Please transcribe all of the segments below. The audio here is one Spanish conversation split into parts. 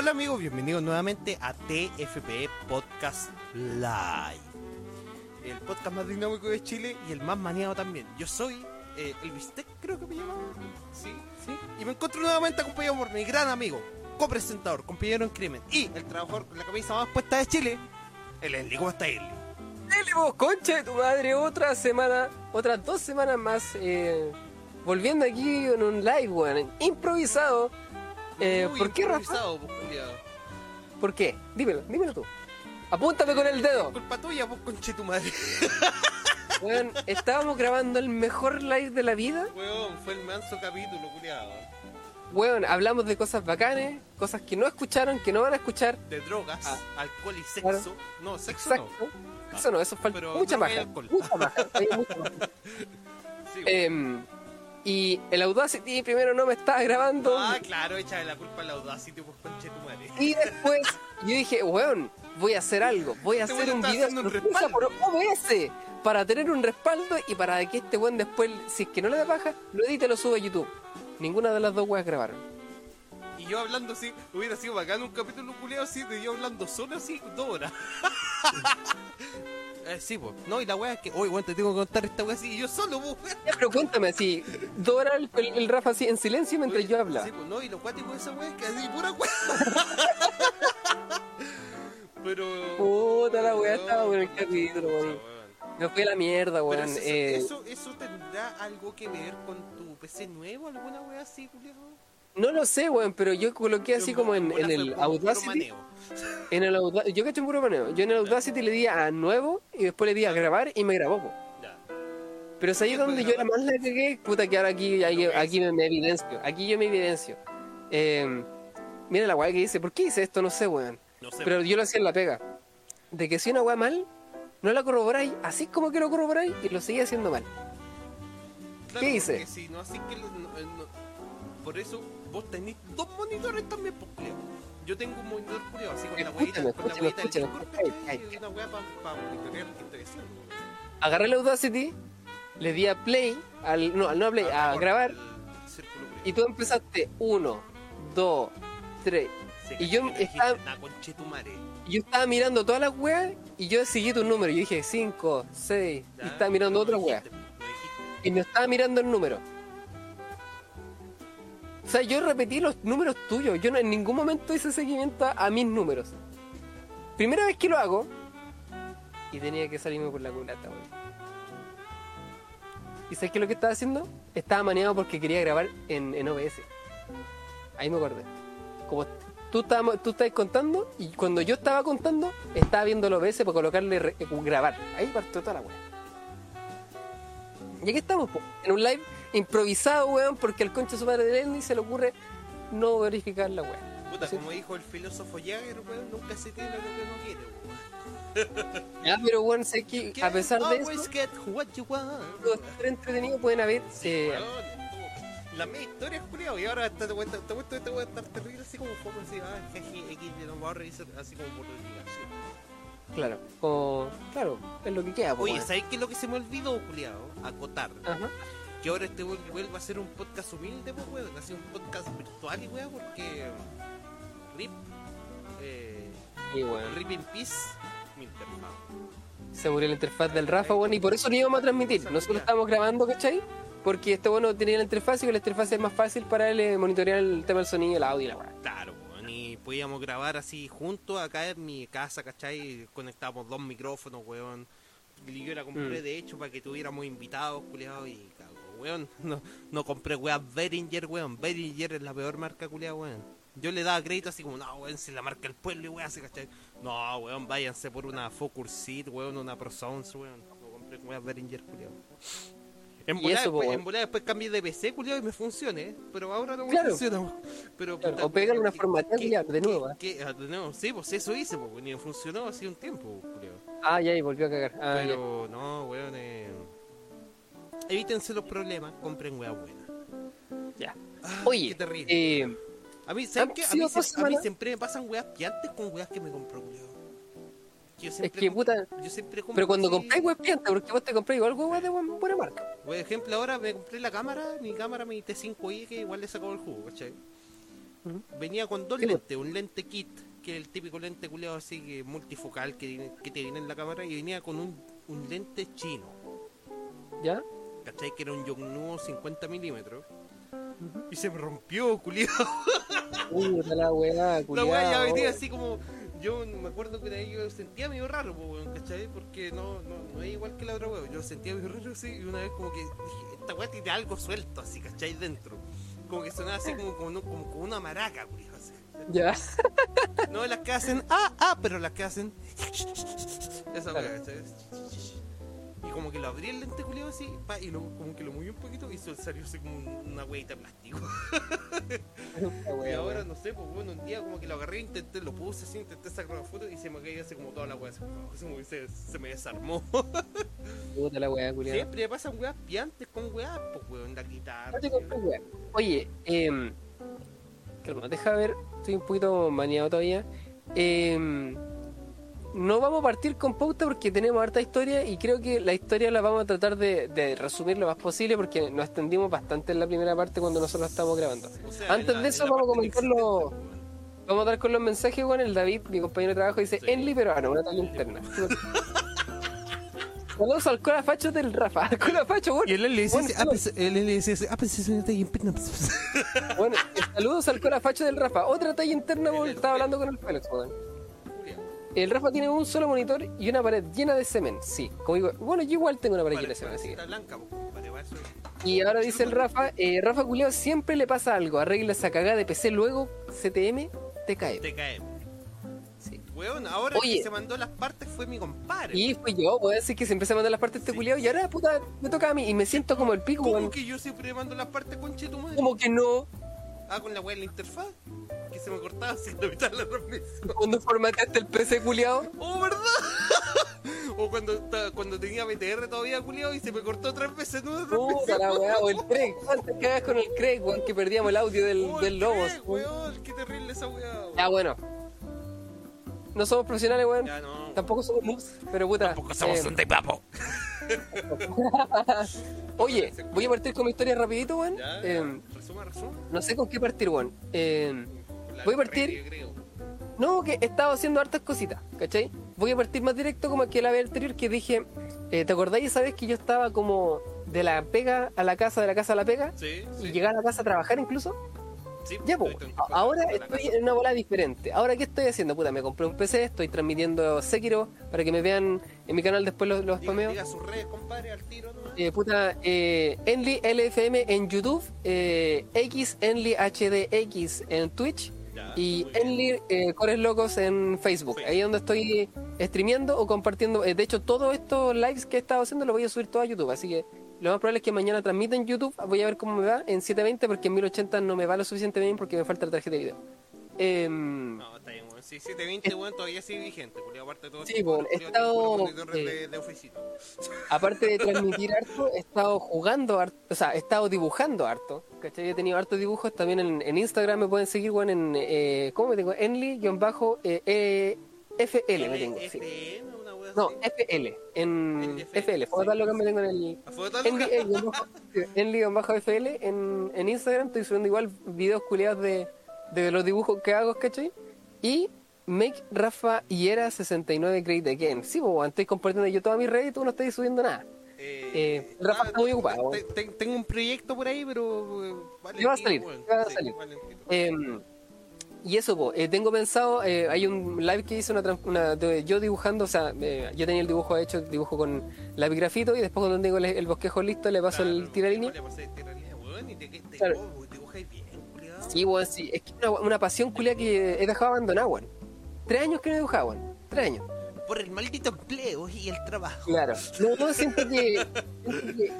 Hola amigos, bienvenidos nuevamente a TFP Podcast Live. El podcast más dinámico de Chile y el más maniado también. Yo soy eh, el Bistec, creo que me llama. Sí, sí. Y me encuentro nuevamente acompañado por mi gran amigo, copresentador, compañero en crimen y el trabajador con la camisa más puesta de Chile, el Eli. ¿Cómo está Eli? Eli, vos, concha de tu madre, otra semana, otras dos semanas más, eh, volviendo aquí en un live, weón, improvisado. Eh, ¿Por qué, Rafa? ¿Por qué? Dímelo, dímelo tú. Apúntame con el dedo. Culpa tuya, pues conche tu madre. Weón, estábamos grabando el mejor live de la vida. Weón, fue el manso capítulo, culiado. Weón, hablamos de cosas bacanes, cosas que no escucharon, que no van a escuchar. De drogas, Ah. alcohol y sexo. Claro. No, sexo Exacto. Eso no, eso falta mucha maja. Mucha maja. mucha maja. no. Sí, Em, y el Audacity primero no me estaba grabando. Ah, claro, échale la culpa al Audacity, pues conche tu madre. Y después yo dije, weón, voy a hacer algo. Voy a Este hacer un video un por. OBS para tener un respaldo y para que este weón después, si es que no le da paja, lo edite y lo sube a YouTube. Ninguna de las dos weas grabaron. Y yo hablando así, hubiera sido bacán un capítulo culiado así, de yo hablando solo así, dos horas. eh, sí, pues. No, y la wea es que, oye, weón, te tengo que contar esta wea así, y yo solo, pues. Ya, pero cuéntame así, Dora el, el, el Rafa así en silencio mientras yo hablaba. Sí, pues, no, y lo cuático de esa wea es que así, pura wea. Pero. Puta la No, estaba en el capítulo, weón. weón. Me fui a la mierda, weón. eso, Eh, eso, eso tendrá algo que ver con tu PC nuevo, alguna wea así, culiado. No lo sé, weón, pero yo coloqué así como en, en el Audacity. En el Auda- yo cacho en puro maneo. Yo en el Audacity le di a nuevo y después le di a grabar y me grabó, po. Pero es ahí donde de yo era más la cagué, puta que ahora aquí, aquí, me, me evidencio. Aquí yo me evidencio. Eh, mira la weá que dice, ¿por qué hice esto? No sé, weón. No sé. Pero yo lo hacía en la pega. De que si una weá mal, no la corroboráis, así como que lo corroboráis y lo seguía haciendo mal. Claro, ¿qué hice? Si no, así que. no- eh, no- por eso vos tenés dos monitores también, pues, culiao. Yo tengo un monitor culiao, así con la huevita, con la huevita del. Y una hueá para monitorear lo que estoy haciendo. Agarré el Audacity, le di a play, al, no, al no a play, a Ah, grabar, y tú empezaste uno, dos, tres. Y yo estaba- yo estaba mirando todas las weas y yo seguí tu número. Yo dije 5, 6, y estaba mirando otra wea. no. Y no estaba mirando el número. O sea, yo repetí los números tuyos. Yo no, en ningún momento hice seguimiento a, mis números. Primera vez que lo hago. Y tenía que salirme por la culata, weón. ¿Y sabes qué es lo que estaba haciendo? Estaba maneado porque quería grabar en, en OBS. Ahí me acordé. Como tú tú estabas contando, y cuando yo estaba contando, estaba viendo el OBS para colocarle re- eh, grabar. Ahí partió toda la weá. Y aquí estamos, po, en un live improvisado, weón, porque al concha de su madre de Lenny se le ocurre no verificar la weá. Puta, Sí. como dijo el filósofo Jagger, weón, nunca se tiene lo que no quiere, weón. Ya, pero weón, sé que a pesar de eso, Always get what you want. todo súper entretenido pueden haber. eh, Weón, estuvo- La misma historia es culiao, y ahora te cuento te cuento te voy a estar terrible así como poco así, ah, X, me voy a revisar así como por obligación. claro, como, claro, es lo que queda, Oye, weón. ¿sabes qué es lo que se me olvidó, culiao? Acotar. Ajá. Que ahora este weón vuelva a ser un podcast humilde, pues weón, así un podcast virtual y weón, porque RIP, eh, Y weón, RIP in peace, mi interfaz. se murió la interfaz del Rafa, weón, y por eso no íbamos a transmitir. Nosotros estábamos grabando, ¿cachai? Porque este bueno tenía la interfaz y con la interfaz es más fácil para él eh, monitorear el tema del sonido, el audio y la weá. Claro, weón, y podíamos grabar así juntos acá en mi casa, ¿cachai? Conectábamos dos micrófonos, weón. Y yo la compré Mm. de hecho para que tuviéramos invitados, culiados, y weón. No, no compré weón Behringer, weón. Behringer es la peor marca, culiado, weón. Yo le daba crédito así como, no, weón, si la marca el pueblo y weón, así, ¿cachai? No, weón, váyanse por una Focus Seat, weón, una Pro Sounds, weón. No compré weón Behringer, culiado. En volada, después, weón. en volada después cambié de PC, culiado, y me funcione, ¿eh? Pero ahora no me Claro. funciona, weón. Pero, Claro, puta, o pegan una ¿qué- formateada, qué- culiao, de qué- nuevo, ¿eh? qué- ah, de nuevo, sí, pues eso hice, pues, ni funcionó hace un tiempo, culiao. Ah, ya, y volvió a cagar. Ah, ya. Pero no, weón, eh... Evítense los problemas, compren weas buenas. ya. Ah, Oye, qué terrible. eh, a mí, ¿saben qué? A mí, se- a mí siempre me pasan weas piantes con weas que me compro, culiao. Yo es siempre que comp- puta. Yo siempre compro Pero cuando así- compráis web pianta, porque vos te compráis igual web de buen- buena marca. Por ejemplo, ahora me compré la cámara, mi cámara, mi T5i, que igual le sacó el jugo, ¿cachai? Venía con dos Sí, pues. lentes, un lente kit, que es el típico lente culeado así que multifocal que, que te viene en la cámara, y venía con un, un lente chino, ¿Ya? ¿Cachai? Que era un Yongnuo 50 milímetros. Y se me rompió, culiado. Puta la weá, La culiao. weá ya venía así como. Yo me acuerdo que de ahí yo sentía medio raro, ¿cachai? Porque no, no, no es igual que la otra weá. Yo sentía medio raro así y una vez como que dije, esta weá tiene algo suelto así, ¿cachai? Dentro. Como que sonaba así como, como, como, como una maraca, culiado. Ya. No las que hacen ah, ah, pero las que hacen. Esa weá. ¿cachai? Y como que lo abrí el lente culiado así, pa, y lo, como que lo moví un poquito y salió así como un- una hueita de plástico. Y ahora no sé, pues bueno, un día como que lo agarré, intenté, lo puse así, intenté sacar una foto y se me cayó así como toda la que se, se me desarmó. Puta la weá, culiao. Siempre me pasan weas piantes con weas, pues weón, la guitarra. No te compré. Oye, eh, calma, deja ver, estoy un poquito maniado todavía. Eh, no vamos a partir con pauta porque tenemos harta historia y creo que la historia la vamos a tratar de, de resumir lo más posible porque nos extendimos bastante en la primera parte cuando nosotros estamos grabando. o sea, Antes la- de eso vamos a comentar los... Vamos a dar con los mensajes, bueno, el David, mi compañero de trabajo, dice Sí. Enli peruano, una talla interna. Saludos al cola facho del Rafa. Al cola facho, bueno. Y el Bueno, dice, ah, pues, es una talla interna. Bueno, saludos al cola facho del Rafa. Otra talla interna, Estaba hablando con el Félix, weón. El Rafa tiene un solo monitor y una pared llena de semen. Sí, como digo, bueno, yo igual tengo una pared llena de semen, así que. Blanca, compadre, va, eso es- Y ahora dice el Rafa, eh, Rafa Culeado siempre le pasa algo. Arregla esa cagada de PC, luego CTM. Te cae. Sí. Weón, ahora Oye. que se mandó las partes fue mi compadre. Y fui yo, voy a decir que se empezó a mandar las partes de este Sí. culiado y ahora, puta, me toca a mí y me siento como el pico, ¿Cómo weón. que yo siempre mando las partes conche tu madre? Como que no. Ah, con la weá de la interfaz. Que se me cortaba sin evitar la transmisión. Cuando formateaste el PC culiado. ¡Oh, verdad! o cuando, tenía BTR todavía culiado y se me cortó tres veces, ¿no? Puta la weá, o el Craig. ¿Cuántas cagas con el Craig, weón? Que perdíamos el audio del, Oh, del el Lobos. Craig, weón, qué terrible esa weá. weón. Ya, bueno. No somos profesionales, weón. Ya no. Tampoco somos noobs, pero puta. Tampoco somos eh, un de papo. Oye, voy a partir con mi historia rapidito, weón. Eh, resuma, resuma. no sé con qué partir, weón. Eh, voy a partir- no, que he estado haciendo hartas cositas, ¿cachai? Voy a partir más directo como que la vez anterior que dije, eh, ¿te acordáis esa vez que yo estaba como de la pega a la casa, de la casa a la pega? Sí, Y sí. llegar a la casa a trabajar incluso. Sí, Ya, pues, ahora estoy en una bola diferente. Ahora, ¿qué estoy haciendo? Puta, me compré un PC, estoy transmitiendo Sekiro para que me vean en mi canal después los, los spameos. diga sus redes, compadre, al tiro, ¿no? Eh, puta, eh, Enly LFM en YouTube, eh, X Enly HDX en Twitch Ya, y. Enly eh, Cores Locos en Facebook. Sí. Ahí es donde estoy streameando o compartiendo. eh, de hecho, todos estos lives que he estado haciendo los voy a subir todo a YouTube. Así que lo más probable es que mañana transmita en YouTube. Voy a ver cómo me va en 720 porque en 1080 no me va lo suficiente bien porque me falta la tarjeta de video. Em, No, está bien, weón. Sí, 720, weón, todavía sigue vigente, culiao, aparte de todo. Sí, culiao he estado, eh, de, de aparte de transmitir harto, he estado jugando harto, o sea, he estado dibujando harto. ¿Cachai? He tenido hartos dibujos. También en, en Instagram me pueden seguir, bueno, en, eh, ¿cómo me tengo? Enly-FL me tengo, sí. No. FL, en FL, fue tal que me tengo en el... Eh, guion bajo- FL en, en Instagram estoy subiendo igual videos culiados de, de los dibujos que hago, ¿cachai? Y Make Rafa Hiera 69 Great Again. Sí, pues, estoy compartiendo yo todas mis redes y tú no estás subiendo nada. Eh, Rafa está muy ocupado. te- te- Tengo un proyecto por ahí, pero. eh, vale va a salir, te va a Sí, salir. Eh, y eso, po, eh, tengo pensado, eh, hay un live que hice una, una- de- yo dibujando, o sea, eh, yo tenía el dibujo hecho, dibujo con lápiz grafito y después cuando tengo el, el bosquejo listo le paso el tiralínea. le pasé el tiralínea, weón, y te, te, Claro. oh, dibujáis bien, culiao. Sí, weón, sí, es que una, una pasión culia que he dejado abandonada, weón. Tres años que no dibujaba, weón. Tres años. Por el maldito empleo y el trabajo. Claro. No, no, siento que, siento que,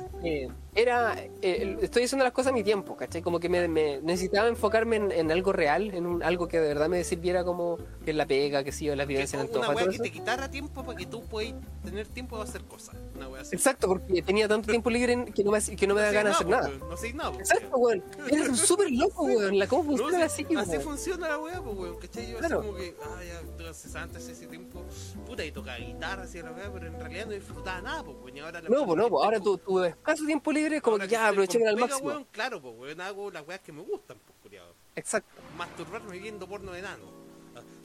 eh, era, eh, estoy haciendo las cosas a mi tiempo, ¿cachai? Como que me, me necesitaba enfocarme en, en algo real, en un, algo que de verdad me sirviera como que es la pega, que sí, o la Que vivencia en una todo que eso. te quitara tiempo para que tú puedas tener tiempo de hacer cosas. Una así. Exacto, porque tenía tanto tiempo libre que no me, que no me da sé ganas de hacer nada. No sé nada, Exacto, weón. Eres súper loco, weón. La, ¿Cómo No, funciona así, así funciona la weá, pues weón, ¿cachai? Yo Claro. así como que, ah, ya, ese tiempo, puta, y tocaba guitarra, así la weá, pero en realidad no disfrutaba nada, pues weón, No, pues no, pues ahora tu, tu escaso tiempo libre como ahora que ya aprovechemos al máximo. weón, claro, pues weón, hago las weas que me gustan, pues culiado. Exacto. Masturbarme viendo porno de enano.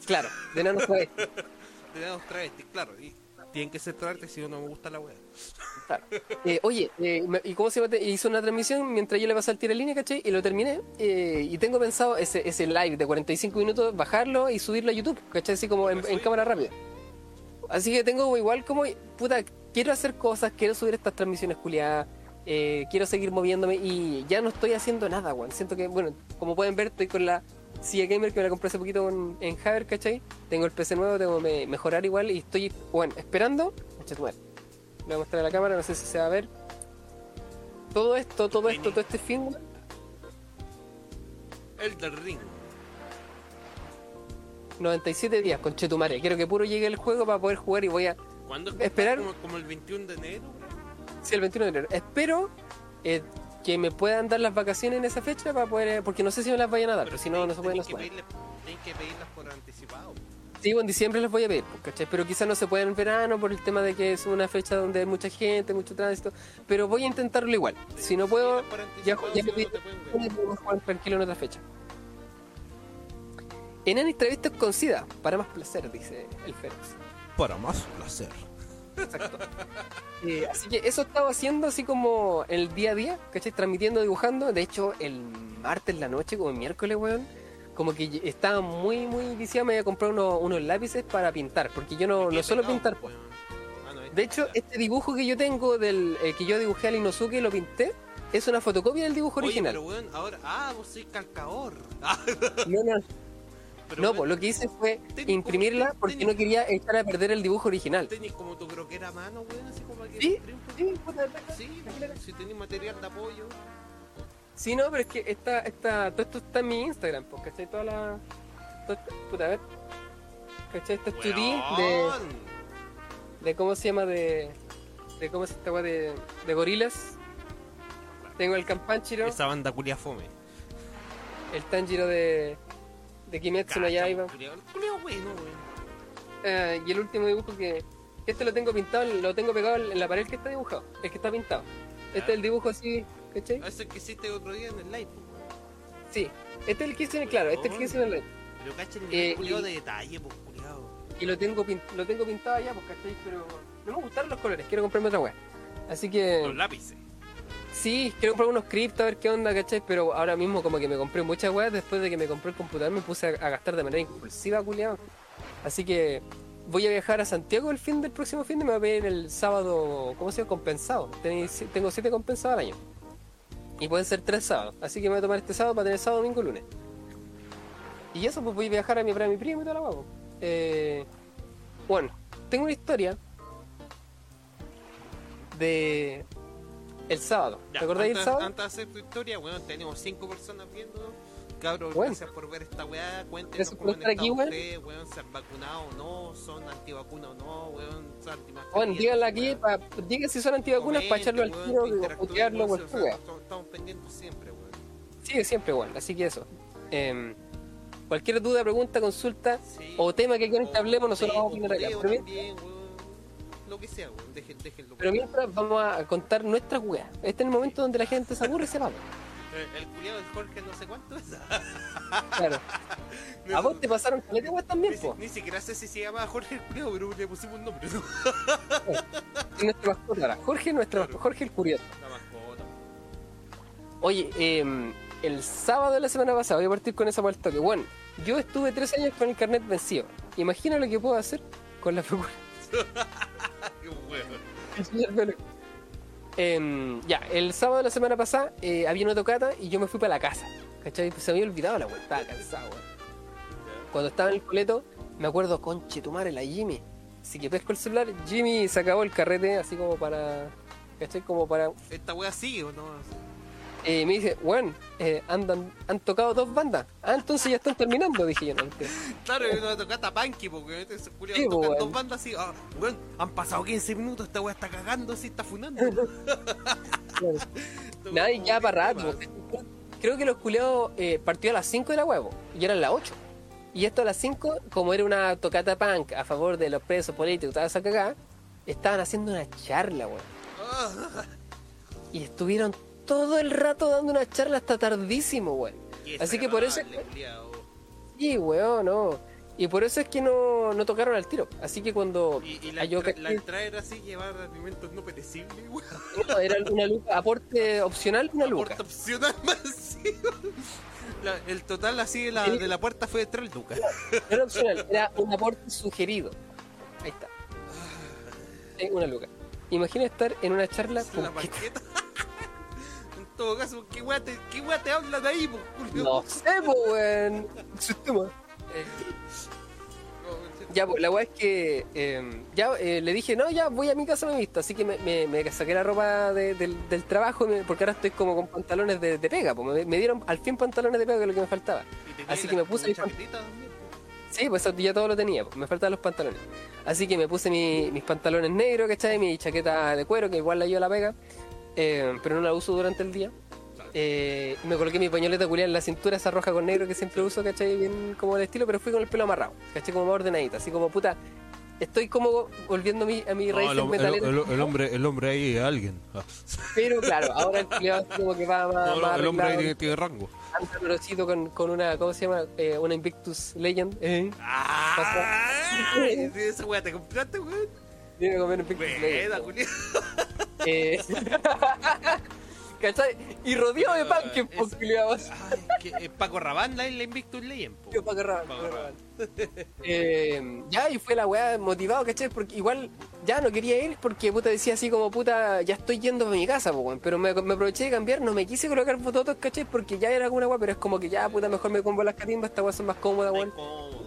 Claro, de nano fue De enanos travestis, claro. Y tienen que ser travestis si no, no me gusta la wea. Claro. Eh, oye, eh, ¿y cómo se llama? Hice una transmisión mientras yo le pasé al tiro en línea, ¿cachai? Y lo terminé. eh, y tengo pensado ese, ese live de 45 minutos, bajarlo y subirlo a YouTube, ¿cachai? Así como en, en cámara rápida. Así que tengo igual como, puta, quiero hacer cosas, quiero subir estas transmisiones culiadas, eh, quiero seguir moviéndome y ya no estoy haciendo nada, weón. Siento que, bueno, como pueden ver, estoy con la silla gamer que me la compré hace poquito en, en ¿cachai? Tengo el PC nuevo, tengo que mejorar igual y estoy, bueno, esperando. Voy a mostrar a la cámara, no sé si se va a ver. Todo esto, todo esto, todo este fin, El del ring. 97 días con Chetumare. Quiero que puro llegue el juego para poder jugar y voy a. ¿Cuándo es Esperar- Como, como el 21 de enero? Sí, el 21 de enero. Espero eh, que me puedan dar las vacaciones en esa fecha para poder. eh, porque no sé si me las vayan a dar, pero si no, no se pueden pedirle- tienen que pedirlas por anticipado. Sí, bueno, en diciembre les voy a pedir, pues, ¿cachai? Pero quizás no se pueden en verano por el tema de que es una fecha donde hay mucha gente, mucho tránsito. Pero voy a intentarlo igual. Si no puedo, ya, ya me no tranquilo en otra fecha. Enan entrevistas con SIDA, para más placer, dice el Ferox. Para más placer. Exacto. Eh, así que eso estaba haciendo así como el día a día, ¿cachai? Transmitiendo, dibujando. De hecho, el martes en la noche, como el miércoles, weón, como que estaba muy, muy viciado. Me había comprado unos, unos lápices para pintar, porque yo no, no suelo pintar. po. Ah, De hecho, este dibujo que yo tengo, del eh, que yo dibujé al Inosuke y lo pinté, es una fotocopia del dibujo Oye, original. pero weón, ahora. Ah, vos sois calcador. No, no, pero no pues lo que hice fue imprimirla como- porque tenis. no quería echar a perder el dibujo original. Tenés como tu croquera a mano, weón, así como que. Sí, sí, pues, si tenés material de apoyo. Sí, no, pero es que esta, esta, todo esto está en mi Instagram, pues, ¿cachai? Toda la. todo esto- puta, a ver. ¿cachai? Esta es 2D de, de. ¿Cómo se llama? De. de ¿Cómo es esta weá de. de gorilas? Tengo el Campanchiro, Esa banda culia fome. el Tanjiro de. De Kimetsu no Yaiba. Eh, y el último dibujo que. Este lo tengo pintado, lo tengo pegado en la pared que está dibujado, el que está pintado. Este es el dibujo así, ¿cachai? Ese que hiciste otro día en el live, pues. Sí, este es el que hice, claro, este es el que hice en el live. Pero cacha el Eh, y- de detalle, pues, culiao. Y lo tengo, lo tengo pintado allá, pues, ¿cachai? Pero no me gustaron los colores, quiero comprarme otra weá. Así que Los lápices. Sí, quiero comprar unos criptos a ver qué onda, ¿cachai? Pero ahora mismo como que me compré muchas weas, después de que me compré el computador me puse a, gastar de manera impulsiva, culiado. Así que voy a viajar a Santiago el fin del próximo fin de me voy a ir el sábado, ¿cómo se llama? Compensado. Tenéis- Tengo siete compensados al año. Y pueden ser tres sábados. Así que me voy a tomar este sábado para tener sábado, domingo, lunes. Y eso, pues voy a viajar a mi, para mi primo y toda la guapo. Eh, bueno, tengo una historia de el sábado. Ya, ¿Te acordáis del sábado? Antes de hacer tu historia, weón, tenemos cinco personas viendo. Cabros, Bueno. gracias por ver esta weá. Cuéntenos por cómo han aquí, weón. ustedes, weón. ¿Se han vacunado o no? ¿Son antivacunas o no, weón? ¿Son? Bueno, díganla aquí, weón? pa, digan si son antivacunas para echarlo al tiro weón, o interactúen, putearlo, weón, cualquier o sea, wea. estamos- pendientes siempre, weón. Sigue siempre igual, así que eso. Em, cualquier duda, pregunta, consulta Sí. o tema que quieran que O- hablemos, nosotros sí, vamos a opinar acá. también, weón. Lo que sea, weón. Dejen, déjenlo. pero mientras vamos a contar nuestras weas. Este es el momento donde la gente se aburre y se va. Eh, El culiado del Jorge no sé cuánto es. Claro. A vos te pasaron caleta weas también, Ni, po. ni siquiera sé si se llama Jorge el culiado, pero le pusimos un nombre. ¿no? Es nuestra mascota ahora. Jorge, nuestro Claro. Jorge el curioso. La mascota. Oye, em, el sábado de la semana pasada, voy a partir con esa vuelta que bueno, yo estuve tres años con el carnet vencido. Imagina lo que puedo hacer con la procura. Em, ya, el sábado de la semana pasada eh, había una tocata y yo me fui para la casa. ¿Cachai? Se me había olvidado la weá, estaba cansado, weón. Cuando estaba en el coleto, me acuerdo, conche tu madre, la Jimmy. Así que pesco el celular, Jimmy se acabó el carrete así como para. ¿Cachai? Como para. ¿Esta wea sigue o no? Eh, me dice, bueno, eh, andan, han tocado dos bandas. Ah, entonces ya están terminando, dije yo. No. Claro, yo no tocata Punky porque se Sí, tocan weón. dos bandas así. Ah, weón, han pasado 15 minutos, esta wea está cagando, así está funando. Claro. Y como ya para ¿qué rato. Creo que los culeados eh, partió a las 5 de la huevo y eran las 8. Y esto a las 5, como era una tocata punk a favor de los presos políticos, toda esa cagada, estaban haciendo una charla, weón. Y estuvieron todo el rato dando una charla hasta tardísimo, weón. Así que por eso-. Sí, weón, no. Y por eso es que no, no tocaron al tiro. Así que cuando Y, y la, ah, la entrada era así, llevar alimentos no perecibles, weón. no, era una luca, aporte opcional, una luca. Aporte opcional. La- el total así de la, de la puerta fue de 3 lucas. No era opcional, era un aporte sugerido. Ahí está. Es una luca. Imagina estar en una charla La con banqueta. Todo caso, ¿qué weá te, qué weá te hablan de ahí, po? No sé, pues, weón. Sistema. Ya, pues, la weá es que eh, ya eh, le dije, no, ya voy a mi casa, me he visto. Así que me, me- me saqué la ropa de- del, del trabajo, me- porque ahora estoy como con pantalones de, de pega. Pues, me, me dieron al fin pantalones de pega, que es lo que me faltaba. Así la- que me puse mis también, po. Sí, pues ya todo lo tenía, pues, me faltaban los pantalones. Así que me puse mi- mis pantalones negros, ¿cachai? Mi chaqueta de cuero, que igual la yo la pega, eh, pero no la uso durante el día. Eh, me coloqué mi pañoleta culiada en la cintura, esa roja con negro que siempre uso, ¿cachai? Bien como de estilo, pero fui con el pelo amarrado, ¿cachai? Como más ordenadito, así como puta. Estoy como volviendo a mi, a mi No, raíz el, hom- el- metalera. el- el hombre, el hombre ahí es alguien. Pero claro, ahora el culiado como que va más, No, no, más el hombre ahí tiene, tiene rango. anda con, con una, ¿cómo se llama? Eh, una Invictus Legend. ¿eh? ¡Ah! Esa weá te compraste, weón. Viene a comer Legend. Buena, culiao. Eh, ¿Cachai? Y rodeado de panques, Es- pues, culiados. Paco Rabán la, la Invictus Legend, po. Yo pa' agarrar, Pa' pa' agarrar. agarrar. Eh, ya, y fue la weá motivado, ¿cachai? Porque igual ya no quería ir porque puta decía así como puta, ya estoy yendo a mi casa, pues, weón. Pero me, me aproveché de cambiar, no me quise colocar fototos, ¿cachai? Porque ya era alguna weá, pero es como que ya, puta, mejor me pongo las catimbas, esta weá son más cómodas, weón.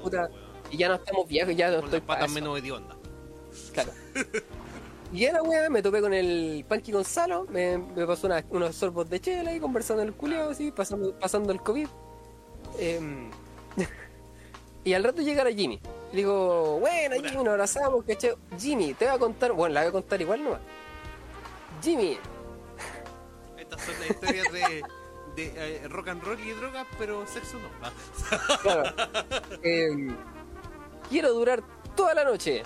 Puta, y ya no estamos viejos, ya no estoy las patas menos hediondas. Claro. Y era weá, me topé con el Panky Gonzalo, me, me pasó una- unos sorbos de chela y conversando en el culiao, así, pasando, pasando el COVID. Em, y al rato llega la Jimmy. Le digo, bueno, Jimmy, nos abrazamos, ¿cachai? Jimmy, te voy a contar, bueno, la voy a contar igual nomás. Jimmy, Estas son las historias de, de eh, rock and roll y drogas, pero sexo no. Claro, em, quiero durar toda la noche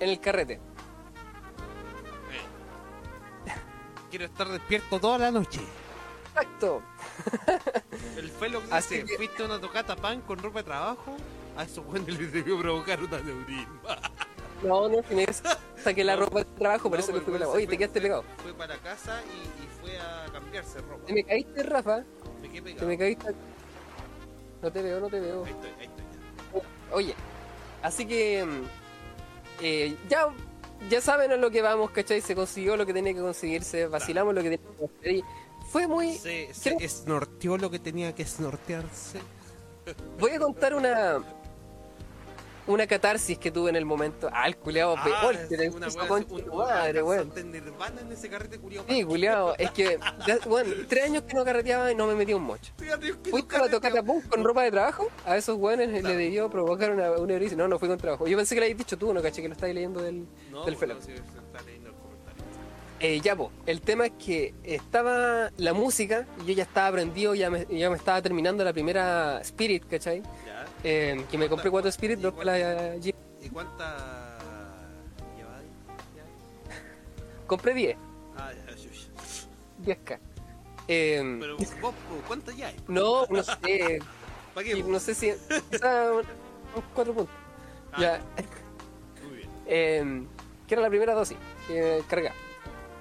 en el carrete. Quiero estar despierto toda la noche. Exacto. El felo que Así dice, que- fuiste a una tocata pan con ropa de trabajo. A esos buenos les debió provocar una neurisma. No, no, es- saqué la No. ropa de trabajo, por No, eso que fui con la... Oye, te quedaste pegado. Fue para casa y, y fue a cambiarse ropa. Te me caíste, Rafa. Me quedé Te pegado. me caíste. No te veo, no te veo. Ahí estoy, ahí estoy. Oye, así que mm, eh, ya, ya saben a lo que vamos, ¿cachai? Se consiguió lo que tenía que conseguirse, vacilamos lo que tenía que y fue muy... Se, se snorteó lo que tenía que snortearse. Voy a contar una una catarsis que tuve en el momento. Ah, el culiao Ah, peor, es una wea, concha un- madre, weón. Nirvana en ese carrete culiao. Sí, culiao, es que, bueno, tres años que no carreteaba y no me metía un mocho. ¿Fuiste a la tocata carreteo. punk con ropa de trabajo? A esos weones Claro. le debió provocar una, una eurisis. No, no fui con trabajo. Yo pensé que lo habías dicho tú, no caché que lo estabas leyendo del, No, del felo. no, sí, sí, está leyendo el comentario. Eh, ya, po, el tema es que estaba la música y yo ya estaba aprendido, ya me, ya me estaba terminando la primera Spirit, ¿cachai? Ya. Eh, que me compré cuatro Spirit, dos para la Jeep. ¿Y cuánta lleváis? Ya. Compré 10, Ah, ya, chucha. 10k. Eh, Pero vos, ¿cuántas ya hay? no, no sé, ¿Para qué? no sé si... Quizá unos cuatro puntos. Ah, Ya, Muy bien. eh, que era la primera dosis que cargaba.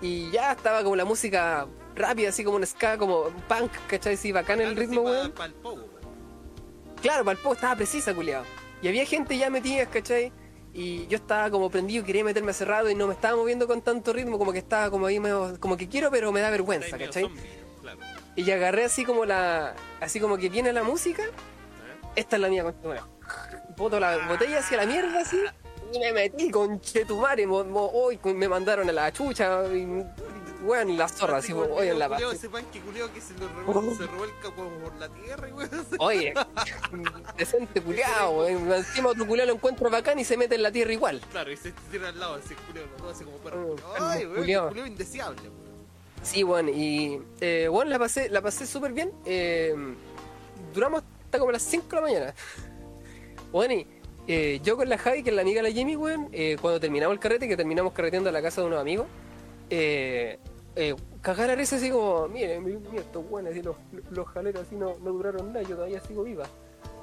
Y ya estaba como la música rápida, así como un ska, como un punk, ¿cachai? Sí, bacán el ritmo, weón. Para el pogo, po. Claro, para el poco estaba precisa, culiado. Y había gente ya metida, ¿cachai? Y yo estaba como prendido, quería meterme hace rato y no me estaba moviendo con tanto ritmo, como que estaba como ahí medio, como que quiero, pero me da vergüenza, ¿cachai? Claro. Y agarré así como la. Así como que viene la música, esta es la mía. Boto la botella hacia la mierda así. Y me metí con Chetumare, hoy me mandaron a la chucha, y, weón, la zorra, así, como el hoy en la paz. ese pan que culiao que se, lo revuelca, se revuelca por, por la tierra y weón. Oye, decente culiao, weón. Encima otro culiao lo encuentro bacán y se mete en la tierra igual. Claro, y se tira al lado ese culiao, los dos así como perro. Mm, Ay, el weón, el culiao indeseable, weón. Sí, bueno, y eh, bueno, la pasé, la pasé súper bien. Eh, duramos hasta como las 5 de la mañana. Bueno, y eh, yo con la Javi, que es la amiga de la Jimmy, weón, eh, cuando terminamos el carrete, que terminamos carreteando a la casa de unos amigos, eh, eh, cagar a risa así como, miren, miren estos buenos, así los, los jaleros así no, no duraron nada, yo todavía sigo viva.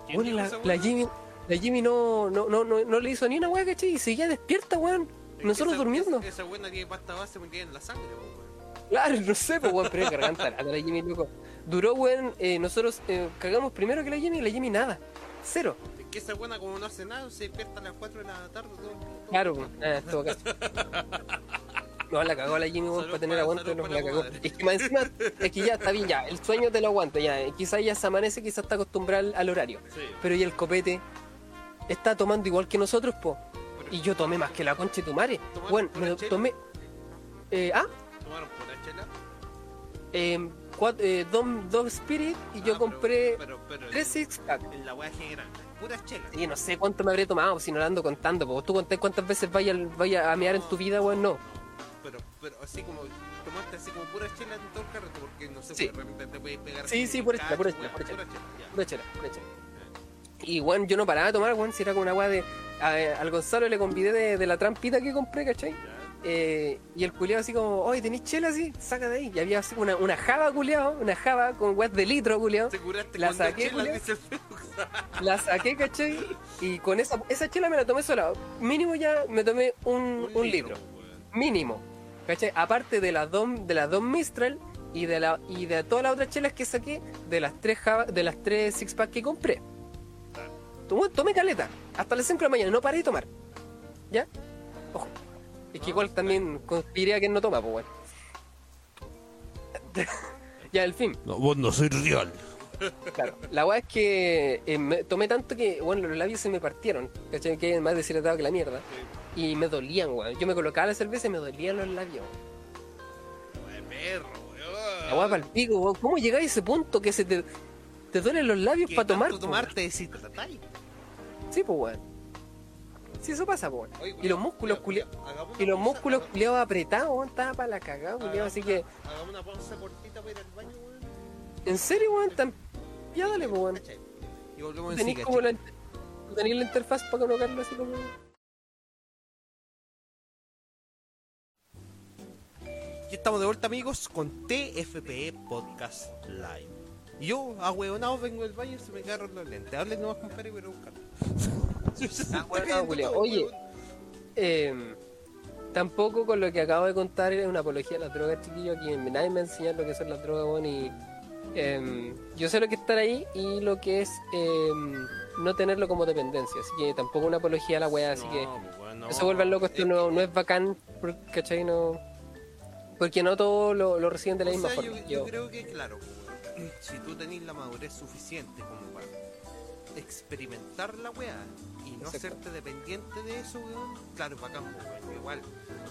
¿Quién Bueno, la, la? Jimmy, la Jimmy no, no, no, no, no le hizo ni una weá, ¿cachai? Y seguía despierta, weón. Nosotros esa- durmiendo. Esa, buena tiene pasta base en la sangre, weón. Claro, no sé, pues weón, pero es garganta la Jimmy, loco. Duró, weón, eh, nosotros eh, cagamos primero que la Jimmy y la Jimmy nada. Cero. Es que esa buena como no hace nada, se despierta a las 4 de la tarde. Todo, todo- Claro, weón. Ah, todo caso. No, la cagó la Jimmy, Salud para tener aguante, no, la cagó. Es que más encima, es que ya está bien, ya, el sueño te lo aguanta, ya. Quizás ya se amanece, quizás está acostumbrado al, horario. Sí. Pero y el copete está tomando igual que nosotros, po. Y yo tomé más que la concha de tu madre. ¿Tomaron Bueno, me chela? tomé. Eh, ah, ¿Tomaron pura chela? eh, cuat- eh, dos, dos Spirit y yo Ah, compré pero, pero, tres six pack. En la weá general, pura chela. Y no sé cuánto me habré tomado, si no lo ando contando. po. ¿Tú contás cuántas veces vaya, vaya a mear en tu vida, weón? No. Pero, así como tomaste así como pura chela en todo el carrete, porque no sé, Sí. pues, de repente te puedes pegar. Sí, sí, un pura chela, pura chela, pura chela. ya. Pura chela, pura chela. Y weón, yo no paraba de tomar, weón, si era como una weá de. a- al Gonzalo le convidé de, de la trampita que compré, ¿cachai? Eh, y el culiado así como, oye, ¿tenéis chela así? Saca de ahí. Y había así una, una java, culiado, una java con weas de litro, culiado. Te curaste La saqué, Julio. dice. La saqué, ¿cachai? Y con esa, esa chela me la tomé sola. Mínimo ya me tomé un, un litro. weón. Mínimo. ¿Cachai? Aparte de las dos, de las dos Mistral y de la y de todas las otras chelas que saqué de las tres Java- de las tres six pack que compré. Tomé, tomé caleta. Hasta las 5 de la mañana, no paré de tomar. ¿Ya? Ojo. Es que igual también conspiré a quien no toma, pues bueno. ya, el fin. No, vos no sois real. Claro. La weá es que eh, me tomé tanto que, bueno, los labios se me partieron. ¿Cachai? Que más deshidratado que la mierda. Y me dolían, weón. Yo me colocaba la cerveza y me dolían los labios. Weón, perro, weón. La weá para el pico, weón. ¿Cómo llegáis a ese punto que se te, te duelen los labios ¿Qué para tomar? tanto po, tomar te deshidratáis? Sí, pues, weón. Sí, eso pasa, weón. Y los músculos, culia- culia- culia- hagamos una Y los músculos culiados apretados, weón. Estaba para la cagada, culiado. Así que, Hagamos una pausa cortita para ir al baño, weón. En serio, weón, tan. Ya dale, pues, weón. ¿Cachai? Y volvemos en sí, como la. tú Tenéis la interfaz para colocarlo así como. Y estamos de vuelta, amigos, con TFPE Podcast Live. Y yo, ahueonado, vengo del baño y se me agarran los lentes. Hablen nomás, compadre, pero buscarlo. Ahueonado, culiao. Oye. Eh, tampoco con lo que acabo de contar es una apología de las drogas, chiquillos. Aquí nadie me ha enseñado lo que son las drogas, weón. Y em, yo sé lo que es estar ahí y lo que es em, no tenerlo como dependencia. Así que tampoco una apología a la weá. Así que no se vuelvan locos, esto no, no es bacán, ¿cachai? No, porque no todos lo, lo reciben de la O misma sea, forma. yo, Yo- yo creo que, claro, pues, si tú tenés la madurez suficiente como para experimentar la weá y no Exacto. hacerte dependiente de eso, weón, claro, es bacán, pues, weón. Igual,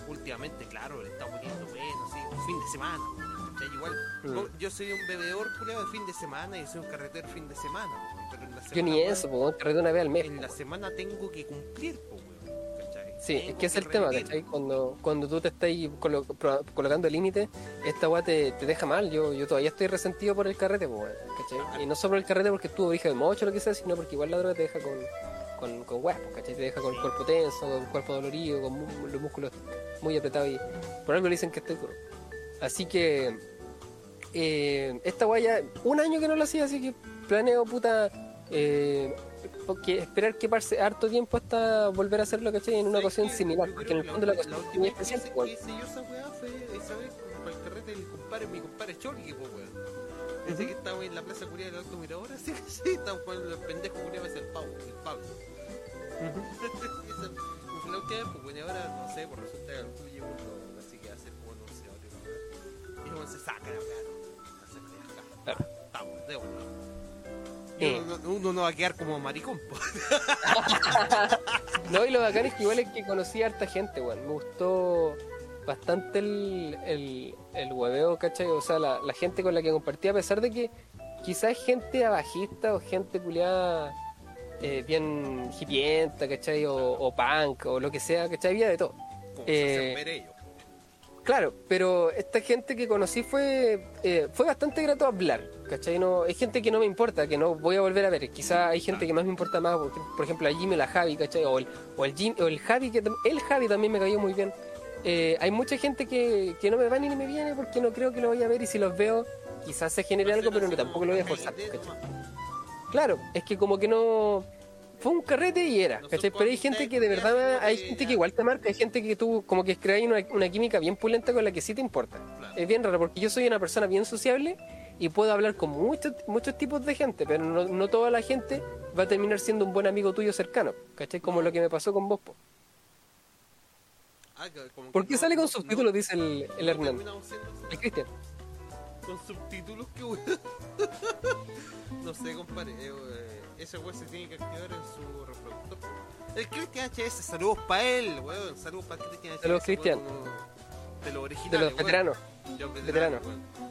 últimamente, claro, le está poniendo bueno, sí, un fin de semana, weón, ¿cachai? Igual, Mm. yo soy un bebedor culiado de fin de semana y soy un carretero fin de semana, weón, pero en la semana, yo ni eso, pues, carrete una vez al mes. En po, la semana tengo que cumplir, weón, ¿cachai? Sí, es que es el tema. ¿cachai? Cuando, cuando tú te estás colo- colocando límites, esta weá te, te deja mal. Yo, yo todavía estoy resentido por el carrete, weón, ¿cachai? Y no solo por el carrete porque estuvo hija de mocho o lo que sea, sino porque igual la droga te deja con, con, con pues, ¿cachai? Te deja con el cuerpo tenso, con el cuerpo dolorido, con los músculos muy apretados y por algo le dicen que estoy duro. Así que eh, esta weá ya un año que no lo hacía, así que planeo puta eh, porque esperar que pase harto tiempo hasta volver a hacerlo, ¿cachai? En una ¿Sabes ocasión similar, porque en el fondo que la la, cosa la es última muy vez que especial, weón. que hice yo esa weá fue esa vez para el carrete del compadre, mi compadre Chorgui, pues weón. Desde que estaba en la plaza curia del Alto Mirador, así que sí, estaba jugando el pendejo curia es el Pablo, el Pablo. Ujú. Esa fue la última vez, pues bueno, ahora no sé, por resulta que el tuyo se saca la. Y uno, no- uno no va a quedar como maricón. No, y lo bacán es que igual es que conocí a harta gente, weón. Me gustó bastante el, el, el hueveo, ¿cachai? O sea, la, la gente con la que compartí, a pesar de que quizás gente abajista o gente culiada eh, bien hipienta, ¿cachai? O, o punk o lo que sea, ¿cachai? Había de todo. Como Eh, se hacen ver ellos. Claro, pero esta gente que conocí fue eh, fue bastante grato hablar, ¿cachai? No, hay gente que no me importa, que no voy a volver a ver. Quizá hay gente que más me importa más, por, por ejemplo, a Jimmy la Javi, ¿cachai? O el, o el, Jim- o el Javi, que el Javi también me cayó muy bien. eh, hay mucha gente que, que no me va ni me viene porque no creo que lo voy a ver y si los veo quizás se genere algo, pero no, tampoco lo voy a forzar. ¿cachai? Claro, es que como que no... Fue un carrete y era, ¿cachai? Pero hay gente que de verdad, hay gente que igual te marca, hay gente que tú como que creas una, una química bien pulenta con la que sí te importa. Es bien raro porque yo soy una persona bien sociable y puedo hablar con muchos muchos tipos de gente, pero no, no toda la gente va a terminar siendo un buen amigo tuyo cercano, ¿cachai? Como lo que me pasó con vos, po. Ah, como ¿Por qué no- sale con no- subtítulos? Dice el, el Hernán. El Cristian. Con subtítulos que weón. no sé, compadre. eh, ese weón se tiene que activar en su reproductor. El Cristian HS, saludos para él, weón. Saludos para Cristian HS. Saludos, Cristian. De los originales. De los veteranos. De los Veteranos.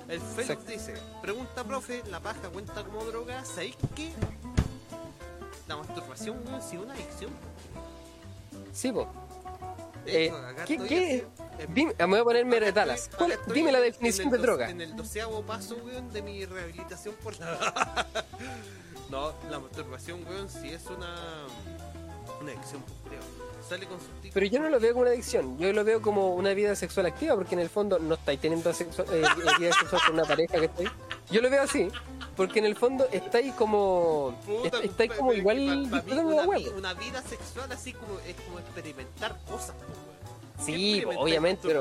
El Félix dice: Pregunta, profe, ¿la paja cuenta como droga? ¿Sabéis qué? La masturbación, weón, si una adicción. Sí, po. Eh, ¿qué, qué? Dime, me voy a ponerme de talas. estoy- ¿Cuál- acá estoy dime la definición de droga. En el doceavo paso, weón, de mi rehabilitación por la... no, la masturbación, weón, si es una... Una adicción, pues, creo. Sale con subtítulos. Pero yo no lo veo como una adicción, yo lo veo como una vida sexual activa, porque en el fondo no estáis teniendo sexu- eh, vida sexual con una pareja que estáis. Yo lo veo así, porque en el fondo estáis como. Puta, est- estáis como igual pa- pa' mí disfrutando una, una vida sexual así como es como experimentar cosas. Sí, obviamente, pero.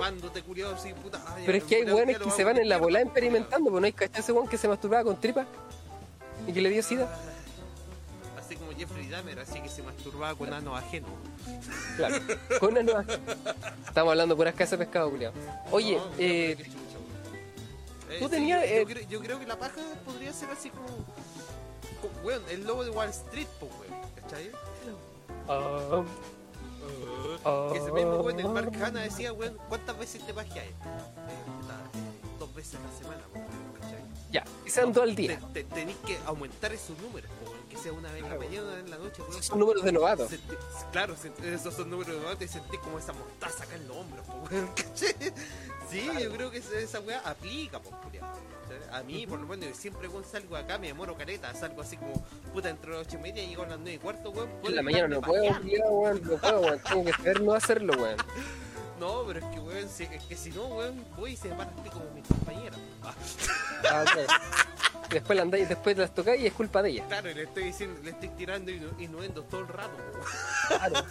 puta, ay, Pero es que hay weones que se van en la culiao. experimentando, pues no hay cachado ese weón que se masturbaba con tripa y que le dio sida. Como Jeffrey Dahmer, así que se masturbaba con ano ajeno. Claro, con una nueva. Estamos hablando puras casas de pescado, culiao. Oye, No, eh. Eh, tú sí, tenías, yo, eh, yo creo, yo creo que la paja podría ser así como. como, weón, el lobo de Wall Street, pues, weón. ¿Cachai? ah, ah, Que ese mismo weón, el Mark Hanna decía, weón, ¿cuántas veces te pajeas? Dos veces a la semana, pues, ¿cachai? ya, que sean dos al día. Te- te- Tenéis que aumentar esos números, pues, que sea una vez en la mañana, una vez en la noche. Son números de novatos. Sentí- claro, esos son números de novato y sentí como esa mostaza acá en los hombros, ¿cachai? Sí, yo creo que esa, esa weá aplica. ¿Cachai? A mí, por lo menos, yo siempre weón, salgo acá, me demoro careta, salgo así como, puta, entre las ocho y media, llego a las nueve y cuarto, weón. En la mañana no puedo, weón, no puedo, weón. Tengo que saber no hacerlo, weón. No, pero es que, weón, si, es que si no, weón, voy y se pico con mis compañeras. Ah. Después la andáis, después las tocáis y es culpa de ella. claro, y le estoy diciendo, le estoy tirando innuendos todo el rato, Claro.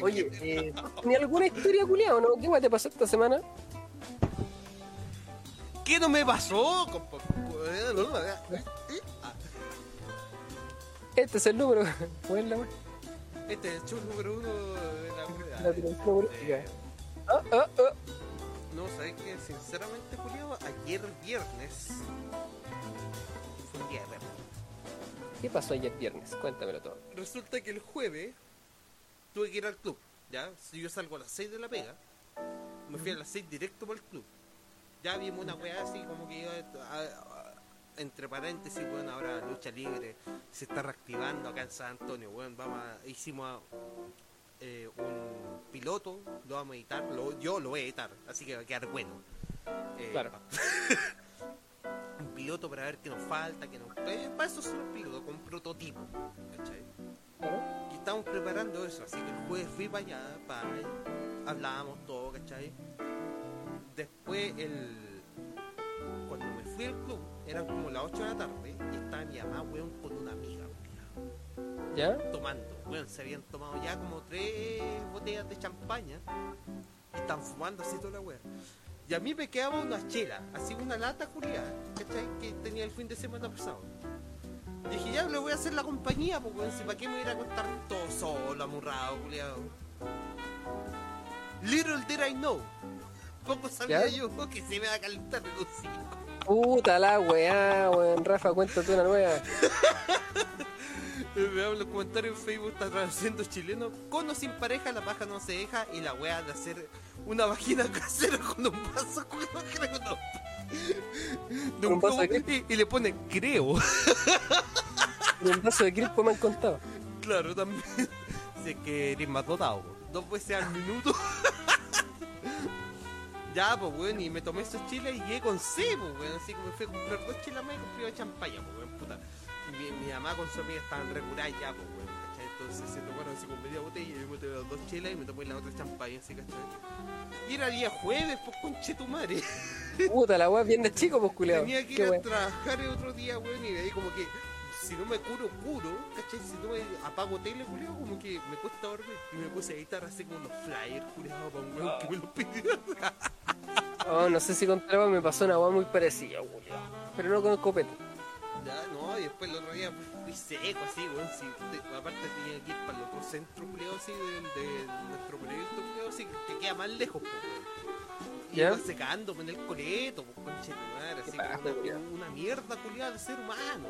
Oye, eh, ¿ni alguna historia, culiao, no? ¿Qué weón te pasó esta semana? ¿Qué no me pasó, compa? Este es el número. Este es el show número uno de la. Eh, Ah, ah, ah. No, sabes que sinceramente, Julio, ayer viernes fue un día de. ¿Qué pasó ayer viernes? Cuéntamelo todo. Resulta que el jueves tuve que ir al club. Ya, si yo salgo a las 6 de la pega, me fui a las 6 directo para el club. Ya vimos una weá así como que iba a- a- entre paréntesis, bueno, ahora lucha libre se está reactivando acá en San Antonio, bueno, vamos a- hicimos a- eh, un piloto, lo vamos a editar, lo- yo lo voy a editar, así que va a quedar bueno. Eh, Claro. un piloto para ver qué nos falta, qué nos... eh, para eso son los pilotos, con prototipo, ¿cachai? Y estamos preparando eso, así que el jueves fui para allá, para hablábamos todo, ¿cachai? Después el cuando me fui al club, eran como las 8 de la tarde y estaba mi mamá, weón, con una amiga, ¿Ya? tomando, weón, se habían tomado ya como tres botellas de champaña y están fumando así toda la weón. Y a mí me quedaba una chela, así una lata culiada, ¿cachai? Que tenía el fin de semana pasado. Y dije, ya le voy a hacer la compañía, weón, si para qué me voy a ir a contar todo solo, amurrado, culiado. Little did I know. Poco sabía ¿Ya? yo que se me va a calentar el hocico. Puta la weá, weón. Rafa, cuéntate una nueva. En los comentarios en Facebook, está traduciendo chileno. Con o sin pareja, la paja no se deja. Y la wea de hacer una vagina casera con un vaso, creo, creo, no. De un vaso de y, y le pone creo. En un vaso de crispo me han contado. Claro, también. Si es que eres más dotado. Dos veces al minuto. ya, pues, weón, y me tomé esos chiles y llegué con C, pues, weón. Así que me fui a comprar dos chiles más y compré una champaña, pues, weón, puta. Mi, mi mamá con su amiga estaban reguladas ya, pues, weón, ¿cachai? Entonces se tomaron así con media botella y yo me tomé las dos chelas y me tomé la otra champaña, así, ¿cachai? Y era día jueves, pues conche tu madre. Puta, la weá bien de chico, pues culiao. Tenía que ir Qué a trabajar el otro día, weón, y de ahí como que si no me curo, curo, ¿cachai? Si no me apago tele, culiao, como que me cuesta dormir. Y me puse a editar así como unos flyers, culiao, para un weón que me los pidió. Oh, no sé si contra la weá me pasó una weá muy parecida, culiao. Pero no con escopeta. Ya, no, y después el otro día fui seco así, weón, si, te- aparte tenía que ir para el otro centro, culiao, así, de, de nuestro proyecto, culiao, así, que queda más lejos, pues, weón. Y iba secándome en el coleto, pues, conche madre, así, paja, como culiao. una, una mierda, culiao, de ser humano.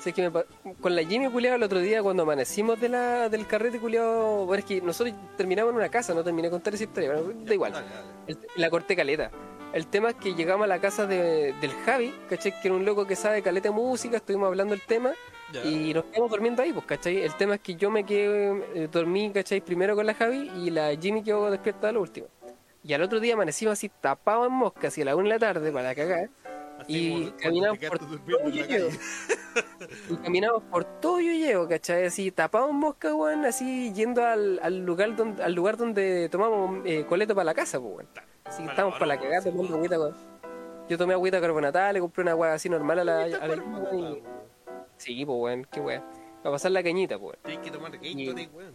Sé que me con la Jimmy culiao el otro día cuando amanecimos de la, del carrete culiao, bueno, es que nosotros terminamos en una casa, no terminé de contar esa historia, pero da igual. Dale, dale. El- la corté caleta. El tema es que llegamos a la casa de- del Javi, ¿cachai? Que era un loco que sabe caleta de música, estuvimos hablando del tema y nos quedamos durmiendo ahí, pues, ¿cachai? El tema es que yo me quedé, eh, dormí, ¿cachai? Primero con la Javi y la Jimmy quedó despierta a lo último. Y al otro día amanecimos así tapados en mosca, así a la una de la tarde para cagar. Y caminamos por todo calle. Y caminamos por todo ¿cachai? Así tapados en mosca, weón, así yendo al, al lugar donde al lugar donde tomamos eh, coleto para la casa, pues, weón. Así que estamos para la cagada tomando weón. agüita, weón. Yo tomé agüita carbonatada, le compré una agua así normal a la, a la weón, y- weón. Sí, pues, weón, qué weón. Para pasar la cañita, pues, weón. Tienes que tomar Gatorade, weón.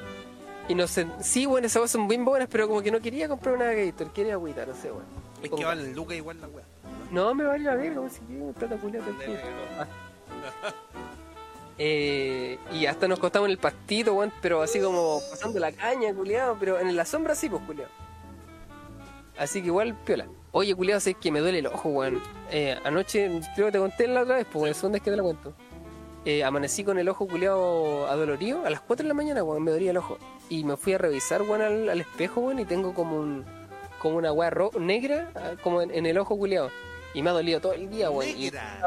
Y no sé, sí, weón, esas aguas son bien buenas, pero como que no quería comprar una Gator, quería agüita, no sé, weón. Es que valen lucas igual la weá. No, me vale la verga, si quiero plata tranquilo. Eh, y hasta nos costamos en el pastito, weón, pero así como pasando la caña, culiado, pero en la sombra sí, pues, culiado. Así que igual, piola. Oye, culiado, sé que me duele el ojo, weón. Eh, anoche, creo que te conté la otra vez, pues, weón, segunda vez que te la cuento. Eh, amanecí con el ojo culiado adolorido a las 4 de la mañana, weón, me dolía el ojo. Y me fui a revisar, weón, al, al espejo, weón, y tengo como un como una weá negra, ah, como en, en el ojo culiado. Y me ha dolido todo el día, weón. y- Negra.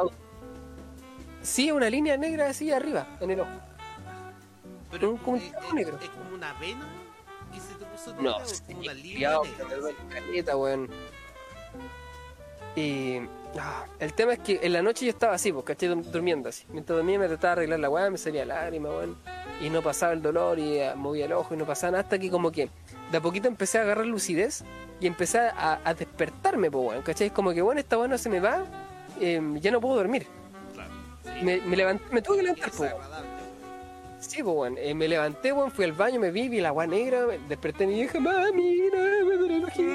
Sí, una línea negra así arriba, en el ojo. Pero Un- como un trago eh, negro. Es como una vena que se te puso No, negra, o sí, como una línea negra. weón. Y ah, el tema es que en la noche yo estaba así, ¿cachai? Dur- Durmiendo así. Mientras dormía me trataba de arreglar la weá, me salía lágrima, weón. Y no pasaba el dolor y eh, movía el ojo y no pasaba nada hasta que como que de a poquito empecé a agarrar lucidez y empecé a, a despertarme, pues, weón. ¿Cachai? Como que, bueno, esta weá no se me va, eh, ya no puedo dormir. Claro. Sí. Me, me, levanté, me tuve que levantar, Es pues. Sí, pues, weón. Eh, me levanté, weón, fui al baño, me vi, vi la weá negra, me- desperté a mi vieja, mami, no, me duele el ojito".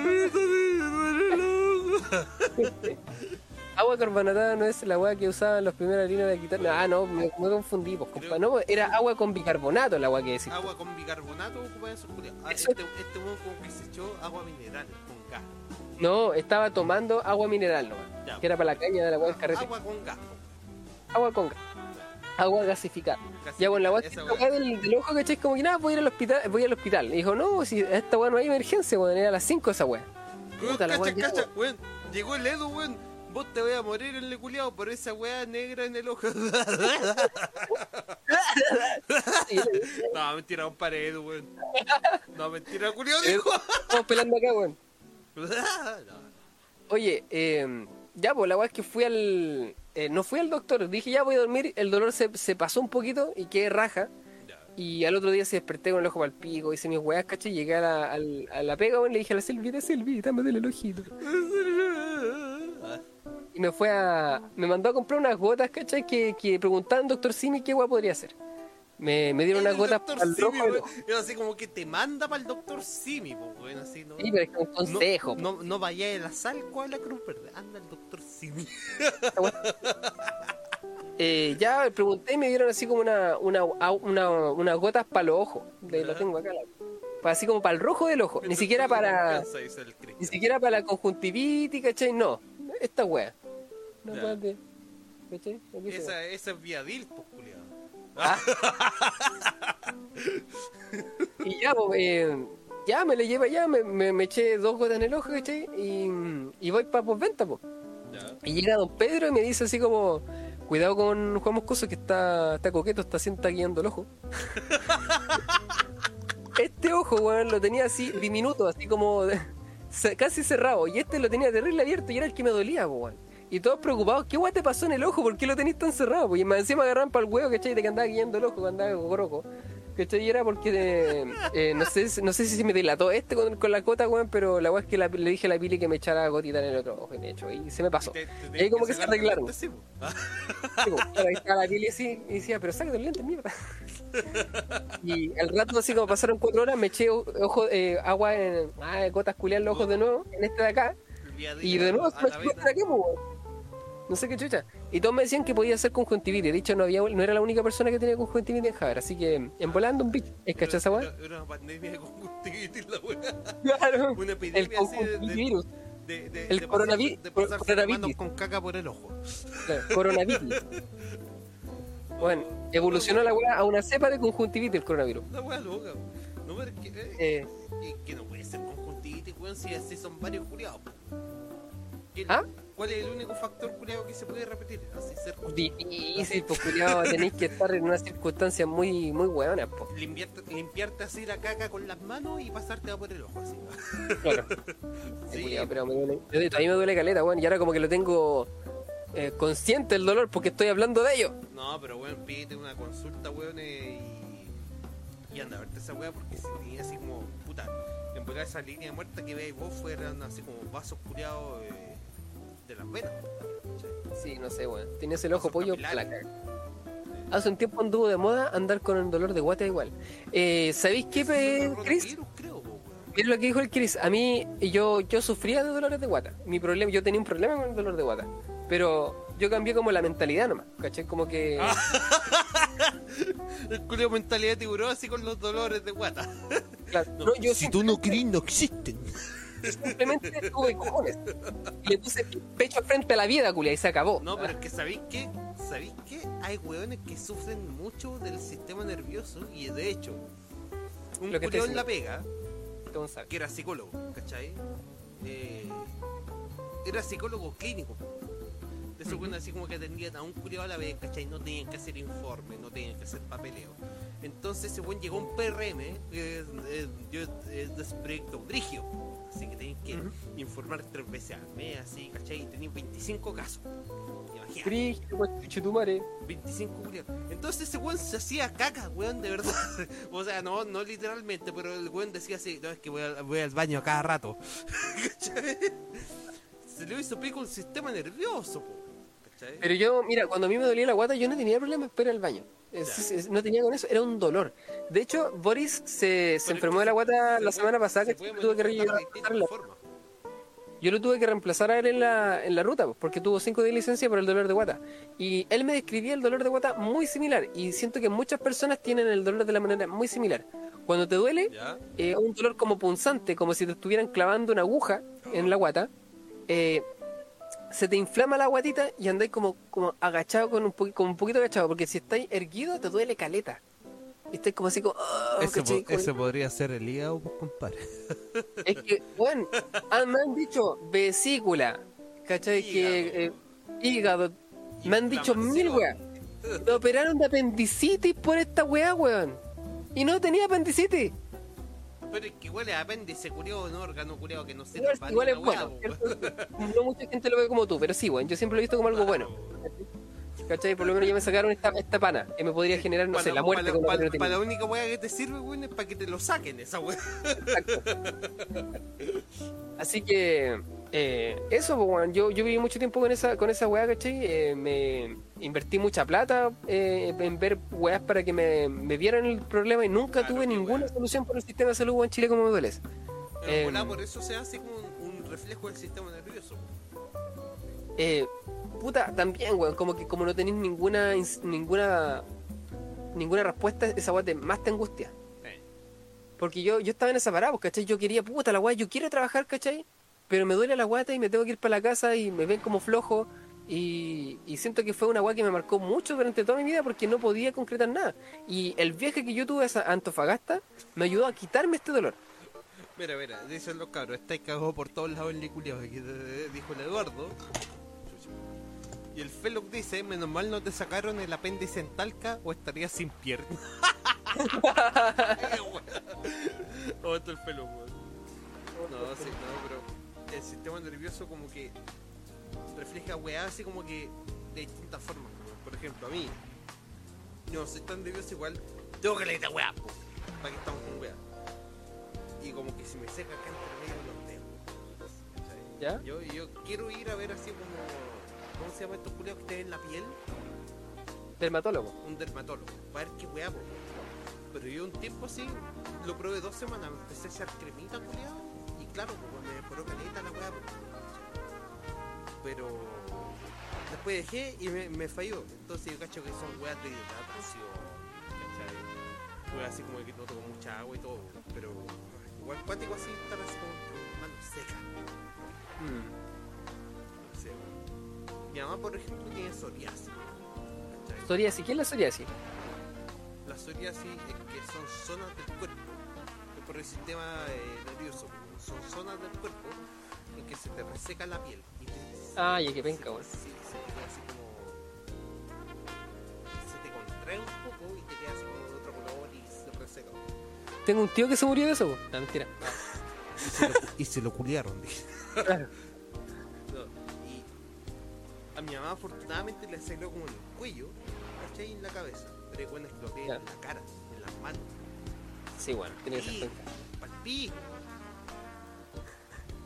Agua carbonatada no es la agua que usaban los primeros harinas de quitar. Ah, no, me, me confundí, pues, compa. No, era agua con bicarbonato la agua que decís. Agua con bicarbonato ocupa eso. Ah, este, este como que se echó agua mineral con gas. No, estaba tomando agua mineral nomás. Ya. Que era para la caña de la agua del carrete. Agua con gas. Agua con gas. Agua gasificada. Gasificada, Ya, bueno, la agua del, del ojo, ¿cachai? Como que nada, voy a ir al hospital. Voy al hospital. Y dijo, no, si a esta weá no hay emergencia, weón. Era a las 5 esa weá. Puta, la cacha, weá ya, cacha, weón. Llegó el Edu, weón. Vos te voy a morir en el culiao por esa weá negra en el ojo. no, mentira, un par Edu, weón. No, mentira, culiao, dijo. Estamos pelando acá, weón. Oye, eh, ya, pues la weá es que fui al. eh, no fui al doctor, dije ya voy a dormir, el dolor se, se pasó un poquito y quedé raja. Y al otro día se desperté con el ojo para el pico, hice mis weas, caché, llegué a la, a la pega, weón, le dije a la Silvita, Silvita, me duele el ojito. Y me fue a. Me mandó a comprar unas gotas, ¿cachai? Que, que preguntaban doctor Simi qué weá podría hacer. Me, me dieron unas gotas para el Simi, rojo. Es así como que te manda para el doctor Simi, pues, así, ¿no? Sí, pero es que un consejo. No, no, no vaya a la sal, ¿cuál la cruz verde? Anda el doctor Simi. Eh, ya pregunté y me dieron así como una, una, una, unas gotas para los ojos. De, lo tengo acá. la- así como para el rojo del ojo. Ni siquiera para. Ni siquiera para la conjuntivitis, ¿cachai? No. Esta wea. Una Ya. wea. Esa, esa es Viadil, pues, culiao. Y ya, pues, eh, ya me le lleva ya, me, me, me eché dos gotas en el ojo, ¿cachai? Y, y voy para postventa, pues. Y llega don Pedro y me dice así como, cuidado con Juan Moscoso que está, está coqueto, está sienta guiando el ojo. este ojo, weón, lo tenía así diminuto, así como de- casi cerrado. Y este lo tenía terrible abierto y era el que me dolía, weón. Y todos preocupados, ¿qué weón te pasó en el ojo? ¿Por qué lo tenís tan cerrado? po? Y más encima agarran para el huevo, ¿cachai? De que andaba guiando el ojo, que andaba rojo. ¿Cachai? Y era porque eh, eh, no, sé, no sé si se me dilató este con, con la cota, weón, pero la weá es que la- le dije a la Pili que me echara gotita en el otro ojo, de hecho, y se me pasó. Te- te Y ahí tenés como que se arreglaron. sí, po. Sí, po, ahí estaba la Pili así y decía, pero sácate los lentes, mierda. Y al rato, así como pasaron cuatro horas, me eché ojo, eh, agua en ah, gotas culiar los ojos de nuevo, en este de acá, y de nuevo se me de aquí. No sé qué chucha. Y todos me decían que podía ser conjuntivitis. De hecho, no había, no era la única persona que tenía conjuntivitis en Javier. Así que, en volando un bicho. ¿Es weá? Era- una pandemia de conjuntivitis la weá. Claro. Una El epidemia así de- de, conjuntivirus. de, de, el de coronavi- pasarse- de pasarse coronavirus. con caca por el ojo. Claro, coronavirus. Bueno, evolucionó la weá a una cepa de conjuntivitis el coronavirus. La weá loca. No, pero es que, eh, Eh, que, que no puede ser conjuntivitis, weón, si así son varios curiados. ¿Qué- ¿Ah? ¿Cuál es el único factor curiado que se puede repetir? Así ser difícil, pues culiao, tenéis que estar en una circunstancia muy, muy weona, po. limpiarte, limpiarte así la caca con las manos y pasarte por el ojo así. Claro. Sí, Culiao, pero me duele. duele- Todavía me duele caleta, weón. Y ahora como que lo tengo eh, consciente el dolor porque estoy hablando de ello. No, pero weón, pídete una consulta, weón, eh, y, y anda a verte esa weá porque si tenía así como, puta, en verdad esa línea muerta que veis vos fueran así como vasos curiados eh, de las venas. Sí, no sé, weón. Tienes el ojo pollo caga. Hace un tiempo anduvo de moda andar con el dolor de guata igual. Eh, ¿Sabéis qué, Chris? Mira lo que dijo el Chris. A mí, yo, yo sufría de dolores de guata. Mi problema, yo tenía un problema con el dolor de guata. Pero yo cambié como la mentalidad nomás. ¿Cachai? Como que. Ah. El culiao mentalidad de tiburón así con los dolores de guata. claro, no, yo Si tú no crees, no existen. simplemente tuve cojones. Y le puse pecho frente a la vida, culia, y se acabó. No, pero es que ¿sabéis qué? ¿Sabéis qué? Hay weones que sufren mucho del sistema nervioso y de hecho, un Lo que te culiao en decía. la pega, que era psicólogo, ¿cachai? Eh, era psicólogo clínico. De esos así como que atendían a un culiao a la vez, ¿cachai? No tenían que hacer informe, no tenían que hacer papeleo. Entonces ese buen llegó a un PRM, eh, eh, yo eh, de ese proyecto Brigio, así que tenían que informar tres veces al mes, así, ¿cachai? Y tenían 25 casos. Imagínate. Brígido, pues. 25 culiados. Entonces ese weón se hacía caca, weón, de verdad. O sea, no, no literalmente, pero el weón decía así, no, es que voy al, voy al baño a cada rato. ¿Cachai? Se le hizo pico el sistema nervioso, po. ¿Cachai? Pero yo, mira, cuando a mí me dolía la guata, yo no tenía problema para ir al baño. Es- Ya. es- no tenía con eso, era un dolor. De hecho, Boris se, se enfermó de la guata se la puede- semana pasada, se que tuve que reemplazarla. Yo lo tuve que reemplazar a él en la, en la ruta, pues, porque tuvo cinco días de licencia por el dolor de guata. Y él me describía el dolor de guata muy similar. Y siento que muchas personas tienen el dolor de la manera muy similar. Cuando te duele, eh, un dolor como punzante, como si te estuvieran clavando una aguja en la guata, eh, se te inflama la guatita y andáis como, como agachado, con un, como un poquito agachado, porque si estáis erguido te duele caleta. Y estáis como así como... "Ah", Ese, ese podría ser el hígado, pues, compadre. Es que, bueno, ah, me han dicho vesícula, ¿cachai? Que eh, hígado. Me han dicho mil weas. Me operaron de apendicitis por esta wea, weón. Y no tenía apendicitis. Pero es que igual es apéndice curioso, un órgano curioso que no se Igual, igual es bueno. ¿cierto? No mucha gente lo ve como tú, pero sí, weón. Yo siempre lo he visto como algo bueno. ¿Cachai? Por lo menos ya me sacaron esta, esta pana que me podría generar, no sé, la muerte para, la única weá que te sirve, weón, es para que te lo saquen esa weá. Así que eh, eso, pues, weón. yo, yo viví mucho tiempo con esa, con esa weá, ¿cachai? Eh, me invertí mucha plata eh, en ver weas para que me, me vieran el problema y nunca Claro, tuve ninguna weá. solución por el sistema de salud en Chile como me duele. Pero Eh, por eso se hace como un, un reflejo del sistema nervioso. Eh, puta, también, weón, como que como no tenéis ninguna ninguna ninguna respuesta, esa weá te, más te angustia. Porque yo, yo estaba en esa parada, pues, ¿cachai? Yo quería, puta, la weá, yo quiero trabajar, ¿cachai? Pero me duele la guata y me tengo que ir para la casa y me ven como flojo. Y, y siento que fue una weá que me marcó mucho durante toda mi vida porque no podía concretar nada. Y el viaje que yo tuve a Antofagasta me ayudó a quitarme este dolor. Mira, mira, dicen los cabros, estáis cagados por todos lados en eh, dijo el Eduardo. Y el Feloc dice, menos mal no te sacaron el apéndice en talca o estarías sin pierna. esto el Feloc. No, sí, no, pero el sistema nervioso como que refleja weá así como que de distintas formas. Por ejemplo, a mí, no soy tan nervioso igual, Tengo que leer esta weá. ¿Para qué estamos con weá? Y como que se me seca acá entre medio los dedos. ¿Ya? Yo, yo quiero ir a ver así como. ¿Cómo se llama estos culiados que te ven la piel? Dermatólogo. Un dermatólogo. Para ver qué weá, po. Pero yo un tiempo así, lo probé dos semanas, me empecé a echar cremita, culiado. Claro, pues me mejoró caleta la weá, po. Pero. Después dejé y me, me falló. Entonces yo cacho que son weas de hidratación. ¿cachai? Weas así como que no tomo mucha agua y todo. Pero igual cuático así estar así como con manos secas. Mm. No sé. Mi mamá, por ejemplo, tiene psoriasis. ¿cachai? Psoriasis. ¿Quién es la psoriasis? La psoriasis es que son zonas del cuerpo, por el sistema eh, nervioso, son zonas del cuerpo en que se te reseca la piel. Y te- Ah, ya que penca, weón. Sí, se te queda así como. Se te contrae un poco y te queda así como de otro color y se reseca. Tengo un tío que se murió de eso. No, mentira. Y se lo, y se lo culiaron, dije. Claro. No, Y a mi mamá afortunadamente le salió como en el cuello, ¿cachai? En la cabeza. Pero bueno, exploté Ya. en la cara, en las manos. Sí, bueno, tiene que ser Y penca.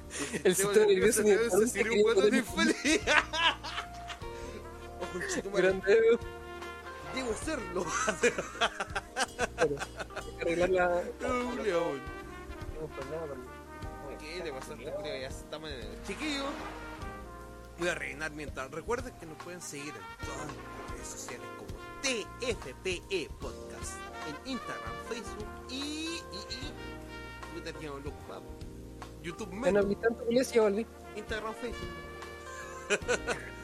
El sistema nervioso se un guatón infeliz. Ojo, conchetumare, Grande. Hay que arreglar la. ¿Qué le pasó a este? Ya estamos en el chiquillo. Voy a reinar mientras. Recuerden que nos pueden seguir en todas las redes sociales como TFPE Podcast. En Instagram, Facebook y. y, y Twitter lo ocupamos. YouTube Ya no tanto, ya volví. Instagram, Facebook.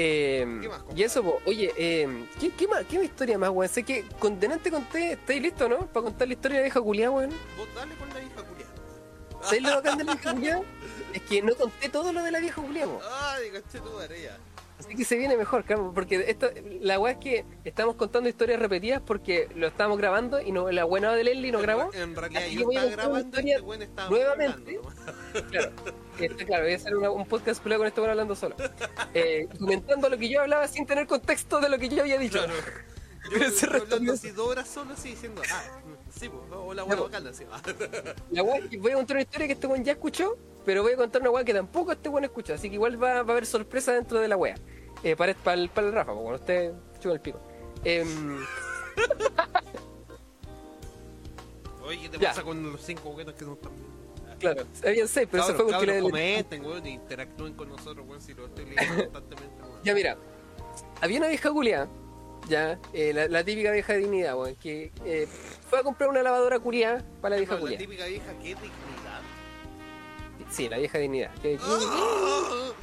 Eh, ¿Qué más, y eso, po, oye, eh, ¿qué, qué, más, ¿qué historia más, weón? Sé que con delante conté, ¿estáis listos, no? Para contar la historia de la vieja culiada, weón. Vos dale con la hija Julián. ¿Sabéis lo bacán de la vieja culiada? Es que no conté todo lo de la vieja culiada, po. Ay, caché tu madre ya. Así que se viene mejor, claro, porque esto, la weá es que estamos contando historias repetidas porque lo estábamos grabando y no, la buena de Leslie no grabó. En realidad Así yo estaba grabando y este estaba nuevamente. hablando. Claro, está claro, voy a hacer una- un podcast con este weón hablando solo. Eh, comentando lo que yo hablaba sin tener contexto de lo que yo había dicho. Claro. Yo, hablando así dos horas solo así diciendo, ah, sí, pues, hola, buena Ya, bacana, sí. ah. La weá es que voy a contar una historia que este weón ya escuchó, pero voy a contar una weá que tampoco este weón escuchó, así que igual va, va a haber sorpresa dentro de la weá. Eh, para, para, el, para el Rafa, cuando usted chupa el pico. Em, Oye, ¿qué te Ya. pasa con los cinco juguetes que están bien? claro, habían seis, pero eso Cabros, fue porque le, comenten, weón, interactúen con nosotros, weón, si lo estoy leyendo constantemente, weón. Ya mira, había una vieja culiada, ya, eh, la, la típica vieja de dignidad, weón, que eh, fue a comprar una lavadora culiada para la vieja No, la típica vieja que es dignidad. Sí, la vieja de dignidad.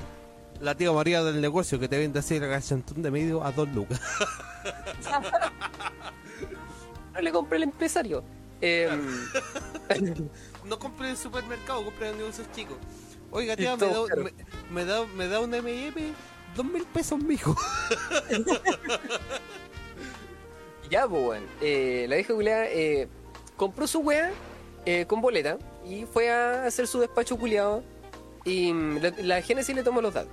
La tía María del negocio que te vende así el gachantón de medio a dos lucas. no le compré el empresario. Em, No compren en el supermercado, compren en negocios chicos. Oiga, tía, me da, me da, me da un M&M, dos mil pesos, mijo. Ya, pues, weón. Eh, la vieja culiada eh, compró su weá eh, con boleta y fue a hacer su despacho culiado. Y mm, la, la Génesis le tomó los datos.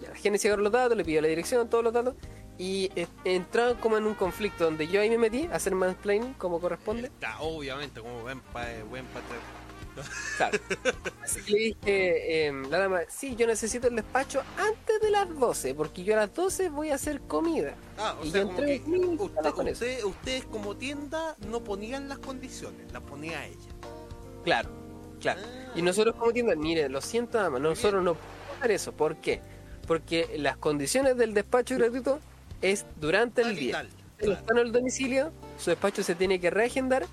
Ya, la Génesis agarró los datos, le pidió la dirección, todos los datos. Y eh, entraron como en un conflicto donde yo ahí me metí a hacer mansplaining como corresponde. Está, obviamente, como buen, pa, buen patrón. Claro. Así que le dije, eh, la dama, sí, yo necesito el despacho antes de las 12, porque yo a las 12 voy a hacer comida. Ah, o Y sea, yo como que usted- con usted- ustedes como tienda no ponían las condiciones, las ponía ella. Claro, claro. Ah. Y nosotros como tienda, mire, lo siento dama, nosotros no podemos hacer eso. ¿Por qué? Porque las condiciones del despacho gratuito es durante el y día. tal, claro. está en el domicilio, su despacho se tiene que reagendar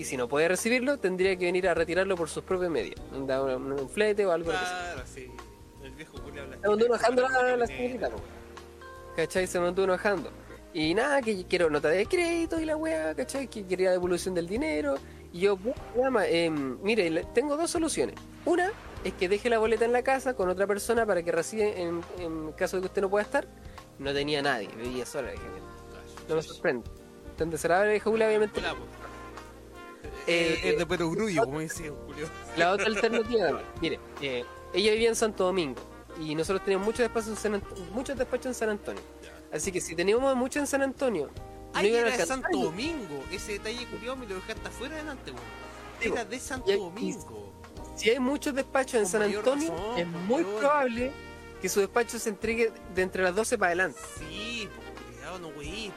y si no puede recibirlo, tendría que venir a retirarlo por sus propios medios. Un, un, un flete o algo así. Claro, sí. El viejo Julio habla. Se mandó enojando la, la Tiene- señorita. ¿cachai? Se mandó enojando. Y nada, que quiero nota de crédito y la weá, ¿cachai? Que quería devolución del dinero. Y yo, "Puta, dama, em, mire, tengo dos soluciones. Una es que deje la boleta en la casa con otra persona para que reciba en, en caso de que usted no pueda estar. No tenía nadie, vivía sola. Dije, no me sorprende. Entonces será la vieja Julia, obviamente. Hola. Eh, es de perogrullo, como decía Julio. La otra alternativa, mire, eh, ella vivía en Santo Domingo y nosotros teníamos muchos despachos en San, muchos despachos en San Antonio. Así que si teníamos mucho en San Antonio Ah, no era de. Santo Domingo. Ese detalle culiado me lo dejaste afuera delante, weón. Era de Santo Domingo. Si hay muchos despachos en San Antonio, razón, es muy probable que su despacho se entregue de entre las 12 para adelante. Sí, culiado, no weón.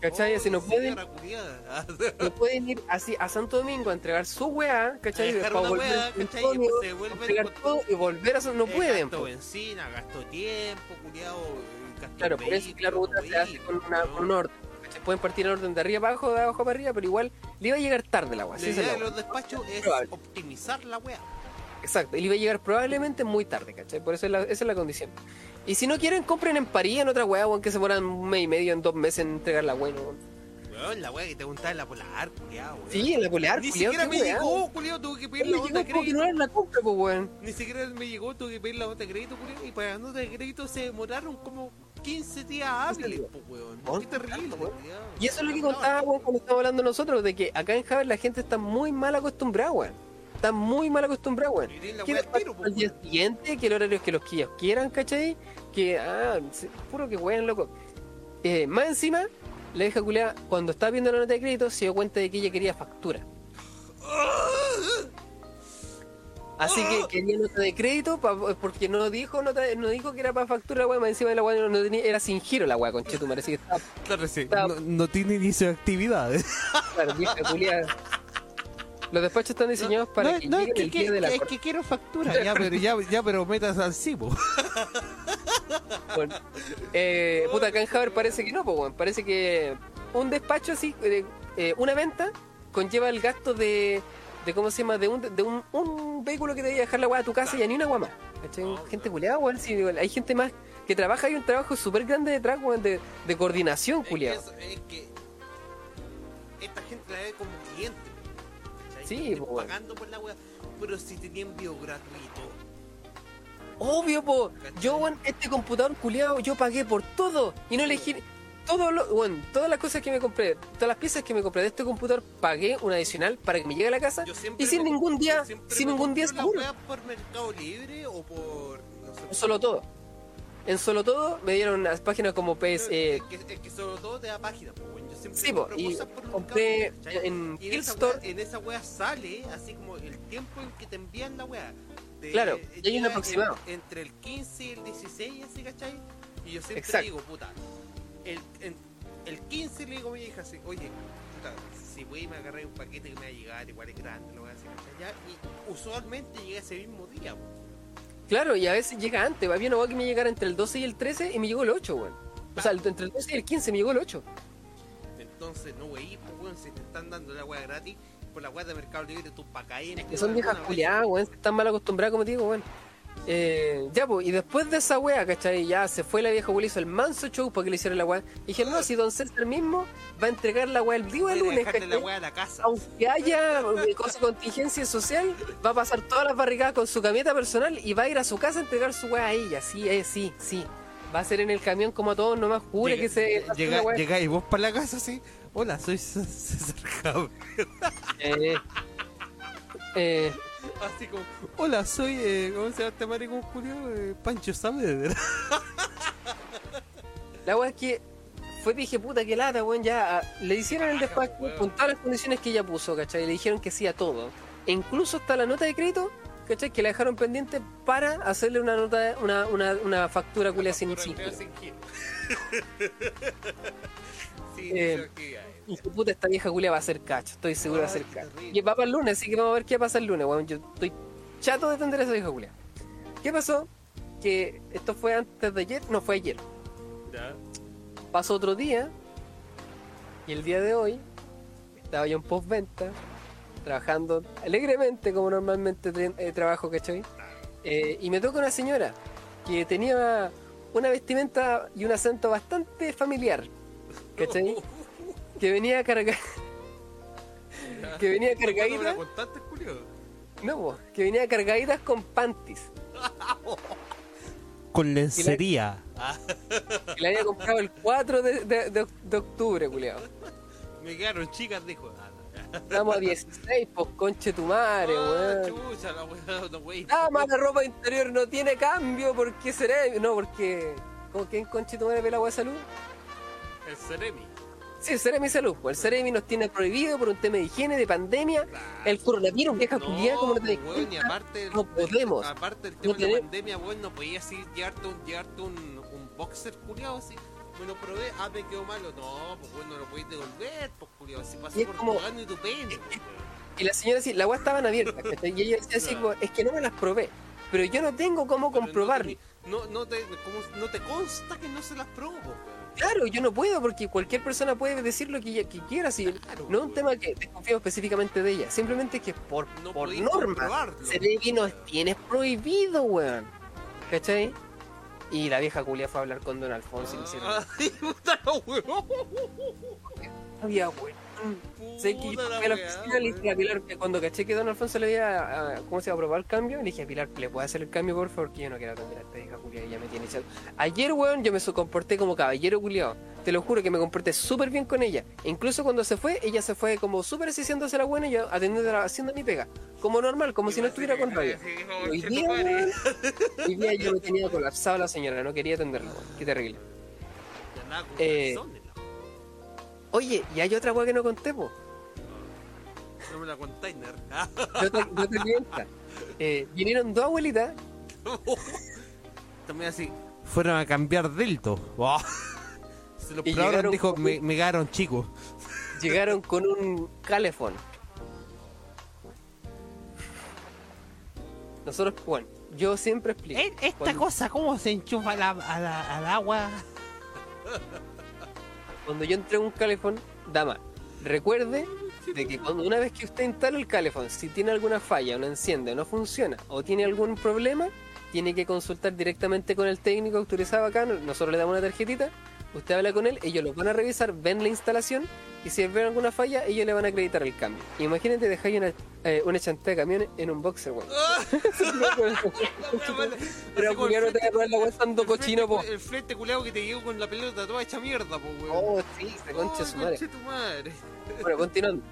¿Cachai? Oh, Así no pueden, señora culiada. no pueden ir así a Santo Domingo a entregar su weá, ¿cachai? Para volver weá, ¿cachai? Y Antonio, después se vuelven con- todo y volver a. No Eh, pueden, Gasto benzina, gasto tiempo, culiado. gasto Claro, por eso que la ruta se hace con, una, con un orden. ¿cachai? Pueden partir en orden de arriba abajo, de abajo para arriba, pero igual le iba a llegar tarde la weá. La idea de los despachos es Probable. optimizar la weá. Exacto, y le iba a llegar probablemente muy tarde, ¿cachai? Por eso es la, esa es la condición. Y si no quieren, compren en París, en otra weá, weón, que se demoran un mes y medio, en dos meses en entregar la weá, weón. Weón, la weá que te preguntaba en la polar, culiado, weón. Sí, en la polear, Ni culiao, siquiera me weá. llegó, culiado, tuve que pedir la nota de crédito. no la compra, pues, weón. Ni siquiera me llegó, tuve que pedir la nota de crédito, culiado. Y para la nota de crédito se demoraron como 15 días hábiles, pues, weón. Weón, Qué terrible, weón. Y eso es lo que contaba, weón, cuando estábamos hablando nosotros, de que acá en Javer la gente está muy mal acostumbrada, weón. Está muy mal acostumbrada, weón. Al día weón. siguiente, que el horario es que los quillos quieran, ¿cachai? Que, ah, puro que weón, loco. Eh, más encima, la hija culiada, cuando estaba viendo la nota de crédito, se dio cuenta de que ella quería factura. Así que quería nota de crédito pa- porque no dijo nota de- no dijo que era para factura la weá, más encima de la weá no, no tenía, era sin giro la weá, conchetumare, así que estaba Claro, sí. No, no tiene inicio de actividades. Claro, vieja culiada. Los despachos están diseñados para no, que no, es el que, de la es que quiero factura. Ya, pero, ya, ya, pero metas al cibo. Bueno, eh, puta, acá en Javer parece que no, pues, weón. Parece que un despacho así, eh, eh, una venta, conlleva el gasto de, de ¿cómo se llama? De un, de un, un vehículo que te vaya a dejar la weá a tu casa y ya ni una weá más. ¿Cachai? No, gente culiada, weón. Sí, igual, hay gente más que trabaja, hay un trabajo súper grande detrás, weón, de, de coordinación, Es que, culiado. eso- es que esta gente la ve como cliente. Sí, weón. pagando por la weá. Pero si tenían envío gratuito. Obvio, po. ¿Cachai? Yo, weón, este computador culiado, yo pagué por todo y no elegí. Todo lo, bueno, todas las cosas que me compré, todas las piezas que me compré de este computador, pagué un adicional para que me llegue a la casa y sin me- ningún día, sin ningún día seguro. por Mercado Libre o por. No sé, En solo todo. En solo todo me dieron las páginas como PS. es, que, es que solo todo te da página, pues, siempre Sí, po, y por compré en Y en esa, wea, en esa wea sale así como el tiempo en que te envían la wea. Te- Claro, eh, y hay un aproximado. en- entre el 15 y el 16, así, ¿cachai? Y yo siempre Exacto. digo, puta, el, en- el 15 le digo a mi hija así, oye, puta, si voy me agarré un paquete que me va a llegar, igual es grande, lo voy a hacer, ¿cachai? Ya, y usualmente llega ese mismo día, po. Claro, y a veces llega antes. Había una weá que me llegara entre el 12 y el 13 y me llegó el 8, weón. O sea, entre el 12 y el 15 me llegó el 8. Entonces, no, wey, pues, weón, si te están dando la wea gratis, por la wea de Mercado Libre, tú pa' caer. Que son viejas culiadas, weón. Están mal acostumbradas, como te digo, weón. Eh, ya, pues, y después de esa wea, ¿cachai? Ya se fue la vieja weá, hizo el manso show para que le hiciera la wea. Y dijeron, no, si Don César mismo va a entregar la wea el día a lunes, la ¿cachai? wea a la casa. Aunque haya eh, contingencia social, va a pasar todas las barricadas con su camioneta personal y va a ir a su casa a entregar su wea a ella. Sí, eh, sí, sí. Va a ser en el camión como a todos, nomás jure Llega- que se. llega, wea. llegáis vos para la casa así. Hola, soy César Javier. Eh, eh, Así como, hola, soy, eh, ¿cómo se llama este maricón Julio? Eh, Pancho Saavedra. La weá es que fue, dije, puta, que lata, weón, ya. ah, Le hicieron el despacho con todas las condiciones que ella puso, ¿cachai? Le dijeron que sí a todo. E incluso hasta la nota de crédito, ¿cachai? Que la dejaron pendiente para hacerle una nota, una, una, una factura culia sin giro. sí, Eh, Y su puta, esta vieja culia va a hacer cacho, estoy seguro va a Ay, hacer qué cacho. Y va para el lunes, así que vamos a ver qué pasa el lunes, weón. Yo estoy chato de atender a esa vieja culia. ¿Qué pasó? Que esto fue antes de ayer, no fue ayer. Ya. Pasó otro día y el día de hoy estaba yo en postventa trabajando alegremente como normalmente te- eh, trabajo, ¿cachai? Eh, y me toca una señora que tenía una vestimenta y un acento bastante familiar, ¿cachai? Que venía cargada, que venía ¿Cuándo me la cargadita, no, po, que venía cargaditas con panties. Con lencería. Que le había comprado el 4 de, de- de- de octubre, culiao. Me quedaron chicas, dijo. Ah. Estamos a 16, pues conche tu madre, Ah, weón. chucha, la no. Ah, más la ropa interior no tiene cambio, ¿por qué será? No, porque. ¿Con quién conche tu madre ve la weá de salud? El Ceremi. Sí, el Ceremi Salud. pues, El Ceremi nos tiene prohibido por un tema de higiene, de pandemia. El coronavirus, vieja culiada, como no te weón, y No podemos. aparte el No tema de la pandemia, weón, no podías así llevarte un, llevarte un, un boxer culiado así. Bueno, probé, ah, me quedó malo. No, pues weón, no lo podéis devolver, pues culiado. Si Y pasó es por como- tu y tu pene, pues. Y la señora sí, la agua estaban abiertas, ¿cachai? Y ella decía así, es que no me las probé. Pero yo no tengo cómo Pero no comprobarlo. tení- No, no, te, como- no te consta que no se las probó, pues, weón. Claro, yo no puedo porque cualquier persona puede decir lo que, que quiera. Si Claro, no es un tema que desconfío específicamente de ella. Simplemente que por, No por norma, comprobarlo. Cerebi nos tienes prohibido, weón. ¿Cachai? Y la vieja culia fue a hablar con Don Alfonso y le hicieron... Ay, puta la. Había, weón. Sé que yo fui a la oficina, le dije a. Pilar que cuando caché que Don Alfonso le había, a- ¿cómo se iba a probar el cambio? Le dije a Pilar, ¿le puede hacer el cambio, por favor? Que yo no quiero atender a esta hija culiada y ya me tiene echado. Ayer, weón, yo me comporté como caballero culiado. Te lo juro que me comporté súper bien con ella. E incluso cuando se fue, ella se fue como súper así haciéndose la buena y yo atendiendo, haciendo mi pega. Como normal, como si no estuviera con rabia. Hoy día, weón, hoy día yo me tenía colapsado la señora, no quería atenderla, weón. Qué terrible. Eh, Oye, y hay otra weá que no conté, po. No me la otra, de otra clienta. Eh, vinieron dos abuelitas, También así. Fueron a cambiar delto. Oh. Se lo Y Pero ahora llegaron dijo, con- me, me quedaron chicos. llegaron con un calefón. Nosotros, bueno, yo siempre explico. Eh, Esta Cuando- cosa, ¿cómo se enchufa a la- a la- al agua? Cuando yo entrego un calefón, dama, recuerde de que cuando una vez que usted instala el calefón, si tiene alguna falla, no enciende, no funciona o tiene algún problema, tiene que consultar directamente con el técnico autorizado acá. Nosotros le damos una tarjetita, usted habla con él, ellos lo van a revisar, ven la instalación y si ven alguna falla, ellos le van a acreditar el cambio. Imagínate dejar una, eh, una de camiones en un boxer, weón. Pero culiao, no te voy a probar la weá estando cochino, po. El flete culeado que te llegó con la pelota toda hecha mierda, po, weón. Oh, sí, se concha Ay, su madre. tu madre. Bueno, continuando.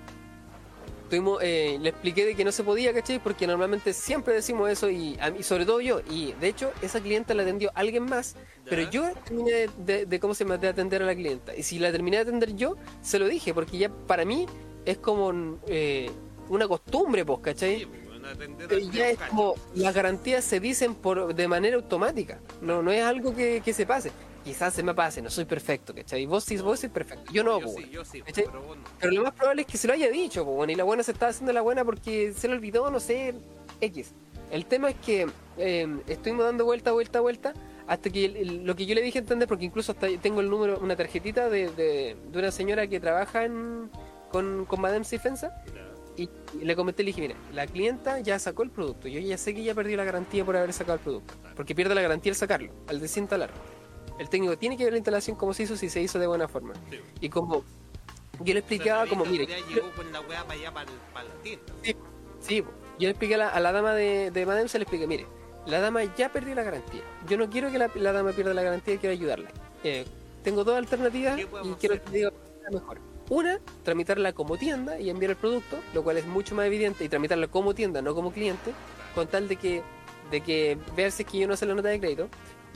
Tuvimos, eh, le expliqué de que no se podía, ¿cachai? Porque normalmente siempre decimos eso y, sobre todo yo. Y de hecho, esa clienta la atendió alguien más, pero yo terminé de, de- de cómo se me de atender a la clienta. Y si la terminé de atender yo, se lo dije, porque ya para mí es como eh, una costumbre, pues, ¿cachai? Sí, Eh, al ya es como las garantías se dicen por de manera automática. No, no es algo que, que se pase. Quizás se me pase, no soy perfecto, ¿cachai? Vos sí, vos sois perfecto. Yo no, Yo pues, sí, yo sí, pero lo más probable es que se lo haya dicho, po, bueno, y la buena se estaba haciendo la buena porque se le olvidó, no sé, X. El tema es que eh, estuvimos dando vuelta, vuelta, vuelta, hasta que el- el- lo que yo le dije a entender, porque incluso hasta tengo el número, una tarjetita de, de, de una señora que trabaja en, con, con Madame Sifensa, y le comenté, le dije, mira, la clienta ya sacó el producto, yo ya sé que ya perdió la garantía por haber sacado el producto, porque pierde la garantía al sacarlo, al desinstalar. El técnico tiene que ver la instalación como se hizo, si se hizo de buena forma. Sí. Y como yo le explicaba, como, mire, Ya llegó con la weá para allá, para, el- para la tienda. Sí, po. yo le expliqué a la, a la dama de, de se le expliqué, mire, la dama ya perdió la garantía. Yo no quiero que la, la dama pierda la garantía, quiero ayudarla. Eh, tengo dos alternativas ¿Qué y quiero hacer? que diga la mejor. Una, tramitarla como tienda y enviar el producto, lo cual es mucho más evidente, y tramitarla como tienda, no como cliente, con tal de que, de que es que yo no sé la nota de crédito.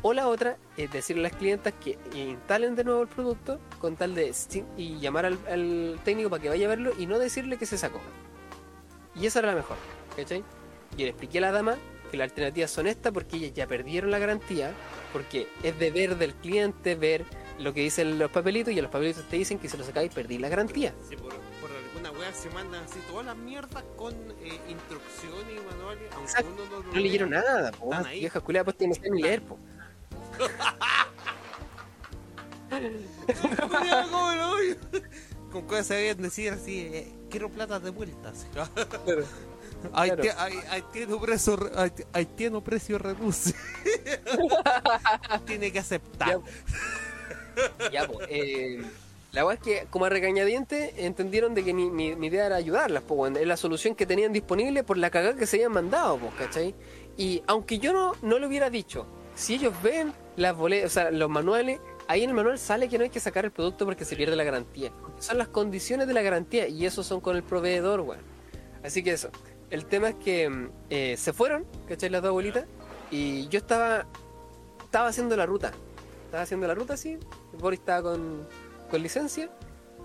O la otra es decirle a las clientas que instalen de nuevo el producto con tal de y llamar al, al técnico para que vaya a verlo y no decirle que se sacó. Y esa era la mejor, ¿cachai? Y le expliqué a la dama que las alternativas son estas porque ellas ya perdieron la garantía, porque es deber del cliente ver lo que dicen los papelitos y en los papelitos te dicen que si lo sacáis perdí la garantía. Sí, por, por alguna weá se mandan así todas las mierdas con eh, instrucciones y manuales. Aunque Exacto. uno no, lo No leyeron nada, po, vieja culiada, pues tiene que ni leer, po. Con cosas se deben decir así, eh, quiero plata de vueltas. Claro. tiene precio, haitiano precio reduce. Tiene que aceptar. Ya. Ya, po, eh, la verdad es que, como a regañadiente, entendieron de que mi, mi- mi idea era ayudarlas, po, es la solución que tenían disponible por la cagada que se habían mandado, po, ¿cachai? Y aunque yo no, no lo hubiera dicho, si ellos ven las boletas, o sea, los manuales, ahí en el manual sale que no hay que sacar el producto porque se pierde la garantía. Son las condiciones de la garantía y eso son con el proveedor, weón. Así que eso. El tema es que mm, eh, se fueron, ¿cachai? Las dos abuelitas. Y yo estaba estaba haciendo la ruta. Estaba haciendo la ruta así. Boris estaba con, con licencia.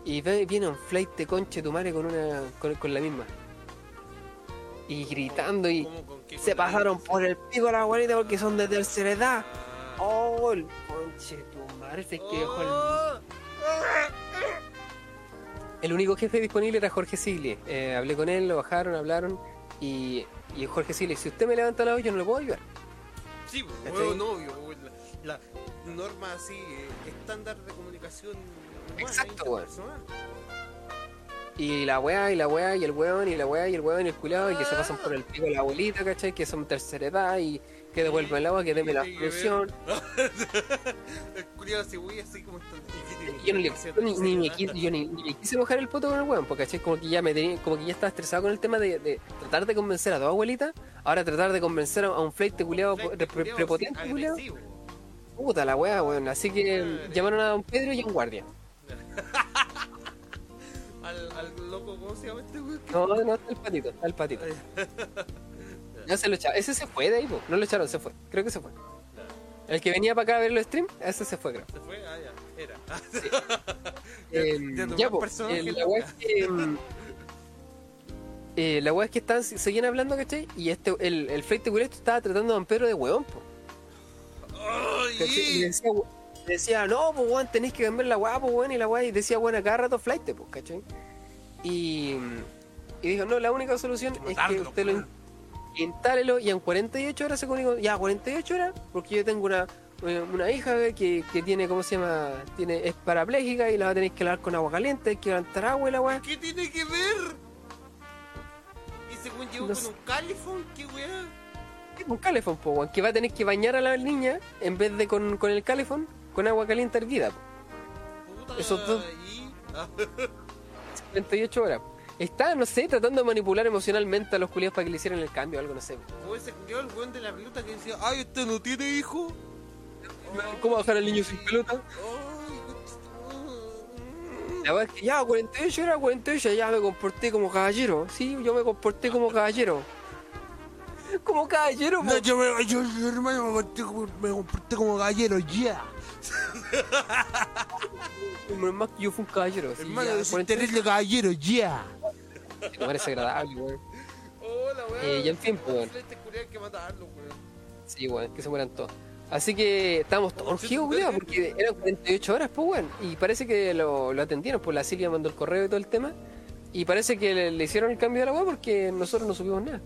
Y ve- viene un flight de conche tu madre con una con, la misma. Y gritando y. se ¿Con la pasaron por el pico la abuelita porque son de tercera edad. Oh, el conche tu madre, es que dejó el-. El único jefe disponible era Jorge Sigli. Eh, hablé con él, lo bajaron, hablaron. Y, y Jorge Sigli, si usted me levanta la voz, yo no le puedo ayudar. Sí, pues, ¿Cachai? huevo novio, huevo, la, la norma así, eh, estándar de comunicación humana, Exacto. Y la weá, y la weá, y el weón, y la weá, y el weón, y el culiado, y que se pasan por el pico de la abuelita, ¿cachai? Que son tercera edad, y que devuelvan el agua, que deme la solución. El culiado güey, así como está. ¿y qué tiene Yo, no le, ni, me quise, yo ni, quise mojar el poto con el weón, porque ¿cachai? Como que ya me tenía, como que ya estaba estresado con el tema de, de tratar de convencer a dos abuelitas, ahora tratar de convencer a un flight culiado prepotente, sí, culiado. Puta la weá, weón. Así que llamaron a don Pedro y a un guardia. Al, al loco, ¿cómo se llama este güey? No, no, está el patito, está el patito. Ya se lo echaron. Ese se fue de ahí, po. No lo echaron, se fue. Creo que se fue. El que venía para acá a ver los streams, ese se fue, creo. Se fue, ah, ya, era. Eh, ya no ya, más po, eh, la weá es que. mm, eh, la weá es que estaban, seguían hablando, ¿cachai? Y este, el, el culesto estaba tratando a Don Pedro de weón, po. ¿cachai? Y ¡Ay! decía, decía, no, pues weón, tenéis que cambiar la weá, pues weón, y la weá, y decía, a cada rato flight, pues, ¿cachai? Y, y dijo, no, la única solución es que usted lo instálelo y en 48 horas se comunicó, ya, 48 horas, porque yo tengo una, eh, una hija que, que tiene, ¿cómo se llama? Tiene, es parapléjica y la va a tener que lavar con agua caliente, hay que levantar agua y la weá. ¿Qué tiene que ver? Y según llegó No con sé. un califón, qué weá. Un calefón, po, weón, que va a tener que bañar a la niña en vez de con, con el calefón, con agua caliente hervida. Puta, Esos dos- y- ah, 48 horas. Está, no sé, tratando de manipular emocionalmente a los culiados para que le hicieran el cambio o algo, no sé. Como ese culiao, el weón de la pelota que decía, ay, usted no tiene hijo. ¿Cómo bajar al niño sin pelota? La verdad es que ya, 48 horas, 48, ya me comporté como caballero. Sí, yo me comporté como caballero. Como caballero. No, yo, me, yo, yo, hermano, me comporté como, me comporté como gallero, ya. Es más que yo fui un caballero. sí, Hermano, soy 48, terrible gallero, ya. Me parece agradable, weón. Hola, weón. Eh, y en fin, pues, weón. Weón. Sí, weón, que se mueran todos. Así que estábamos todos urgidos, culiao, porque eran 48 horas, pues, weón. Y parece que lo, lo atendieron, pues la Silvia mandó el correo y todo el tema. Y parece que le, le hicieron el cambio de la weá porque nosotros no supimos nada.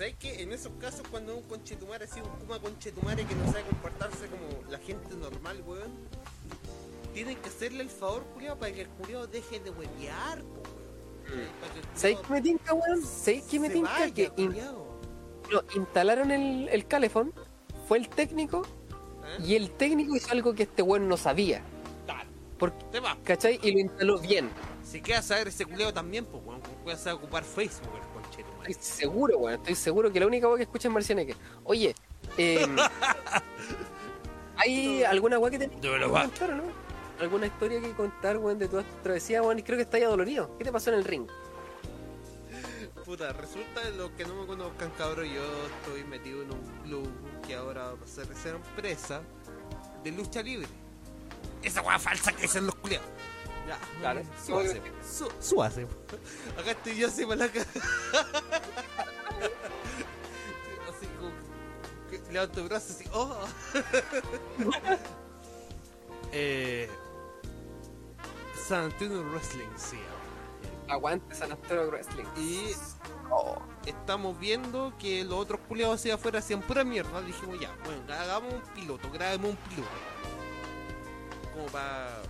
Es que sabes que en esos casos cuando un conchetumare así, un kuma conchetumare que no sabe comportarse como la gente normal, weón, tienen que hacerle el favor, culiao, para que el culiao deje de huevear, weón. Que ¿Sabéis culiao qué me tinca, weón? ¿Sabéis qué me tinca? vaya, que in- no, instalaron el, el calefón, fue el técnico, ¿Eh? y el técnico hizo algo que este weón no sabía. Porque, te va. ¿Cachai? Y lo instaló bien. Si queda saber ese culiao también, pues, weón, puede saber ocupar Facebook, conchetumare. Estoy seguro, weón. Estoy seguro que la única weá que escucha es Marcianeque. Oye, eh, ¿hay alguna weá que te De verdad. contar o no? ¿Alguna historia que contar, weón, de toda esta travesía, weón? Y creo que está ya dolorido. ¿Qué te pasó en el ring? Puta, resulta lo que no me conozcan, cabrón, yo estoy metido en un club que ahora va a ser empresa de lucha libre. Esa weá falsa que dicen los culiados. Ya, Claro. súbase, sú- súbase. Acá estoy yo así para la cara. así como que levanto el brazo así, oh. eh, San Antonio Wrestling, sí. Aguante San Antonio Wrestling. Y estamos viendo que los otros culiados hacia afuera hacían pura mierda. Dijimos ya, bueno, hagamos un piloto, grabemos un piloto. Como para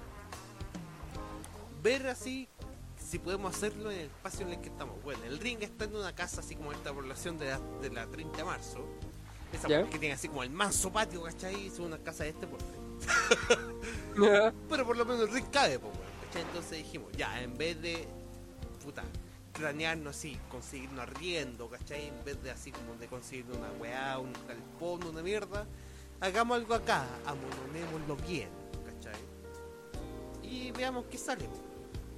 ver así si podemos hacerlo en el espacio en el que estamos. Bueno, el ring está en una casa así como esta población de la, de la 30 de marzo. Esa Ya. que tiene así como el manso patio, ¿cachai? Es una casa de este porte. Pero por lo menos el ring cabe, pues, ¿cachai? Entonces dijimos, ya, en vez de, puta, cranearnos así, conseguirnos arriendo, ¿cachai? En vez de así como de conseguir una weá, un galpón, una mierda, hagamos algo acá, amononémoslo bien, ¿cachai? Y veamos qué sale, po,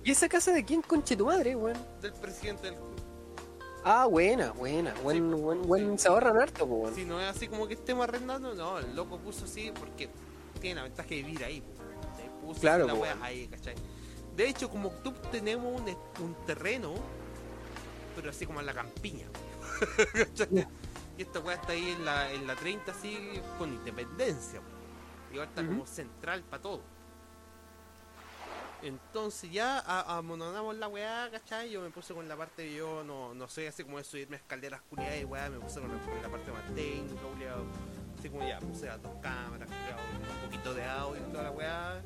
¿Y esa casa de quién, conche tu madre, weón? del presidente del club. Ah, buena, buena. Buen, Sí, buen, buen, se ahorran harto, po, weón. Si no es así como que estemos arrendando, no, el loco puso así porque tiene la ventaja de vivir ahí, po, ¿cachai? Puso Claro, la weá weón. ahí, ¿cachai? De hecho, como tú tenemos un, un terreno, pero así como en la campiña. ¿Cachai? y esta weá está ahí en la, en la 30, así con independencia. Y ahora está Ujú. como central para todo. Entonces ya amononamos la weá, ¿cachai? Yo me puse con la parte yo no, no soy así como de subirme a escaleras culiadas y weá, me puse con la, con la parte más técnica, culiado. Así como ya puse las dos cámaras, culiado, un poquito de audio y toda la weá.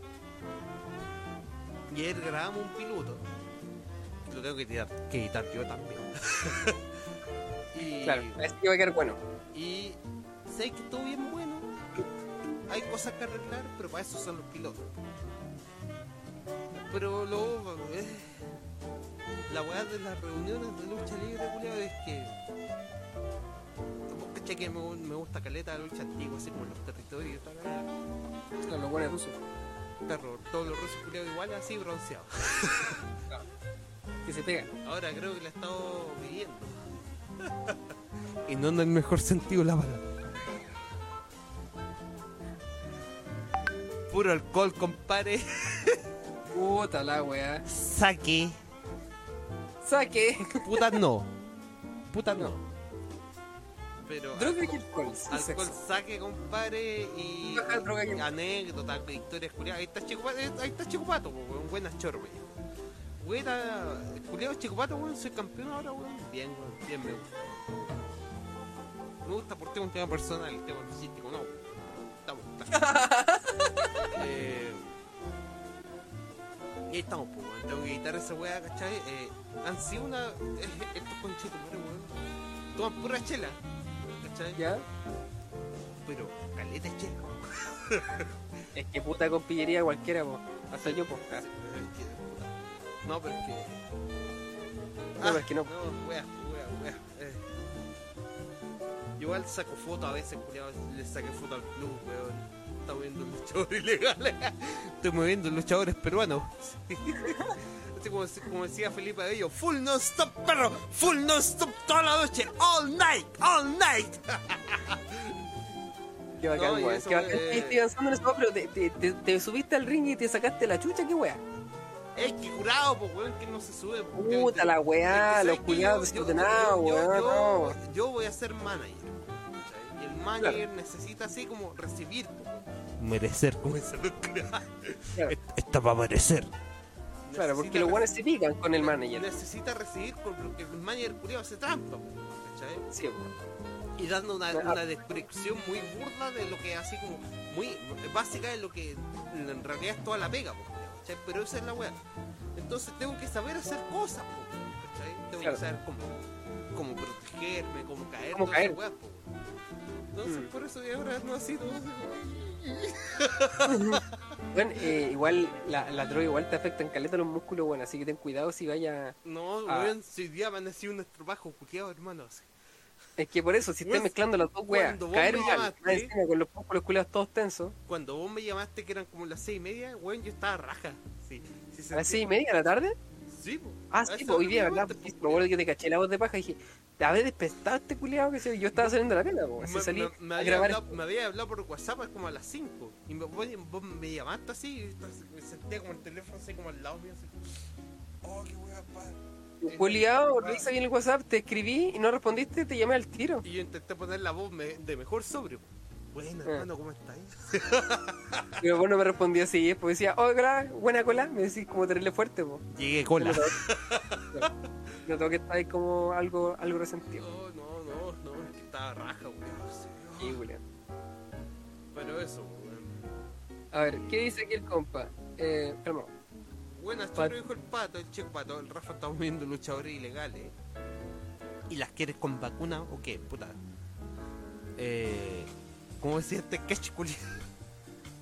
Y ayer grabamos un piloto. Lo tengo que editar, que editar yo también. y, Claro, así que va a quedar bueno. y sé que estuvo bien bueno. Hay cosas que arreglar, pero para eso son los pilotos. Pero luego, eh, la weá de las reuniones de lucha libre, culiao, es que. Cachai que me, gu- me gusta caleta la lucha antigua, así como los territorios y weá. Claro, los buenos rusos. Perro, todos los rusos culiados iguales, así bronceados. Que se pegan. Ahora creo que la he estado viviendo. y no en el mejor sentido de la palabra. Puro alcohol, compadre. Puta la weá. Saque. Saque. Puta no. Puta no. Pero Droga y alcohol. sí, alcohol, sexo. saque, compadre. Y, droga y y anécdotas, historias curiosas. Ahí está Chico Pato, ahí está Chico Pato, po, weón. Buenas chorbe. Buena. Culiado Chico Pato, weón. Soy campeón ahora, weón. Bien, weón. Bien me gusta. Me gusta por tema un tema personal, el tema artístico, no. Estamos. eh, y ahí estamos, pues, weón. Tengo que editar esa weá, ¿cachai? Eh, han sido una. eh, estos conchitos, weón. Toman pura chela, ¿cachai? ¿Ya? Pero caleta chela. Es que puta con pillería cualquiera, po. Hasta yo, po. Ah, Sí, pero es que- No, pero es que. No, pero es que no. No, wea, wea, wea. eh. Igual saco fotos a veces, culiado. Le saqué foto al club, weón. Estamos viendo luchadores ilegales. Estoy moviendo luchadores peruanos. Sí. Así como, como decía Felipe Abello, full non stop, perro, full non stop toda la noche, all night, all night. Qué bacán, No, weón. Qué bacán eh, que estoy avanzando en eso, pero te, te, te, te subiste al ring y te sacaste la chucha, qué weá. Es que curado, pues, weón, que no se sube. porque- Puta la weá, los yo- desordenados, weón. Yo voy a ser manager. Manager necesita así como recibir. Merecer, como ese Claro. Está para merecer. Claro, porque los buenos se pican con el manager. Necesita recibir porque el manager culiado hace trampa. ¿cachai? Sí. Y dando una, Ah. una descripción muy burda de lo que es así como muy básica de lo que en realidad es toda la pega. ¿cachai? Pero esa es la weá. Entonces tengo que saber hacer cosas. ¿cachai? Tengo Claro. que saber cómo, cómo protegerme, cómo caer. Cómo caer. Entonces por eso de ahora no ha sido... Bueno, eh, igual la, la droga igual te afecta en caleta los músculos, bueno, así que ten cuidado si vaya. No, Ah. weón, si día amanecí un trabajo culiado, hermanos. Es que por eso, si estás mezclando las dos weas, caer mal, llamaste- encima con los músculos culiados todos tensos, Cuando vos me llamaste que eran como las seis y media, weón, yo estaba raja. Sí, sí, a las seis y media de la tarde. Sí, po. Ah, sí, pues, hoy día, ¿verdad? po, me acuerdo que te caché la voz de paja y dije, te habré despertado este culiado que sé yo, estaba saliendo de la pena, así Me, salí me- me a había grabar. hablado, me había hablado por WhatsApp es como a las 5 y me, vos, vos me llamaste así y me sentía como el teléfono así como al lado mío así. Oh, qué wea, pa. Culiado, revisa bien el WhatsApp, te escribí y no respondiste, te llamé al tiro. Y yo intenté poner la voz de mejor sobrio. Bueno, hermano, ¿cómo estáis? Pero vos no me respondí así, pues decía, hola, buena cola, me decís como terrible fuerte, pues. Llegué cola. Noto que estáis como algo, algo resentido. No, no, no, no, es que estaba raja, weón. sí. Culiao. Pero eso, weón. A ver, ¿qué dice aquí el compa? Eh, calma. Buenas, chorro, dijo el pato, el chico pato. El Rafa está viendo luchadores ilegales. ¿Y las quieres con vacuna o qué? Puta. Eh. ¿Cómo decía este catch?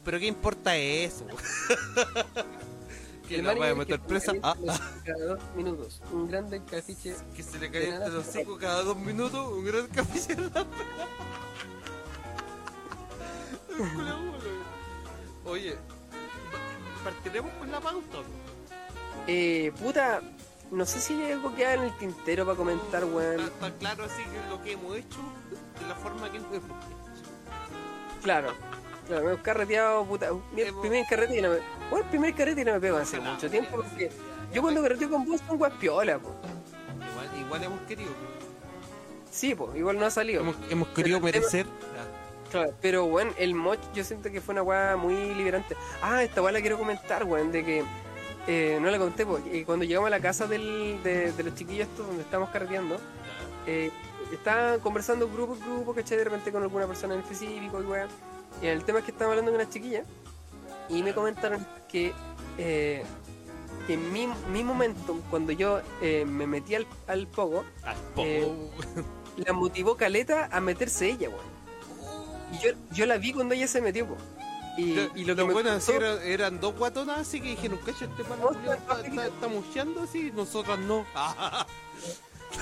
Pero qué importa eso? que la vaya a meter presa. Ah, ah, Cada dos minutos. Un grande cafiche. que se le calienta el hocico cada dos minutos. Un gran café en la. Oye, pa- partiremos con la pauta. Eh, puta, no sé si hay algo que en el tintero para comentar, weón. Está, claro así que lo que hemos hecho de la forma que hemos. Claro. Claro, me he carreteado, puta. Mi Hemos- primer carrete y no me. Bueno, el primer carrete y no me pego hace No, mucho tiempo porque sí, yo cuando carreteo con vos son guas piola, po. Igual, igual hemos querido. Sí, pues, igual no ha salido. Hemos, hemos querido Pero merecer. Claro, pero bueno, el moch yo siento que fue una weá muy liberante. Ah, esta weá la quiero comentar, weón, de que eh, no la conté, porque cuando llegamos a la casa del, de, de los chiquillos estos donde estábamos carreteando, eh, estaban conversando grupo por grupo, ¿cachai? De repente con alguna persona en específico y weá. Y el tema es que estaban hablando con una chiquilla y me comentaron que, eh, que en mi, mi momento, cuando yo eh, me metí al, al pogo, Al poco. Eh, la motivó Caleta a meterse ella, weón. Y yo, yo la vi cuando ella se metió, po. Y, y lo que me bueno, gustó- era- eran dos guatonas así que cacha, este No, culiao está- está, está, está musheando así, nosotras no.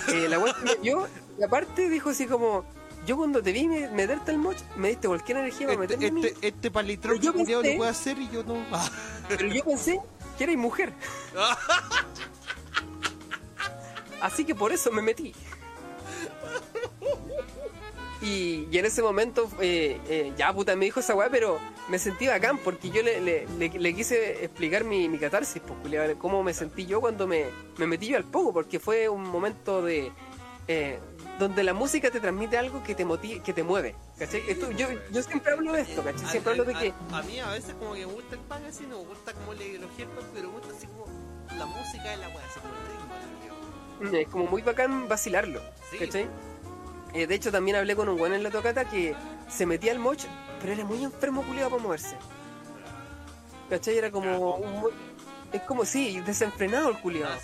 Eh, la weá que me dio, y aparte dijo así como, yo cuando te vi me- meterte al moch, me diste cualquier energía para este, meterme a mí, este, este palitrón yo pensé- lo puede hacer y yo no. Ah, pero yo pensé que erais mujer. Así que por eso me metí. Y, y en ese momento, eh, eh, ya puta, me dijo esa weá, pero me sentí bacán porque yo le, le- le- le quise explicar mi, mi catarsis, pues, cómo me sentí yo cuando me, me metí yo al poco, porque fue un momento de. eh, donde la música te transmite algo que te motiva, que te mueve, ¿cachai? Esto- yo, yo siempre hablo de esto, ¿cachai? Siempre hablo de que. A, a mí a veces como que me gusta el pan así, no me gusta como la ideología del pan, pero me gusta así como la música de la weá, así como el ritmo. Es como muy bacán vacilarlo, Sí. ¿cachai? Eh, de hecho, también hablé con un weón en la tocata que se metía al moch, pero era muy enfermo culiado para moverse. ¿Cachai? Era como. un muy- es como, sí, desenfrenado el culiado.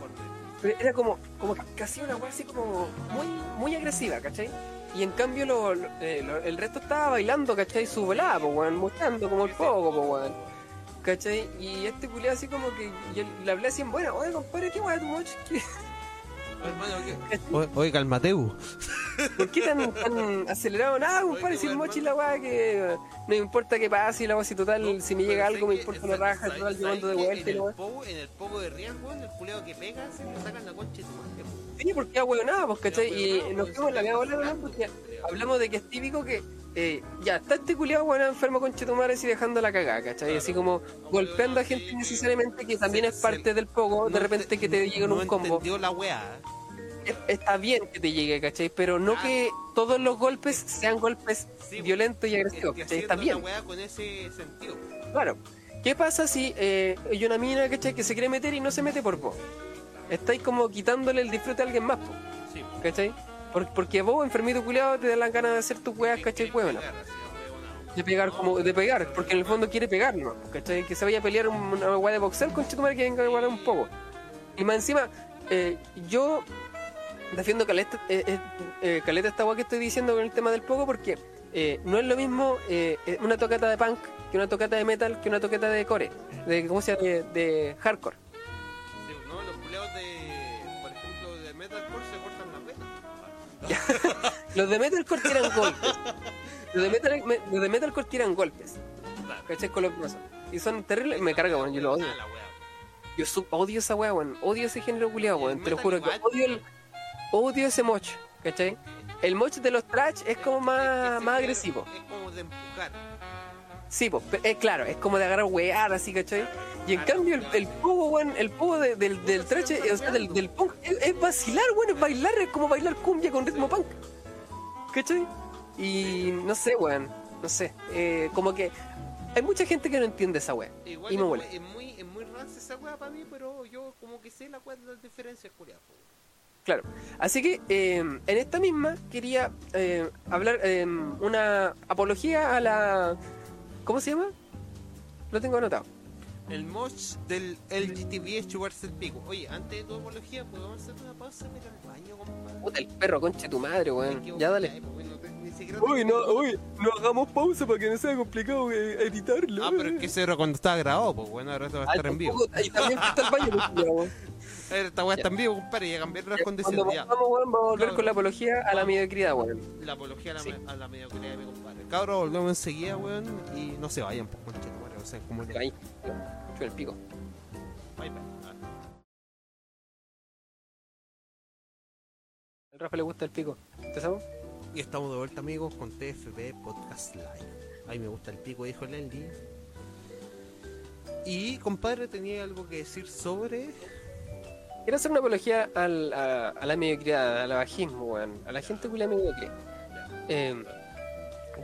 Corte. Pero era como, como hacía una weá así como muy, muy agresiva, ¿cachai? Y en cambio lo, lo- eh, lo- el resto estaba bailando, ¿cachai? Su volada, po, weón, mostrando como el fuego, po, weón. ¿Cachai? Y este culiado así como que yo le hablé así en buena, oye compadre, ¿qué weá tu moch? ¿Qué- Hermano, ¿qué? o- Oiga, el Mateu. ¿Por qué tan, tan acelerado? Nada, compadre, si el mochi la weá que no me importa que pase, la weá, si total, si me llega algo me importa una raja, total, yo ¿sabes mando de vuelta y en el pogo, en el pogo de Rian, weón, el culeo que pega, se le sacan la concha de tu madre. Sí, porque weón nada, pues, ¿cachai? Y nos fuimos en la media bola, ¿no? Porque hablamos de que es típico que eh, ya está este culiado weón enfermo con chetumares y dejando la cagada, ¿cachai? Así como golpeando a gente necesariamente que también es parte del pogo, de repente ente- que te llega en no un combo. entendió la weá. Es- Está bien que te llegue, ¿cachai? Pero no que todos los golpes sean golpes Sí, violentos y Es agresivos, ¿cachai? Está bien. la weá con ese sentido. Claro. ¿Qué pasa si eh, hay una mina ¿cachai? que se quiere meter y no se mete por vos? Estáis como quitándole el disfrute a alguien más, po, Sí. ¿cachai? Por- porque vos, enfermito culiado, te dan las ganas de hacer tus weas, ¿cachai? Huevona. De pegar, como de pegar, porque en el fondo quiere pegar, ¿no? ¿cachai? Que se vaya a pelear un- una wea de boxeo con chetumare que venga a guardar un poco. Y más encima, eh, yo defiendo caleta, eh, eh, eh, caleta esta wea que estoy diciendo con el tema del poco, porque eh, no es lo mismo una tocata de punk que una tocata de metal que una tocata de core, de, ¿cómo se llama? De hardcore. Los de metalcore tiran golpes. Los de, metal, me- los de metalcore tiran golpes. ¿Cachai? Con los brazos. Y son terribles. Me carga, weón. Yo lo odio. Ah. Yo sub- odio esa weá, weón. Odio ese género culiado, weón. Te lo juro que odio el. Odio ese moch, ¿cachai? El moch de los trash es como más, más agresivo. Es como de empujar. Sí, pues, es claro, es como de agarrar wear así, ¿cachai? Y en cambio el, el pogo, weón, el pogo de- del, del trash, eh, o sea, del, del punk, es, es vacilar, weón, es bailar, es como bailar cumbia con ritmo punk. ¿Cachai? Y no sé, weón, no sé. eh, como que hay mucha gente que no entiende esa weá. Igual Y es, me muy, molesta. es muy, es muy esa weá para mí, pero yo como que sé la weá de las diferencias, culiados. Claro. Así que eh, en esta misma quería eh, hablar eh, una apología a la. ¿Cómo se llama? Lo tengo anotado. El moch del LGTB es chuparse el pico. Oye, antes de tu apología, ¿podemos hacer una pausa para ir al baño, compadre? Puta, el perro, conche tu madre, weón. Ya dale. pues, Uy, no, uy, no hagamos pausa para que no sea complicado eh, editarlo. Ah, pero es que ese era cuando estaba grabado, pues bueno, ahora esto va a estar en vivo. Y también fuiste al baño, pues, ya, weón. Esta weá está en vivo, compadre, y a cambiar las Cuando condiciones. Volvamos, weón, vamos a volver con la apología a la mediocridad, weón. La apología a la, Sí. a la mediocridad de mi compadre. Cabros, volvemos enseguida, weón, y no se vayan, pues, concha o sea, como le- Ahí, el pico. Al Rafa le gusta el pico. ¿Te sabes? Y estamos de vuelta amigos con TFB Podcast Live. Ahí me gusta el pico, dijo Lendy. Y compadre, tenía algo que decir sobre. Quiero hacer una apología al, a, a la mediocridad, al bajismo, weón. A la gente culia mediocre. Eh,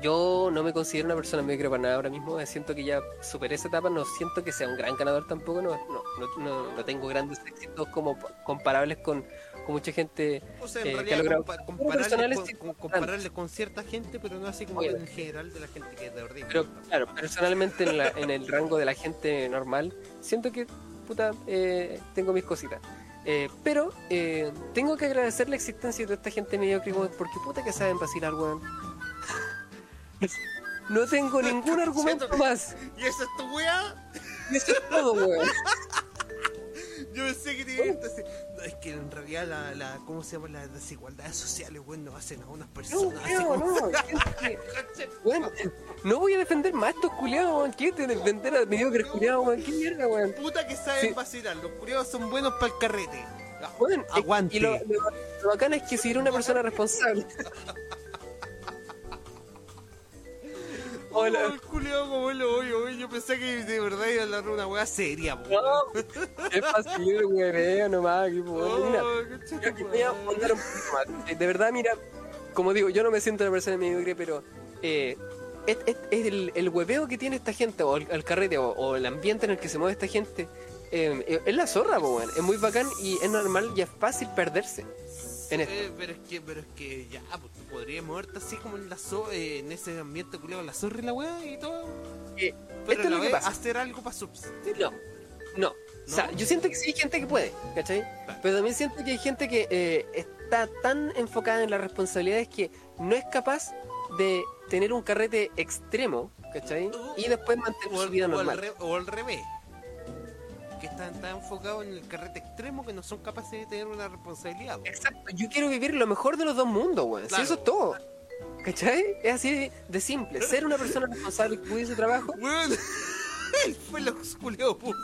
yo no me considero una persona mediocre para nada ahora mismo. eh, Siento que ya superé esa etapa. No siento que sea un gran ganador tampoco. No, no, no, no- tengo grandes éxitos como comparables con, con mucha gente. O sea, en realidad compa- con, cierta gente, pero no así como Oye. en general de la gente que es de ordinario. Pero claro, personalmente en, la- en el rango de la gente normal, siento que, puta, eh, tengo mis cositas. Eh, pero eh, tengo que agradecer la existencia de toda esta gente mediocre, porque puta que saben vacilar, weón. No tengo ningún argumento más. ¿Y esa es tu weá? Y eso es todo, weón. Yo pensé que te iba a decir, no, es que en realidad la, la, ¿cómo se llama? Las desigualdades sociales, weón, nos hacen a unas No, personas como- no. que- Weón, no voy a defender más a estos culiados, weón. ¿Qué te defender a mediocres culiados, weón? ¿Qué mierda, weón? Puta que saben Sí. vacilar, los curiosos son buenos para el carrete. Es- Aguante. Y lo, lo- lo bacán es que si eres una persona responsable. Oh, Hola. el culiao como lo oye, oye, yo pensé que de verdad iba a hablar de una weá seria. No, es fácil, weón, nomás. aquí. Mira, Oh, qué yo chuta aquí voy a madre. contar un poquito más. Eh, De verdad, mira, como digo, yo no me siento una persona mediocre, pero eh, es, es- es el, el hueveo que tiene esta gente, o el, el carrete, o, o el ambiente en el que se mueve esta gente. eh, eh, es la zorra. Es muy bacán y es normal y es fácil perderse en esto. Eh, pero es que, pero es que ya, pues tú podrías moverte así como en la zo- eh, en ese ambiente culiado, la zorra y la weá y todo. Eh, Pero esto es lo que pasa. hacer algo para subsistir. No, no. O sea, yo siento que sí hay gente que puede, ¿cachai? Claro. Pero también siento que hay gente que eh, está tan enfocada en las responsabilidades que no es capaz de tener un carrete extremo, ¿cachai? Y después mantener O su vida o al normal. re- o al revés. Están tan enfocados en el carrete extremo que no son capaces de tener una responsabilidad. po. Exacto, yo quiero vivir lo mejor de los dos mundos, weón. Si eso es todo. ¿Cachai? Es así de, simple. Ser una persona responsable que cuide su trabajo. Él fue lo puso.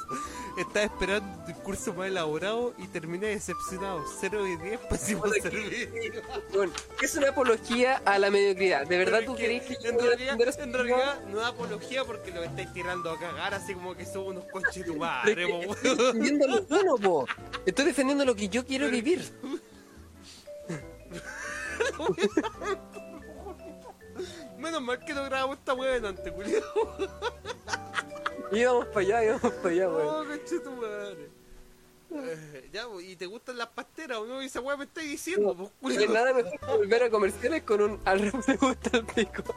Estaba esperando un curso más elaborado y terminé decepcionado. 0 de 10, pésimo Puta que- servicio. weón, es una apología a la mediocridad. ¿De verdad Pero tú es querés que yo en realidad, en realidad no da apología porque lo estáis tirando a cagar así como que somos unos coches tu madre, po, es que estoy defendiendo lo bueno, po. Estoy defendiendo lo que yo quiero vivir. Menos mal que no grabamos esta weá antes, culiao. Íbamos para allá, íbamos para allá, weón. Oh, tu madre. Eh, ya, ¿y te gustan las pasteras o no? Y esa weá me estáis diciendo, pues, nada mejor que volver a comerciales con un al revés me gusta el pico.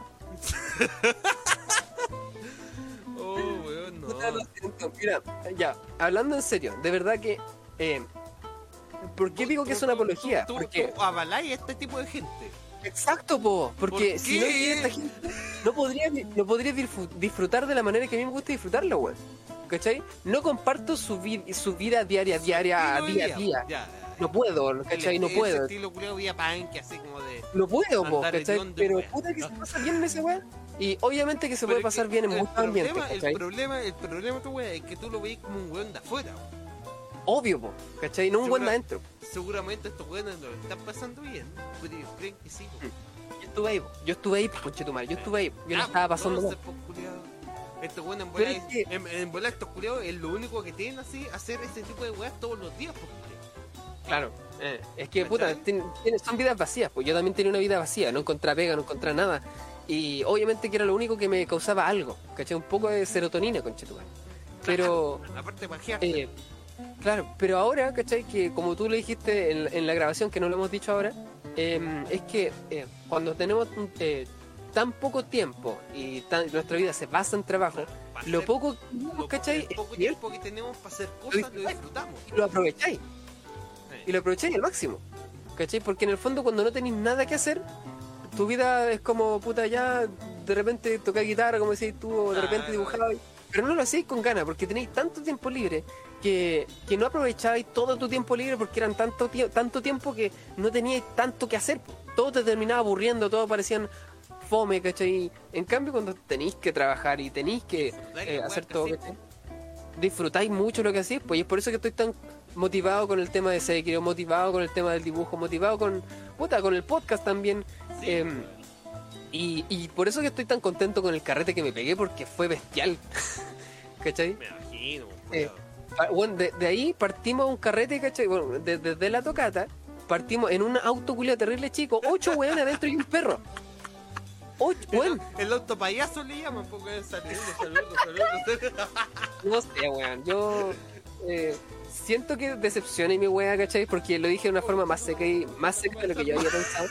Oh, weón, no. Puta, lo siento. Mira, ya, hablando en serio, de verdad que. Eh, ¿Por qué digo que es una apología? Tú, Porque. tú avaláis a este tipo de gente. Exacto, po. Porque ¿Por si no qué? viviera esta gente, no podría, no podría disfru- disfrutar de la manera que a mí me gusta disfrutarlo, weón. ¿Cachai? No comparto su, vi- su vida diaria, diaria, día a día. Ya, No puedo, ¿cachai? No Ese puedo. estilo culiao vía punk, así como de. No puedo, po, ¿cachai? Pero weón. puta que se pasa bien en ese weón. Y obviamente que se Pero puede que pasar bien en muchos ambientes. El problema, el problema, tu weá, es que tú lo veis como un weón de afuera. weón. Obvio, po, ¿cachai? No un Segura- adentro. Seguramente estos weones lo están pasando bien, ellos creen que sí. po. Yo estuve ahí, po. yo estuve ahí, conche tu madre, yo estuve ahí. Yo no Ah, estaba pues, pasando no, pues, culiao. Estos weones en volar, es que- en, en volar estos culiados es lo único que tienen así, hacer ese tipo de weas todos los días, pues. Claro. eh, es que, puta, son vidas vacías, pues yo también tenía una vida vacía, no encontraba pega, no encontraba nada. Y obviamente que era lo único que me causaba algo, ¿cachai? Un poco de serotonina, conche tu madre. Pero, Aparte de eh, claro, pero ahora, ¿cachai? Que como tú le dijiste en, en la grabación, que no lo hemos dicho ahora, eh, es que eh, cuando tenemos eh, tan poco tiempo y tan- nuestra vida se basa en trabajo, lo poco lo poco- ¿cachai? el poco tiempo que tenemos para hacer cosas lo disfrutamos. lo aprovecháis. Y lo aprovecháis al máximo. ¿Cachai? Porque en el fondo cuando no tenéis nada que hacer, tu vida es como puta ya, de repente tocar guitarra, como decís tú, o de repente Claro. dibujabas. Pero no lo hacéis con ganas, porque tenéis tanto tiempo libre que, que no aprovechabais todo tu tiempo libre porque eran tanto, tanto tiempo que no teníais tanto que hacer. Todo te terminaba aburriendo, todo parecían fome, ¿cachai? En cambio, cuando tenéis que trabajar y tenéis que eh, hacer todo, disfrutáis mucho lo que hacéis, pues y es por eso que estoy tan motivado con el tema de Sekiro, motivado con el tema del dibujo, motivado con puta, con el podcast también, Sí, Em, y, y por eso que estoy tan contento con el carrete que me pegué, porque fue bestial. ¿Cachai? Me imagino, Eh, Bueno, de, de ahí partimos a un carrete, ¿cachai? Bueno, de- desde la tocata, partimos en un auto culiao terrible chico, ocho weones adentro y un perro. Ocho. El, el auto payaso le llaman porque es saludos, saludos, saludos. No sé, weón. Yo eh, siento que decepcioné mi wea, ¿cachai? Porque lo dije de una forma más seca y más seca de lo que yo había pensado.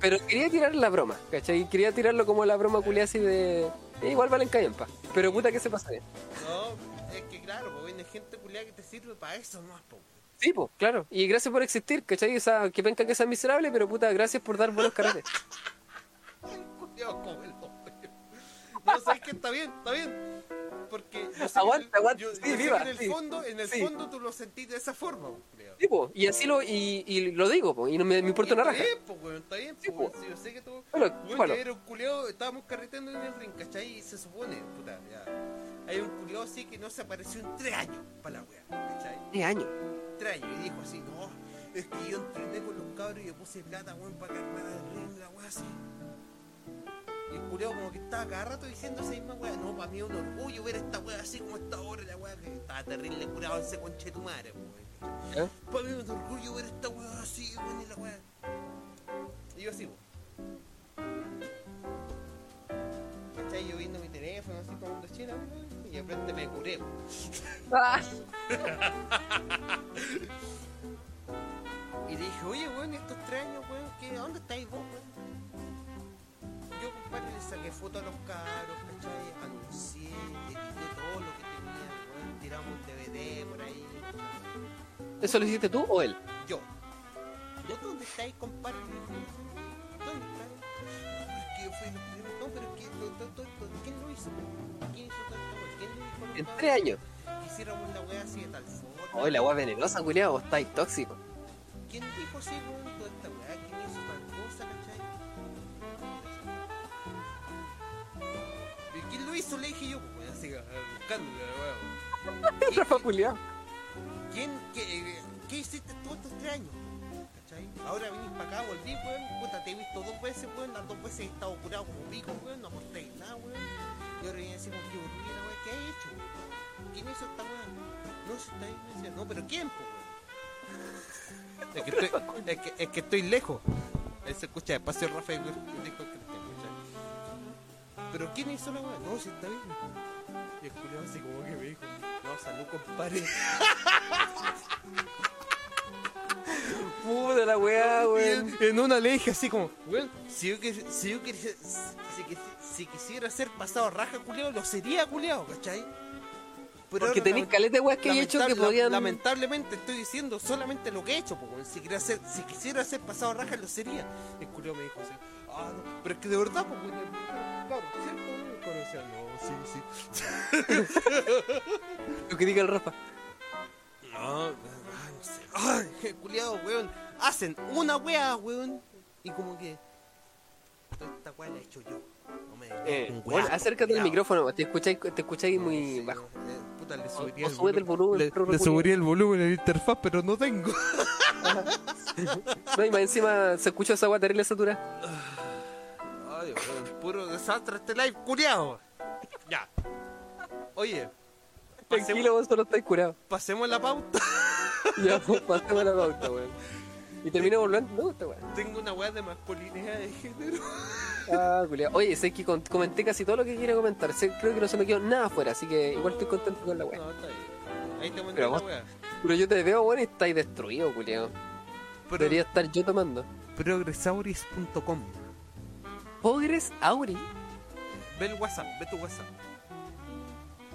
Pero quería tirar la broma, ¿cachai? Quería tirarlo como la broma culia así de. eh, igual valen callampa. Pero puta que se pasa bien. No, es que claro, gente culiada que te sirve para eso más, po. Sí, pues, claro. Y gracias por existir, ¿cachai? O sea, que penca que sea miserable, pero puta, gracias por dar buenos carretes. No, sabes que está bien, está bien. Porque yo sé Aguanta, que, aguanta, yo- sí, yo sé que viva, en el sí. fondo, en el Sí. fondo tú lo sentís de esa forma, po, culiao. Sí, po, y así lo, y, y lo digo, po, y no me, me importa una está bien, pues, weón, está bien, Sí, po. yo sé que tú... Bueno, que era un culiao, estábamos carreteando en el ring, ¿cachai? Y se supone, puta, ya... Hay un culiao así que no se apareció en tres años para la wea, ¿cachai? Tres años. Tres años, y dijo así, no, es que yo entrené con los cabros y le puse plata, weón, para que armara el ring, la wea así. Y el culiao como que estaba cada rato diciendo esa misma wea, no, para mí es un orgullo ver esta wea así como está ahora, la wea que estaba terrible curado ese conche tu madre, weón. ¿Ya? Para mí es un orgullo ver esta weá así, weón, y la weá. Y yo así, weón. ¿Cachai? Yo viendo mi teléfono así tomando chela, weón, y de repente me curé. Ah, Y dije, oye, weón, estos tres años, weón, ¿qué, ¿a dónde estáis vos, weón? Yo, compadre, le saqué fotos a los caros, ¿cachai? Anuncié, edité todo lo que tenía, weón, tiramos un DVD por ahí. ¿Eso lo hiciste tú o él? Yo. ¿Vos dónde estáis, compadre? ¿Dónde estáis? Es que yo fui los primeros. No, pero todo- ¿quién lo hizo? ¿Quién hizo En tres años. Hiciéramos la wea así de tal forma. Oye, la weá venenosa, culiao, vos estáis tóxico. ¿Quién dijo así, weón, toda esta weá? ¿Quién hizo tal cosa, cachai? ¿Y quién lo hizo? Le dije yo, pues, así, buscándole la weá. Rafa culiao. ¿Quién, qué, qué hiciste todos estos tres años? ¿Cachai? Ahora venís para acá, volví, weón. Puta, te he visto dos veces, weón. Las dos veces he estado curado como pico, weón. No aportéis nada, weón. Y ahora viene a decir, que volví, weón. ¿Qué has hecho? ¿Quién hizo esta weón? No, si está ahí, me decía, no, pero ¿quién, po, weón? Es que, estoy, es, que, es que estoy lejos. Ahí se escucha despacio Rafael, weón. Dijo que ¿cachai? Pero ¿quién hizo la weón? No, si está bien. Y el culiao así como que me dijo, no, salud, compadre. Puta la weá, weón. en, en una le dije así como, weón, si yo, quis- si yo quis- si, quis- si quisiera ser pasado raja culeado, lo sería culeado, ¿cachai? Pero Porque tenéis caleta de weas que he hecho que podían. Lamentablemente estoy diciendo solamente lo que he hecho, po, weón. si, quisiera ser, si quisiera ser pasado raja, lo sería. El culeado me dijo así, ah, no, pero es que de verdad, pues, claro, ¿cierto? no, sí, sí. Lo que diga el Rafa. No, ah, no sé. Ay, culiado, weón. Hacen una wea, weón. Y como que. Esta wea la he hecho yo. Eh, un bueno, weá, acércate al culiao. micrófono, te escucháis, te escucháis muy Sí, bajo. eh, puta, le O- subiría o súbete el volumen, Le, subiría el volumen en la interfaz, pero no tengo. No, y más encima se escucha esa agua terrible saturada. Ay, weón, puro desastre este live, culiao. Ya. Oye, pasemos, Tranquilo, vos solo estáis curado. pasemos la pauta. Ya, pasemos la pauta, weón. Y termino volviendo. No, esta weón. Tengo una wea de masculinidad de género. Ah, culiao. Oye, sé que comenté casi todo lo que quería comentar. Sé- creo que no se me quedó nada afuera, así que igual estoy contento con la weá. No, está bien. Ahí te mandé Pero la wea. Pero yo te veo, weón, y estáis destruido, culiao. Pero, Debería estar yo tomando. Progresauris.com. Pogres Auri. Ve el WhatsApp, ve tu WhatsApp.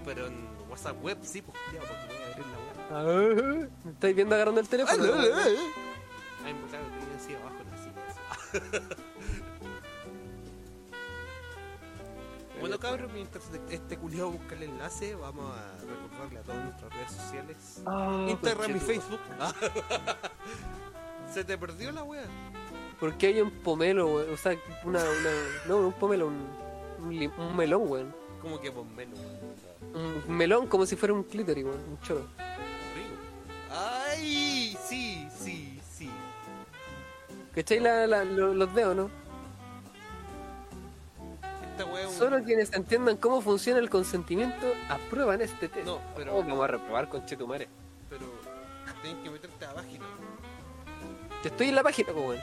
Pero en WhatsApp web sí, pues culiao, porque voy a abrir la web. ¿Me estáis viendo agarrando el teléfono? Ay, abajo. Bueno cabros, mientras este culiado busca el enlace, vamos a recordarle a todas nuestras redes sociales. Ah, Instagram y. Facebook. Se te perdió la wea. ¿Por qué hay un pomelo, weón? O sea, una, una... No, un pomelo, un, un, un melón, weón. Como que bombero, weón. Un melón como si fuera un clítoris, weón. Un choro. ¿Cachai la, la- lo- los dedos, no? esta weá es un- Solo quienes entiendan cómo funciona el consentimiento aprueban este test. No, pero- Oh, vamos a reprobar con Chetumare. Pero tienes que meterte a la página. Yo estoy en la página, pues, weón.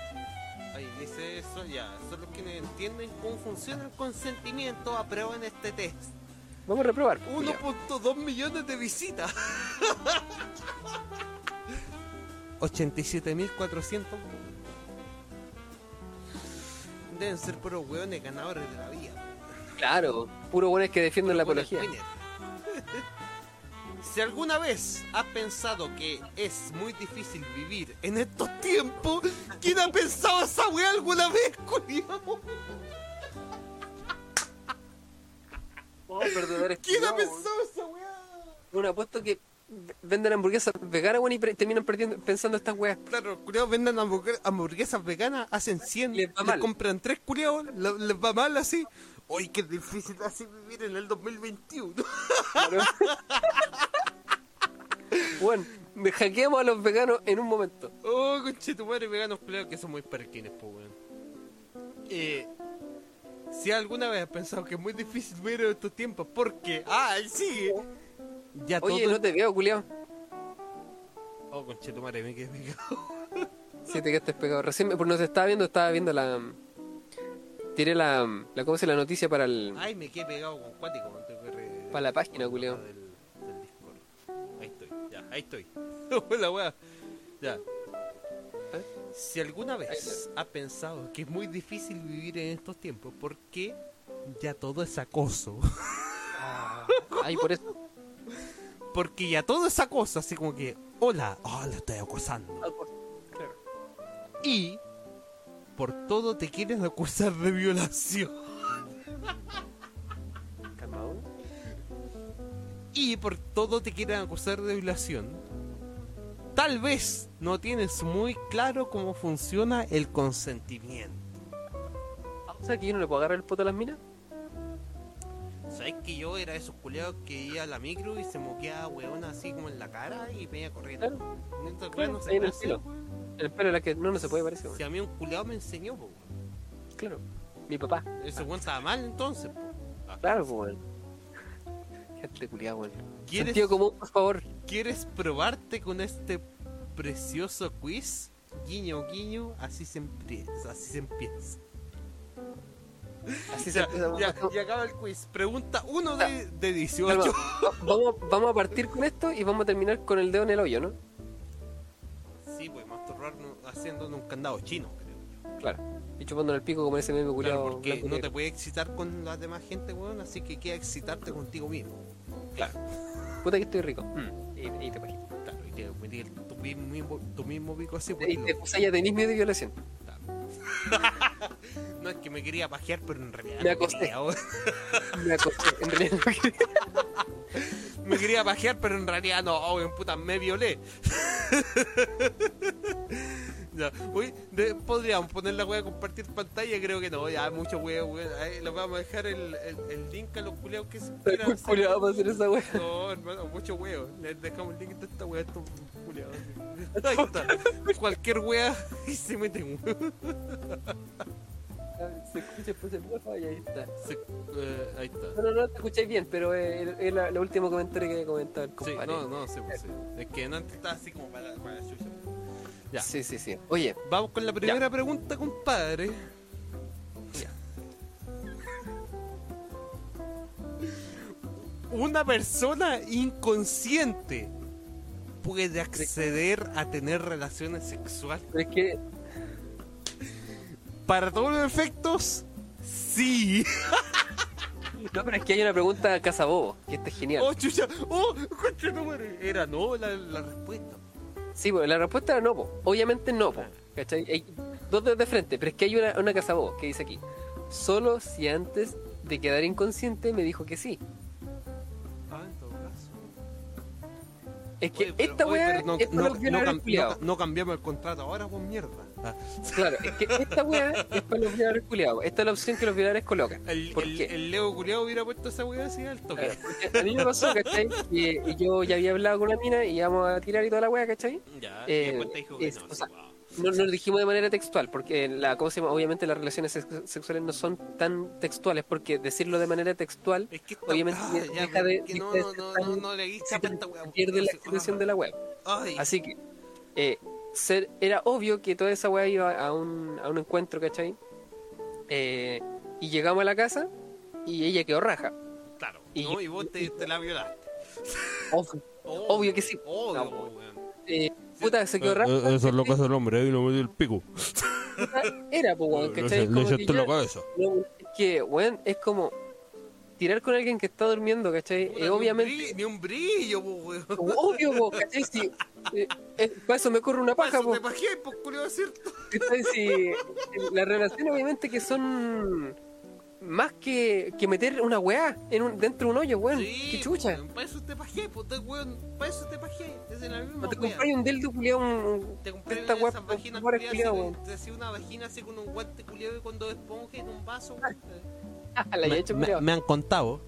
Ahí dice eso, ya. Solo quienes entienden cómo funciona el consentimiento aprueban este test. Vamos a reprobar. pues, ya. 1.2 millones de visitas. 87.400. Deben ser puros hueones ganadores de la vida. Claro, puro buenos que defienden la Puros apología. Si alguna vez has pensado que es muy difícil vivir en estos tiempos, ¿quién ha pensado esa weá alguna vez, culiao? Oh, perdedores ¿Quién ha pensado esa weá? Bueno, apuesto que venden hamburguesas veganas, weón, y pre- terminan perdiendo, pensando estas weas. Claro, culiados venden hamburguer- hamburguesas veganas, hacen 100, Les les, va mal. compran 3 culiados, les va mal así. Uy, qué difícil así vivir en el 2021. Claro. Bueno, me hackeamos a los veganos en un momento. Oh, conchetumare, veganos culiados que son muy perquines, po, weón. Eh, si alguna vez has pensado que es muy difícil vivir en estos tiempos, porque, ah, él sigue. Ya Oye, todo. no te veo, culiao. Oh, conchetumare, me quedé pegado. Si te quedaste pegado. Recién, me- pues no te estaba viendo, estaba viendo la. Tiré la. la ¿Cómo se la noticia para el. Ay, me quedé pegado con cuático. man, tengo que re- Para la página, culiao. Del, del Discord. Ahí estoy, ya, ahí estoy. la wea. Ya. Si alguna vez has pensado que es muy difícil vivir en estos tiempos, porque ya todo es acoso. Ay, por eso. Porque ya todo es acoso, así como que, hola, oh, le estoy acosando. Y por todo te quieren acusar de violación. Y por todo te quieren acusar de violación, tal vez no tienes muy claro cómo funciona el consentimiento. O sea que yo no le puedo agarrar el poto a las minas. ¿Sabes que yo era de esos culeados que iba a la micro y se moqueaba weona así como en la cara y venía corriendo? Claro. Neta, Claro, no se en el pelo. weón. El pelo era que no, no se puede parecer, Si weón. a mí un culeado me enseñó, po, weón. Claro. Mi papá. Ese weón estaba mal entonces, po. Ah, Claro, weón. Gente culiada, weón. ¿Quieres- Sentido común, por favor. ¿Quieres probarte con este precioso quiz? Guiño, guiño, así se empieza. Así se empieza. Así se Ya, empieza. ya, ya acaba el quiz. Pregunta 1 de, de 18. Calma, va- vamos, vamos a partir con esto y vamos a terminar con el dedo en el hoyo, ¿no? Sí, pues masturbarnos haciendo un candado chino, creo yo. Claro. Y chupando el pico como ese meme culiado. Claro, porque no te puedes excitar con la demás gente, weón, así que queda excitarte contigo mismo. Claro. Puta que estoy rico. Mm. Y, y te pajito. Claro, y te metí tu mismo, tu mismo pico así, Y pues, te puse ya tenés miedo de violación. No es que me quería pajear, pero en realidad Me acosté. quería. Me acosté. En realidad no quería. Me quería pajear, pero en realidad no, weón, puta, me violé. Ya, uy, de- podríamos poner la weá compartir pantalla, creo que no, ya mucho weón. Ahí les vamos a dejar el, el, el link a los culeos que se quieran hacer. Para hacer esa wea. No, hermano, mucho huevo. Les dejamos el link de esta wea, estos culiados. Ahí está. Cualquier wea y se meten. Se escucha pues el wifi y ahí está. Se- eh, ahí está. No, no, no te escucháis bien, pero es la- el último comentario que había comentado el Sí, compadre. no, no, sí, pues, sí. Es que no está así como para, para la chucha. Ya. Sí, sí, sí. Oye, Vamos con la primera pregunta, compadre. Ya. Una persona inconsciente puede acceder a tener relaciones sexuales. es que Para todos los efectos, sí. No, pero es que hay una pregunta cazabobo, que esta es genial. Oh, chucha. Oh, concha. Era no la, la respuesta. Sí, pues la respuesta era no, po. obviamente no, po. ¿cachai? Hay dos dedos de frente, pero es que hay una, una cazabobo que dice aquí, solo si antes de quedar inconsciente me dijo que sí. Ah, en todo caso. Es que Oye, pero- esta oye, weá pero no, es para no, los no violadores cam- culiados. no- no cambiamos el contrato ahora, pues mierda. Ah, Claro, es que esta weá es para los violadores culiados. Esta es la opción que los violadores colocan. El, ¿Por el, qué? el Leo culiado hubiera puesto esa weá así al toque. Claro, a mí me pasó, ¿cachai? Que yo ya había hablado con una mina y íbamos a tirar y toda la weá, ¿cachai? Ya, Eh, y dijo que es- no. o sea, wow. no, no lo dijimos de manera textual, porque la, ¿cómo se llama? obviamente las relaciones sex- sexuales no son tan textuales, porque decirlo de manera textual Es que esta- Obviamente ah, deja ya, de- no, no, no, no, no le di se chapa a te esta wea, pierde la así, expresión ah, de la web. Ay, Así que eh, ser, era obvio que toda esa weá iba a un, a un encuentro, ¿cachai? Eh, y llegamos a la casa y ella quedó raja. claro. y- ¿no? Y vos te, te la violaste. Obvio, obvio que sí. Obvio, No, weón. Eh, puta, se quedó raja. Eh, Eso es lo que hace el hombre, ahí lo metió el pico. Puta, Era, pues, weón, Le ¿cachai? le Como que echaste la cabeza. no, es que, weón, es como tirar con alguien que está durmiendo, ¿cachai? Puta, Eh, ni un obviamente. brillo- Ni un brillo, po, weón. Obvio, po, ¿cachai? Si, eh, eh, para eso me corre una paja, po. te bajé, pues, culiao, ¿cierto? ¿Cachai? Si, eh, las relaciones obviamente que son más que, que meter una weá en un, dentro de un hoyo, weón. Qué chucha. weón, Para eso te bajé, pues, te- weón. Para eso te bajé. Es de la misma No te wea. compras un dildo culiado, un, un- Te compré esta weá culiado, weón. te hacía una vagina así con un guante culiado y con dos esponjas en un vaso, weón. He Me, han contado.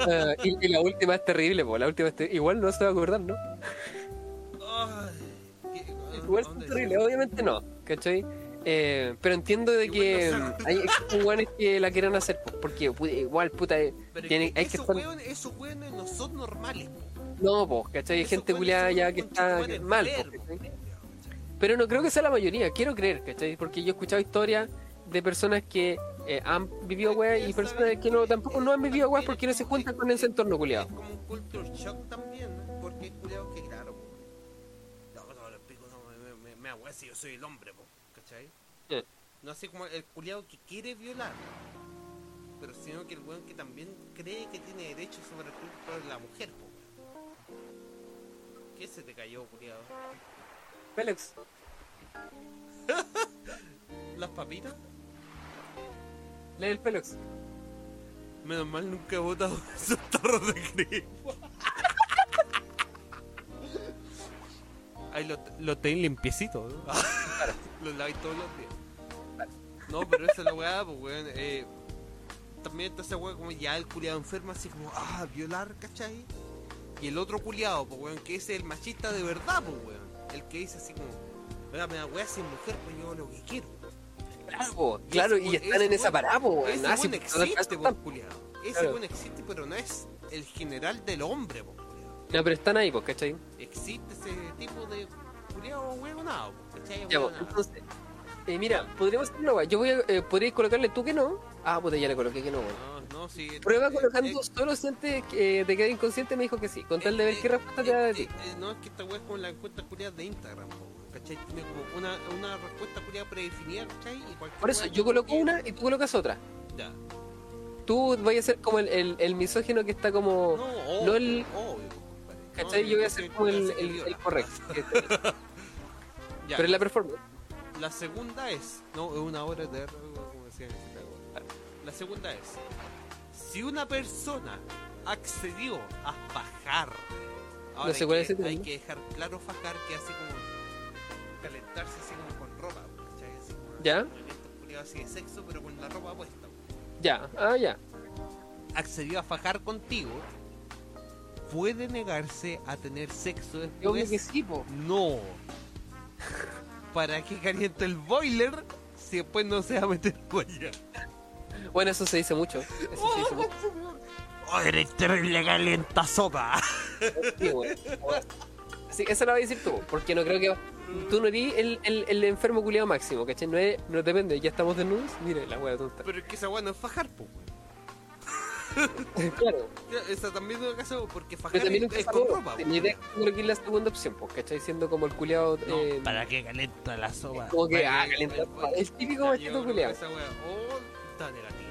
Ah, y, y la última es terrible, po. La última es ter- Igual no se va a acordar, ¿no? Ay, ¿qué- Igual es terrible, obviamente no, ¿cachai? Eh, pero entiendo de que hay weones que la quieran hacer, po, porque igual, puta, tiene, es hay que esos estar... weones, esos weones no son normales. No, po, ¿cachai? Hay gente culiada ya que está mal, po, Pero no creo que sea la mayoría, quiero creer, ¿cachai? Porque yo he escuchado historias de personas que eh, han vivido weas y personas que no tampoco no han vivido weas porque no se juntan con ese entorno culiado. Es como un culture shock también, ¿no? Porque culiado que claro, po. No, no, le pico, no, me, me, me hago si yo soy el hombre, po, ¿cachai? No así como el culiado que quiere violar, pero sino que el weón que también cree que tiene derecho sobre el cuerpo de la mujer, po. ¿Qué se te cayó, culiado? Félix, ¿Las papitas? Lee el Félix. Menos mal nunca he botado esos tarros de crema. Ahí lo, lo tenéis limpiecito, ¿no? Los laváis todos los días. No, pero esa es la weá, pues weón. Eh, también está esa weá como ya el culiado enfermo, así como, ah, violar, ¿cachai? Y el otro culiado, pues weón, que es el machista de verdad, pues weón. El que dice así como, me da weá sin mujer, pues yo hago lo que quiero. Claro, po, y están en esa parada, po. Ese Ah, pues, existe, pues. Ese weón existe, pero no es el general del hombre, pues culiado. No, pero están ahí, pues, ¿cachai? existe ese tipo de culiado huevonado, ¿cachai? Ya, pues, entonces, eh, mira, podríamos hacer una. Yo voy a, eh, podríais colocarle tú que no. Ah, puta, ya le coloqué que no, weón. No, no, sí. Prueba eh, colocando eh, solo si antes de quedar inconsciente me dijo que sí. Con tal de ver qué respuesta te da de ti. no, es que esta wea es como la encuesta culiada de Instagram, po, ¿cachai? Tiene como una, una respuesta culiada predefinida, ¿cachai? Y Por eso, yo coloco que- una y tú colocas otra. Ya. Tú vas a ser como el, el, el misógino que está como. No, no obvio, el- obvio. ¿Cachai? No, yo voy a ser como el, el, correcto. Pero en la performance. La segunda es, no, es una hora de como decía. La segunda es, si una persona accedió a fajar, ahora No sé hay cuál es que- ese hay que dejar claro fajar que así como calentarse así como con ropa, ¿cachai? Así como ¿Ya? así de sexo, pero con la ropa puesta. Ya, ah, ya. Accedió a fajar contigo, puede negarse a tener sexo después. que sí. No. ¿Para qué calienta el boiler si después no se va a meter huella? Bueno, eso se dice mucho. Eso se dice mucho. ¡Oh, eres terrible calienta sopa! Sí, weón. Sí, eso lo vas a decir tú, porque no creo que. Tú no eres el, el, el enfermo culiado máximo, ¿cachai? No, es, no depende, ya estamos desnudos. Mire, la wea tonta. Pero es que esa weá no es fajar, po. claro. Esa también no es caso porque fajar pero también es, es con ropa, weón. idea es que tú lo que es la segunda opción, pues, ¿cachai? Siendo como el culiado. No, eh, ¿Para qué calienta la sopa? como que, Para ah, calienta la sopa. El típico machito que culiao. Esa weá, oh, está negativa.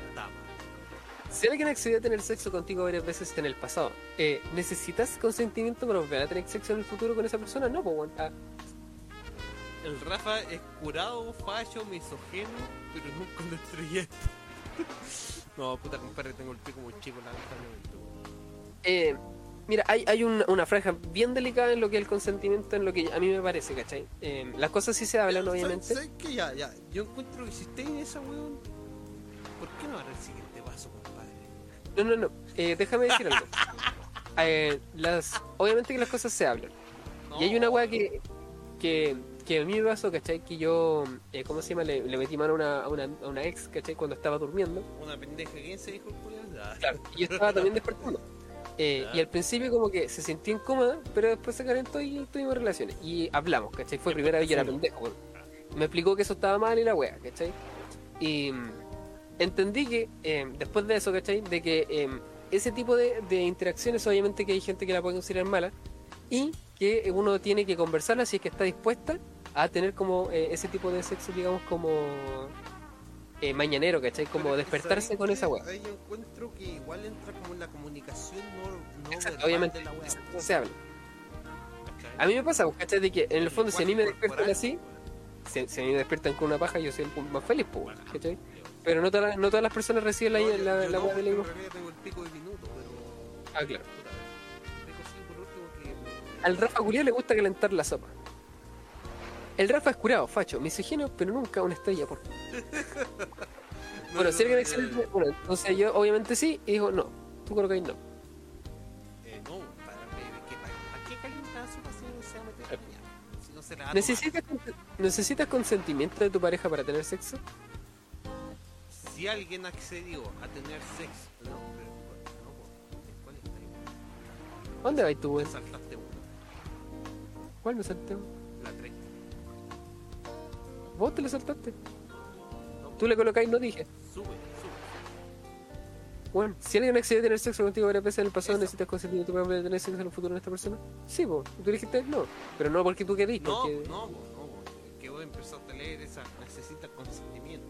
Si alguien accedió a tener sexo contigo varias veces en el pasado, eh, ¿necesitas consentimiento para volver a tener sexo en el futuro con esa persona? No, pues. Ah, El Rafa es curado, fallo, misógeno, pero nunca estrellé. no, puta compadre, tengo el pico muy chico, la verdad. Eh, mira, hay, hay un- una franja bien delicada en lo que es el consentimiento, en lo que a mí me parece, ¿cachai? Eh, las cosas sí se hablan, obviamente. ¿Sabes qué? Ya, ya. Yo encuentro que si estáis en esa, weón, ¿por qué no dar el siguiente paso, compadre? No, no, no. Eh, déjame decir algo. Eh, las, obviamente que las cosas se hablan. Y hay una weá que, que que a mí me pasó, ¿cachai? Que yo, eh, ¿cómo se llama? Le, le metí mano a una, a, una, a una ex, ¿cachai? Cuando estaba durmiendo. Una pendeja, ¿quién se dijo el? Ah, Claro. Y yo estaba también despertando. Eh, y al principio como que se sintió incómoda, pero después se calentó y tuvimos relaciones. Y hablamos, ¿cachai? Fue la primera vez que era pendejo. Me explicó que eso estaba mal y la wea, ¿cachai? Y mm, entendí que eh, después de eso, ¿cachai? De que eh, ese tipo de, de interacciones obviamente que hay gente que la puede considerar mala y que uno tiene que conversarla si es que está dispuesta a tener como eh, ese tipo de sexo, digamos, como eh, mañanero, ¿cachai? Como despertarse ¿sabes con esa wea. Ahí yo encuentro que igual entra como en la comunicación no, no Exacto, obviamente, de la wea. no se habla. A mí me pasa, pues, ¿cachai? De que en el fondo, si a mí me corporal, así, si, si a mí me despiertan con una paja, yo soy el más feliz, pues, ¿cachai? Pero no, todas las- no todas las personas reciben la, No, yo- la, yo la no, weá de la porque en imagen. realidad tengo el pico de minuto, pero... Ah, claro. Al Rafa Culiao le gusta calentar la sopa. El Rafa es curado, facho, misógino, pero nunca una estrella, por No, Bueno, no, si alguien no, accede, bueno, entonces yo obviamente sí, y dijo, no, tú creo que no. Eh, no, para, para, ¿qué, para, ¿para qué calienta la sopa si no se va a meter? Si no se la va a. ¿Necesitas, ¿Necesitas consentimiento de tu pareja para tener sexo? Si alguien accedió a tener sexo... No, pero... No, po, ¿cuál está ahí? ¿Dónde vas tú, weón? saltaste una, ¿Cuál me salté? 3. ¿Vos te lo saltaste? Tú le colocáis, no dije. Sube, sube. Bueno, si alguien accede a tener sexo contigo varias veces en el pasado, Eso. ¿necesitas consentimiento para tener sexo en el futuro en esta persona? Sí, vos. Tú dijiste no. Pero no porque tú querís, No, porque... no, po, no, po, que vos empezaste a leer esa... Necesita consentimiento.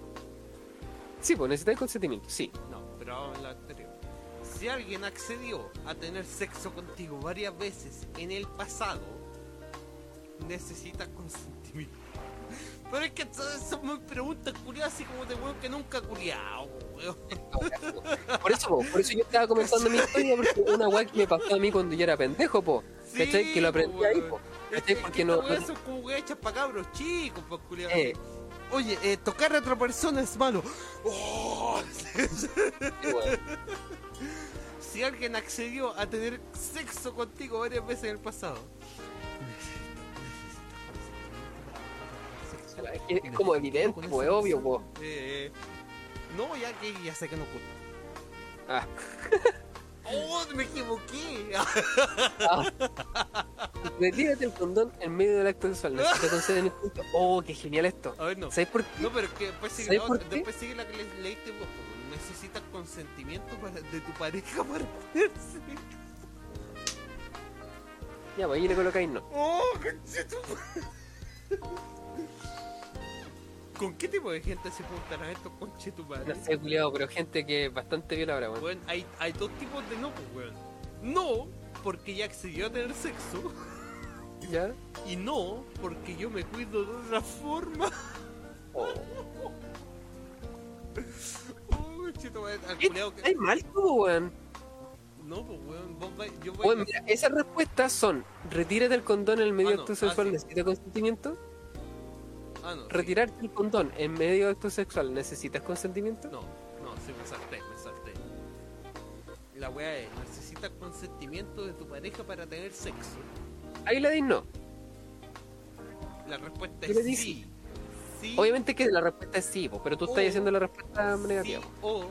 Sí, pues necesitas consentimiento, sí. No, pero en la anterior. Si alguien accedió a tener sexo contigo varias veces en el pasado, necesita consentimiento. Pero es que todas son muy preguntas curiosas así como de weón que nunca ha culiado, weón. Por eso, po, por eso yo estaba comentando mi historia, porque una weá que me pasó a mí cuando yo era pendejo, po. ¿Cachai? Que lo aprendí ahí, po. ¿Cachai? que- Porque no- son como weas hechas para cabros chicos, pues culiado. Eh. Oye, eh, tocar a otra persona es malo. Oh, Sí. Si alguien accedió a tener sexo contigo varias veces en el pasado. Es como evidente, es obvio, po. Eh, no, ya que ya sé que no oculta. Ah, ¡Oh, me equivoqué! retírate el condón en medio del acto sexual. Necesitas consentimiento. Oh, qué genial esto. A ver, no. ¿Sabes por qué? No, pero es que después sigue, ¿Sabes la otra- qué? después sigue la que le- leíste vos. Necesitas consentimiento para- de tu pareja para tener sexo. Ya, pues ahí le colocáis no. ¡Oh, conchetum- ¿Con qué tipo de gente se juntarán estos conchetumares? No sé, culiado, pero gente que es bastante violadora, weón. Weón, hay, hay dos tipos de no, pues, weón. No, porque ya accedió a tener sexo. ¿Ya? Y no, porque yo me cuido de otra forma. Oh. Oh, weón, al weón. No, pues, weón, vos vais- yo voy Weón, mira, esas respuestas son: retírate el condón en el medio Ah, de no, acto ah, sexual, sí. ¿necesitas consentimiento? Ah, no. sí. Retirarte el condón en medio de acto sexual, ¿necesitas consentimiento? No, no, sí, me salté, me salté. La weá es, necesitas consentimiento de tu pareja para tener sexo. Ahí le dis no. La respuesta es sí. Sí. Obviamente que la respuesta es sí, pero tú estás haciendo la respuesta negativa. O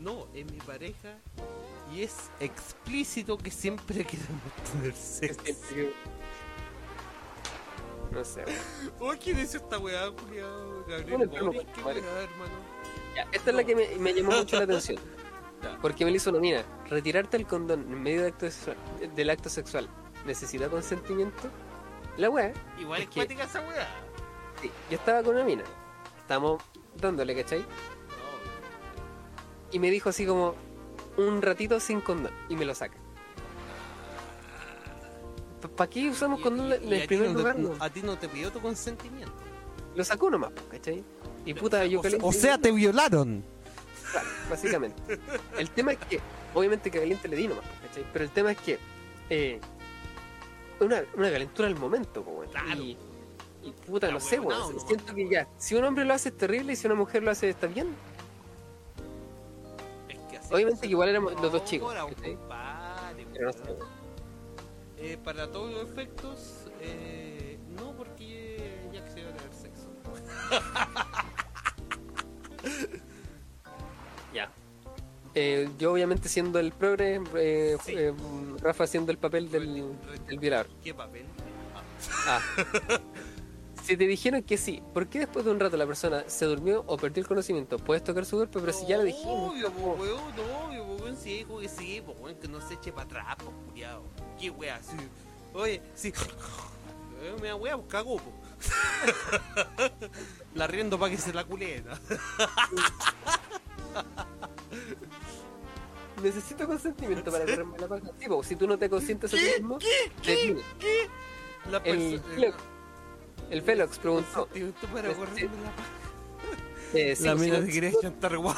no, es mi pareja y es explícito que siempre queremos tener sexo. No sé, weón. ¿quién hizo esta weá, culiao? Gabriel Un enfermo, Boric, qué madre. weá, hermano. Ya, esta es la que me, me llamó mucho la atención. Porque me lo hizo una mina. Retirarte el condón en medio del acto sexual, del acto sexual ¿necesita consentimiento? La weá, Igual Es que- esa weá. sí, yo estaba con una mina. Estamos dándole, ¿cachai? No, Y me dijo así como un ratito sin condón. Y me lo saca. ¿Para qué usamos condón en el primer no te- lugar? no? A ti no te pidió tu consentimiento. Lo sacó nomás, ¿cachai? Y puta, yo O sea, caliente- o sea, te violaron. Claro, básicamente. El tema es que, obviamente que caliente le di nomás, ¿cachai? Pero el tema es que, eh, una, una calentura al momento, po, weón. Claro. Y, y puta, La no sé, weón. nomás. Siento que ya, si un hombre lo hace es terrible y si una mujer lo hace está bien. Es que así Obviamente que igual éramos los dos No, chicos, ahora, ¿cachai? compadre, Pero no sé. Eh, para todos los efectos, eh, no, porque Ya. Eh, yo obviamente siendo el progre, eh, Sí. eh, Rafa haciendo el papel del, del violador. ¿Qué papel? Ah. Si te dijeron que sí, ¿por qué después de un rato la persona se durmió o perdió el conocimiento? Puedes tocar su cuerpo, pero si ya lo dijimos. Obvio, po, weón, no, obvio, weón, sí, como que sí, po, weón, que no se eche para atrás, po, culiao. Qué wea, sí. Oye, sí. Me da wea, pues cagó, po. La riendo para que se la culeta. Necesito consentimiento para correrme la paja. Sí, po, si tú no te consientes a ti mismo, define. La El perso- Felox, el Felox preguntó. para Este- correrme la paja. eh, sí, La si mina no- te quería chantar guau.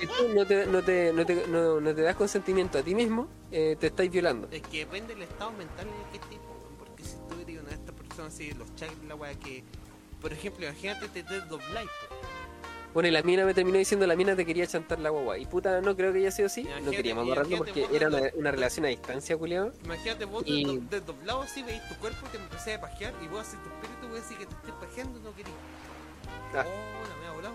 si tú no te, no, te, no, te, no, no te das consentimiento a ti mismo, eh, te estáis violando. Es que depende del estado mental en el que estés, po, weón, porque si tú eres una de estas personas así, los chats, la wea que, por ejemplo, imagínate te te dobláis, po. Bueno, y la mina me terminó diciendo la mina te quería chantar la guagua. Y puta, no creo que haya sido así. Imagínate- No queríamos amarrarlo porque era una, relación a distancia, culiado. Imagínate vos Y- desdo- desdoblado así, veis tu cuerpo y te empecé a pajear y vos haces tu espíritu, voy a decir que te estés pajeando, no querís. Ah. Oh, la me ha volado.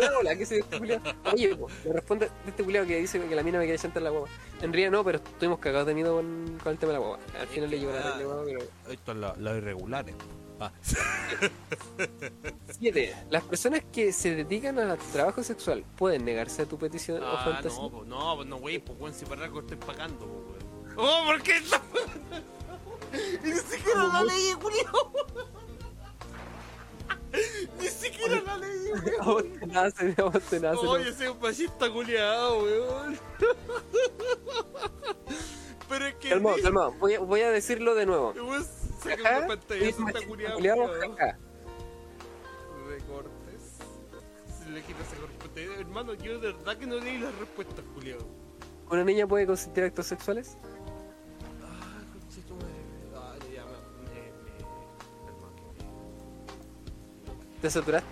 La hola, ¿qué se este culiado? Oye, po, me responde de este culiado que dice que la mina me quería chantar la guagua. En realidad no, pero estuvimos cagados de miedo con, con el tema de la guagua. Al Es final le que, llegó la guagua, pero... Esto es los irregulares. Ah. Siete. Las personas que se dedican al trabajo sexual pueden negarse a tu petición o Ah, fantasía. no, no, pues no, wey, pues weón, si para algo estoy pagando, weón. Oh, ¿por qué? Ni siquiera la leí, culiao. Ni siquiera la leí, weón. A vos te nace, a vos te nace, Oye, soy un machista culiao, weón. Pero es que. Calmado, calmado. Voy a, voy a decirlo de nuevo. Saca una pantalla, está jaja. Recortes. Si le quitas ese corte. Hermano, yo de verdad que no leí las respuestas, culiao. ¿Una niña puede consentir actos sexuales? Ah. Ah, ya me. me. me. ¿Te saturaste?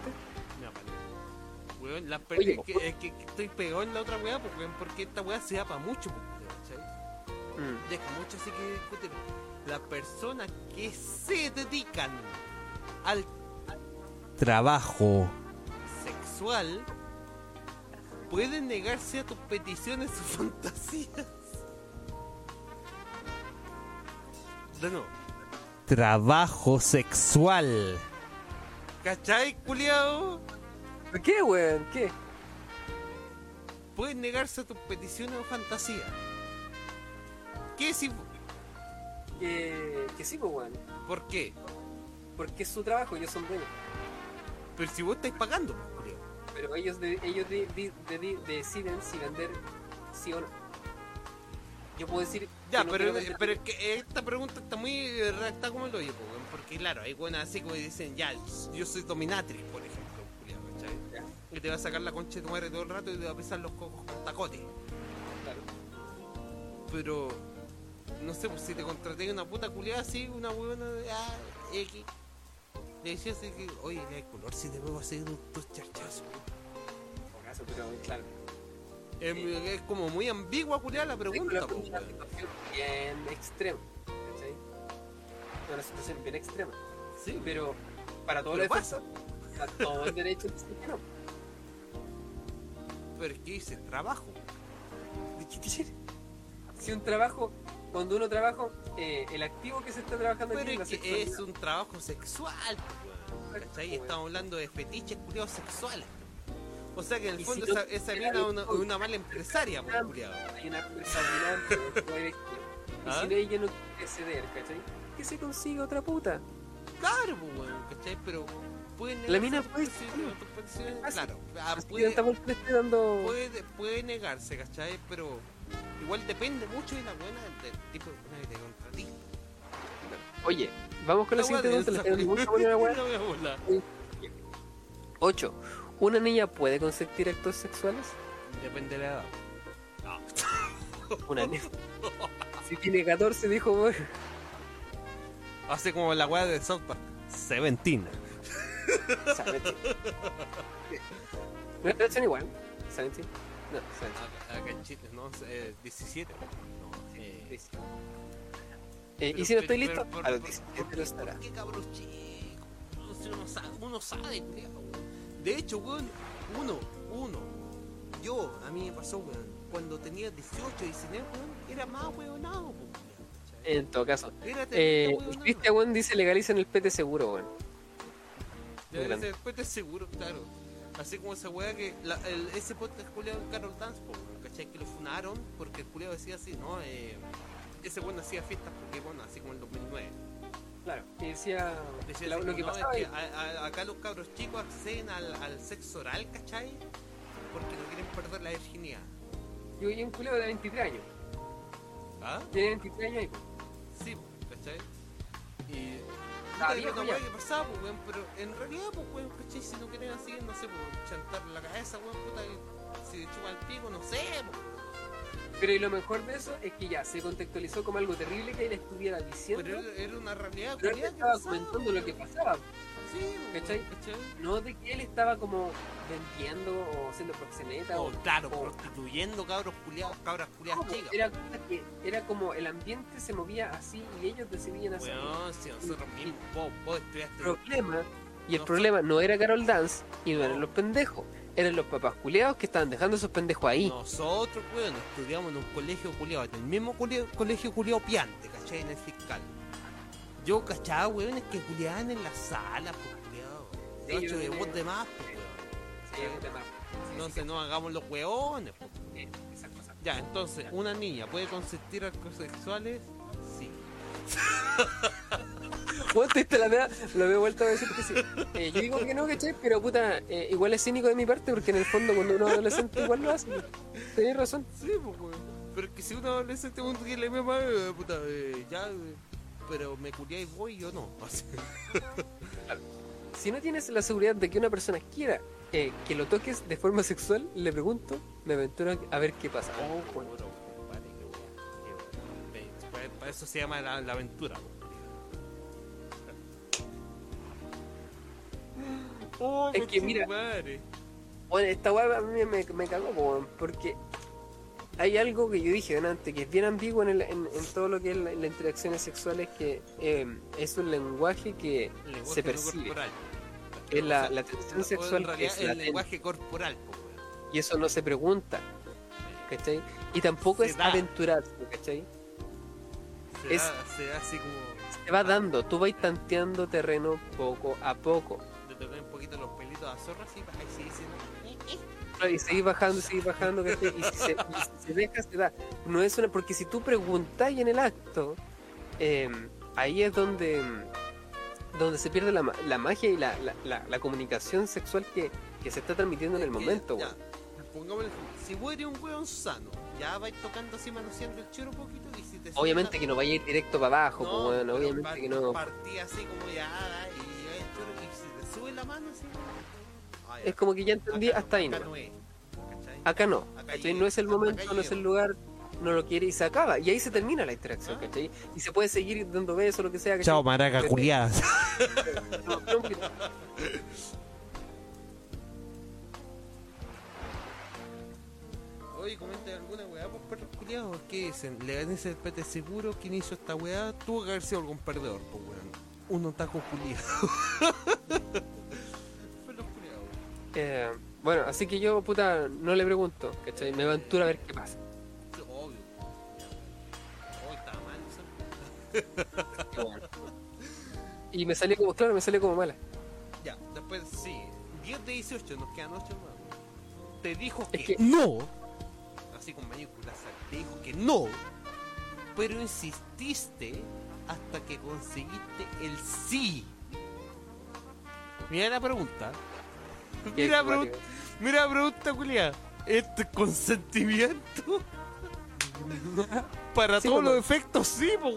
Weón, la per- Oye, es, que, es que estoy pegado en la otra weá, pues, porque esta weá se da para mucho, ¿cachai? Mm. Deja mucho así que discutir. Las personas que se dedican al Trabajo. sexual pueden negarse a tus peticiones o fantasías. De nuevo. Trabajo sexual. ¿Cachai, culiao? ¿Por qué, weón? ¿Qué? Pueden negarse a tus peticiones o fantasías. ¿Qué si... Que, que sí, pues, weón. ¿Por qué? Porque es su trabajo, ellos son dueños. Pero si vos estáis pagando, pues, culiao. Pero ellos, de- ellos de- de- de- de- deciden si vender sí o no. Yo puedo decir. Ya, que no pero, vender. pero es que esta pregunta está muy redactada como el hoyo, po, weón, porque claro, hay buenas así como dicen, ya, yo soy dominatrix, por ejemplo, culiao, ¿cachai? Y te va a sacar la concha de tu madre todo el rato y te va a pisar los cocos con tacote. claro. Pero, no sé, pues si te contraté una puta culiada así, una buena de ah, X, le decías así que, oye, le color si te veo hacer tus charchazos. Por caso, pero claro. Es, es como muy ambigua culiada la pregunta, Tengo po, una situación bien extrema. ¿Cachai? Una situación bien extrema. Sí, Pero para todo el pasa. a todo el derecho que no. pero es que dice trabajo. ¿De qué sirve? Si un trabajo, cuando uno trabaja, eh, el activo que se está trabajando Pero aquí es es que es un trabajo sexual, weón. ¿cachai? Bueno. Estamos hablando de fetiches culiados sexuales. O sea que en el fondo si esa, mina es una, una mala empresaria, po, culiao. Hay una. Y ¿Ah? si ella no quiere ceder, ¿cachai? Que se consiga otra puta. Claro, pues, weón, ¿cachai? Pero puede La mina puede peticiones- a tus peticiones, Fácil. Claro, ah, puede, puede, puede negarse, ¿cachai? Pero igual depende mucho de la buena del tipo de buena que te contratí. Oye, vamos con la La siguiente weá pregunta. Le densa, estoy dando mucha buena la weá. La wea bola. 8. ¿Una niña puede consentir actos sexuales? Depende de la edad. Una niña. Si tiene 14, dijo, weón. Hace como la weá de South Park. Seventeen. ¿Sabes? ¿No igual? ¿Sabes? No. Acá, acá en Chile, no, eh, 17. No, eh, Eh, pero- y si no estoy pero- listo, pero- a los pero- 17 lo estará. ¿Por qué cabros chicos? Uno sabe. De hecho, weón, uno, uno. Yo, a mí me pasó, weón. Cuando tenía 18, 19, weón, era más weonado, ¿cachai? En todo caso. Eh. Cristian weón dice legalicen el PT seguro, weón. Debe grande. ser después de seguro, claro. Así como esa weá que la, el, ese podcast culiado en Carol Dance, po, ¿cachai? Que lo funaron porque el culiado decía así, ¿no? Eh, ese weón hacía fiestas Pokémon, así como en el 2009. Claro. Y decía, Decía lo que no, es que ahí- a- a- acá los cabros chicos acceden al, al sexo oral, ¿cachai? Porque no quieren perder la virginidad. Yo vi un culeo de 23 años. ¿Ah? Tiene 23 años y Sí, ¿cachai? Y. Puta, viejo era una ya. weá que pasaba, pues, weón, pero en realidad, pues, weón, ¿cachai? Si no quieren así, no sé, pues, chantar la cabeza, weón, puta, que si le chupa el pico, no sé, pues. Pero y lo mejor de eso es que ya se contextualizó como algo terrible que él estuviera diciendo. Pero era, una realidad, Pero él estaba comentando lo que pasaba. Sí, ¿Cachai? ¿cachai? No de que él estaba como vendiendo o siendo proxeneta O, o, claro, o- prostituyendo cabros culiados, cabras culiadas ¿Cómo? chicas. Era, que era como el ambiente se movía así y ellos decidían hacerlo. Weón, si nosotros mismos, vos, vos estudiaste. Problema, y el No problema no era Carol Dance y no eran los pendejos, eran los papás culiados que estaban dejando esos pendejos ahí. Nosotros, weón, estudiamos en un colegio culiado, en el mismo cole- colegio culiado piante, ¿cachai? En el fiscal. Yo cachaba, weón, es que culiaban en la sala, pues, culiado. Sí, hecho, de voz de más, pues, weón. Sí, es un tema. Sí, No hagamos los weones, pues. Ya, entonces, ¿una niña puede consentir actos sexuales? Sí. Bueno, te diste la lo veo vuelto a decir que sí. Eh, yo digo que no, ¿cachai? Pero puta, eh, igual es cínico de mi parte porque en el fondo cuando uno es adolescente igual lo hace. Tenés razón. Sí, pues, weón. Pero es que si un adolescente un día le mama, eh, puta, eh, ya, eh, pero me culiáis vos y yo no. Si no tienes la seguridad de que una persona quiera eh, que lo toques de forma sexual, le pregunto, me aventuro a ver qué pasa. Oh, bueno. Para, eso se llama la, la aventura. Oh, Es que mira- conchetumare. Bueno, esta weá a mí me, me cagó, porque hay algo que yo dije antes, que es bien ambiguo en, el- en- en todo lo que es la, las interacciones sexuales, que eh, es un lenguaje que lenguaje se percibe. corporal. Es la- O sea, la o sexual En realidad, es el latente. lenguaje corporal. Y eso no se pregunta, ¿cachai? Y tampoco Se es da. aventurarse, ¿cachai? Se, Es- da, se da así como. Se va dando, tú vas tanteando terreno poco a poco. Te tocan un poquito los pelitos a zorra, así, ahí sí dicen. Y seguir bajando, seguir bajando. Y si se, y si se deja, se da. No es una. Porque si tú preguntas en el acto, eh, ahí es donde donde se pierde la, la magia y la, la, la- comunicación sexual que, que se está transmitiendo en el momento, ya, pongámosle si vos eres un weón sano, ya vais tocando así, manoseando el choro un poquito y si te Obviamente suena- que no vaya a ir directo para abajo, No, pues, pero obviamente par- que no. Partí así como ya, y choro y si te sube la mano así. Es como que ya entendí Acá hasta ahí, acá no. no es, ¿cachai? Acá no, Acá ¿cachai? llegué, No es el momento, no es el lugar, no lo quiere y se acaba. Y ahí se termina la interacción, Ah. ¿cachai? Y se puede seguir dando besos, lo que sea. ¿cachai? Chao, maraca Pero- culiada. No, no, porque- Oye, comenta alguna weá, pues perros culiados. ¿Qué dicen? ¿Le ganes el PT seguro? ¿Quién hizo esta weá? Tuvo que haber sido algún perdedor, pues weón. Uno taco culiado. Eh, bueno, así que yo, puta, no le pregunto, ¿cachai? Me aventuro a ver qué pasa. Obvio. Hoy estaba mal eso. Y me salió como, claro, me salió como mala. Ya, después sí. 10 de 18, nos quedan 8 más. Te dijo Es que, que- no, así con mayúsculas, te dijo que no, pero insististe hasta que conseguiste el sí. Mira la pregunta. Mira pregunta, mira pregunta, Julia. ¿Esto es consentimiento? Para Sí, todos los efectos, sí, pues,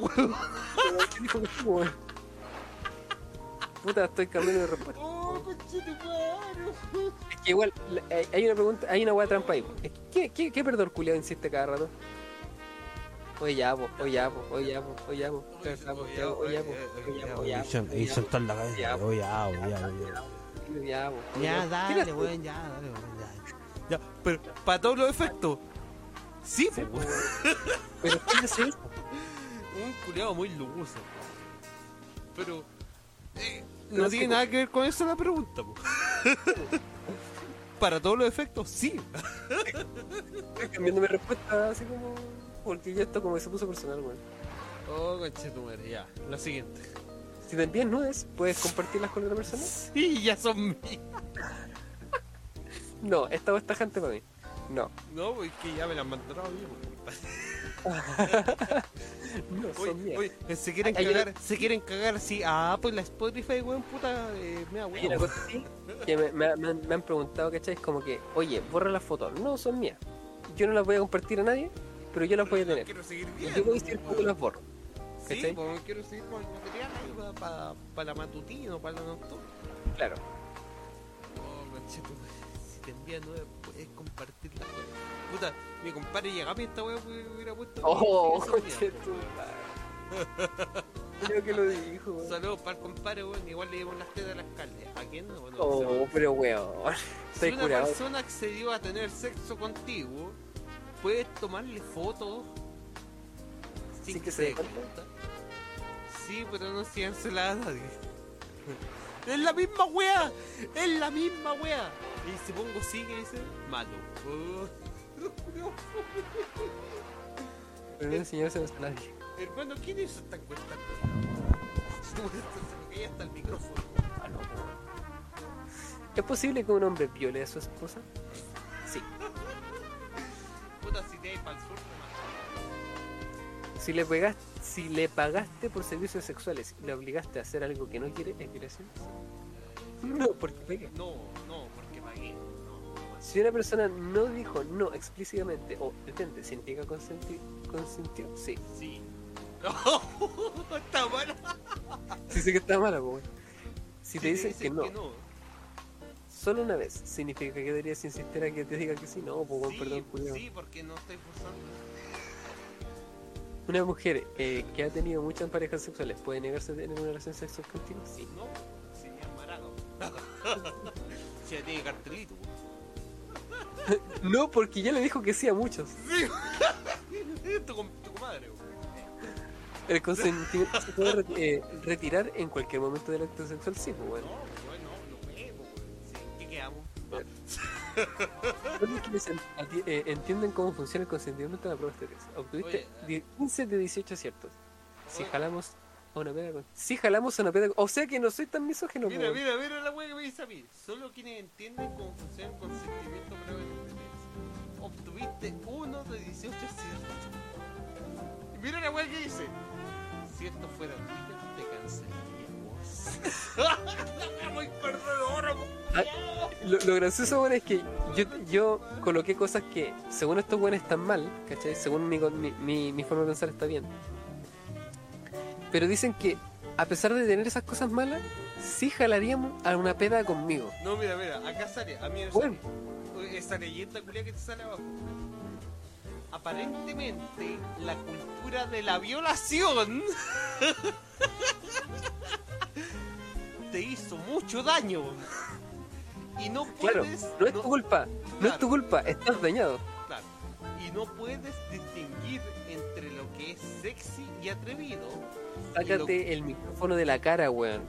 weón. Puta, estoy cambiando de respuesta. Oh. Es que igual, hay- una pregunta, hay una hueá trampa ahí. ¿Qué, qué, qué perdedor culiado insiste cada rato? Oye ya, po, oye ya, po, oye ya, po, oye ya, po, oye ya, po, oye ya, po, oye ya, po, oye ya, po, oye ya, po, oye Y ya, po, soltar la cabeza. Ya, Oh, ya, oh, ya, oh, ya. oye ya, po, oye Ya, ya, po. Dale, Mira, weón, ya, dale, weón, ya. Ya, pero para todos los efectos. Sí, pues, weón. Pero ¿qué es eso? Un culiado muy luso. Pero. eh, No no tiene nada que ver con eso la pregunta, po. para todos los efectos, sí. Estoy cambiando mi respuesta así como. Porque ya esto como se puso personal, weón. Oh, conchetumare, ya. La siguiente. Si te envían nudes, ¿puedes compartirlas con otra persona? Sí, ya son mías. No, esta es tajante para mí. No. No, pues que ya me las mandaron a mí. No, Oye, son mías. oye, se quieren cagar, se quieren cagar así a Apple, la Spotify, weón, puta, eh, me da una así que me, me- me han, me han preguntado, ¿cachai? Es como que, oye, borra las fotos. No, son mías. Yo no las voy a compartir a nadie, pero yo las voy a tener. Quiero seguir viendo. yo voy a decir cómo las borro. Sí, ¿cachai? pues quiero seguir con el material ahí para la matutino, para la nocturna. Claro. Oh, conchetu, si te envían nueve, puedes compartirla, weón. Puta, mi compadre llegaba y esta weá hubiera puesto. Oh, conchetu. Creo que lo dijo, weón. Saludos para el compadre, weón. Igual le dimos las tetas al alcalde. ¿A quién no? Bueno, Oh, pero weón. si una curado. persona accedió a tener sexo contigo, puedes tomarle fotos sin ¿Sin que que se dé dé cuenta? cuenta. Sí, pero no enseñársela a nadie. Es la misma wea, es la misma wea. Y si pongo sigue, dice, malo. Oh. Pero no a nadie. Hermano, ¿quién hizo esta encuesta? Se me caía hasta el micrófono. Ah, no. ¿Es posible que un hombre viole a su esposa? Sí. Puta, si te hay para el sur, Si le, pegaste, si le pagaste por servicios sexuales y le obligaste a hacer algo que no quiere, ¿es violación? No, porque pegue. No, no, porque pagué. No, no, Si una persona no dijo no explícitamente, o depende, ¿significa consentir? ¿Consintió? Sí. Sí. está mal. Sí sé que está mala, pues. Si te Sí, dicen que no, solo una vez, ¿significa que deberías insistir a que te diga que sí? No, pues, Sí, perdón, sí, porque no estoy forzando. Una mujer eh, que ha tenido muchas parejas sexuales, ¿puede negarse a tener una relación sexual contigo? Sí. No, sí, amarado. Si ya tiene cartelito. No, porque ya le dijo que sí a muchos. tu, com- tu comadre. El consentimiento se puede re- eh, retirar en cualquier momento del acto sexual, sí, pues No, bueno. bueno, no Los eh, entienden cómo funciona el consentimiento de la prueba test. Obtuviste Oye, die- 15 de 18 aciertos. Si jalamos a una peda con... Si jalamos a una peda con... O sea que no soy tan misógino, Mira, mira, mira la wea que me dice a mí. Solo quienes entienden cómo funciona el consentimiento de test. Obtuviste uno de 18 aciertos. Y mira la wea que dice. Si esto fuera Twitter, te cancelaríamos. Muy Ah, Lo, lo gracioso, bueno, es que yo, yo coloqué cosas que, según estos buenos, están mal, ¿cachai? Según mi, mi, mi, mi forma de pensar está bien. Pero dicen que, a pesar de tener esas cosas malas, sí jalaríamos a una peda conmigo. No, mira, mira, acá sale, a mí me Bueno. sale esa leyenda culia que te sale abajo. Aparentemente, la cultura de la violación te hizo mucho daño. Y no Claro, puedes. no es tu culpa, no es tu culpa, estás dañado. claro, y no puedes distinguir entre lo que es sexy y atrevido Sácate el micrófono de la cara, weón.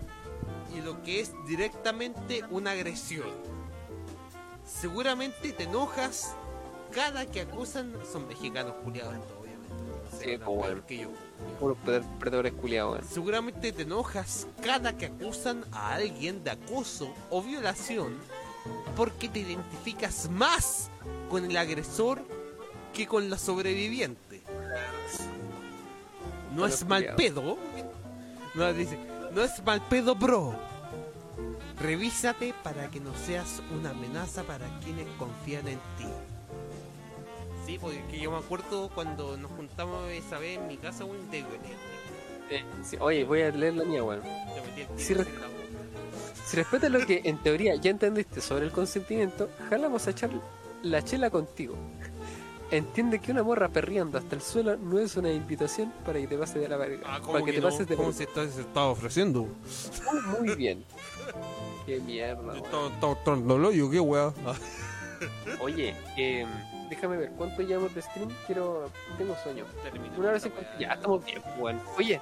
y lo que es directamente una agresión. Seguramente te enojas cada que acusan. Son mexicanos culiados, obviamente. No sé, Sí, que yo. Predadores culiados. Seguramente te enojas cada que acusan a alguien de acoso o violación porque te identificas más con el agresor que con la sobreviviente. No es mal pedo. No, dice, no es mal pedo, bro. Revísate para que no seas una amenaza para quienes confían en ti. Sí, porque yo me acuerdo cuando nos juntamos esa vez en mi casa, weón, te, Eh, sí, oye, voy a leer la mía, weón. tiro re-. Si respetas lo que en teoría ya entendiste sobre el consentimiento, jalamos a echar la chela contigo. Entiende que una morra perreando hasta el suelo no es una invitación para que te pases de la verga. Ah, ¿cómo para que, que te no? pases de ¿Cómo se está, se está ofreciendo? Muy, muy bien. Qué mierda. Está hoyo, qué weá. Oye, eh, déjame ver, ¿cuánto llevamos de stream? Quiero. Tengo sueño. Terminó Una hora cincuenta. Ya, estamos bien, weón. Oye,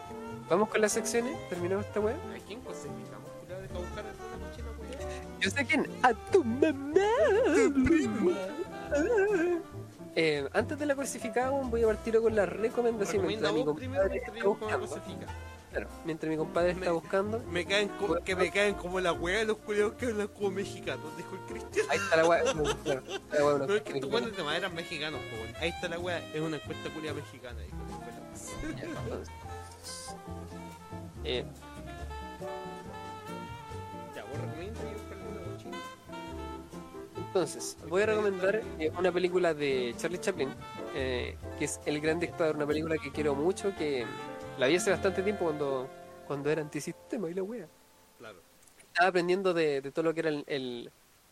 vamos con las secciones. Terminamos esta weá. ¿A quién culiado, deja buscar alguna cochina culiada. Yo sé quién. A tu mamá. Eh, antes de la crucificada, voy a partir con la recomendación. Recomienda vos primero cómo buscando. Claro, mientras mi compadre está Me- buscando. Me caen co- que me caen como la wea de los culiados que hablan como mexicanos, dijo el Cristian. Ahí está la weá. Claro, No es que buenos de madera eran mexicanos, po, weón. Ahí está la wea, es una encuesta culia mexicana, dijo. Ya, entonces. Eh, Ya, vos recomiendas. Entonces, voy a recomendar eh, una película de Charlie Chaplin, eh, que es El Gran Dictador, una película que quiero mucho, que la vi hace bastante tiempo cuando, cuando era antisistema y la wea. Claro. Estaba aprendiendo de, de todo lo que era el, el,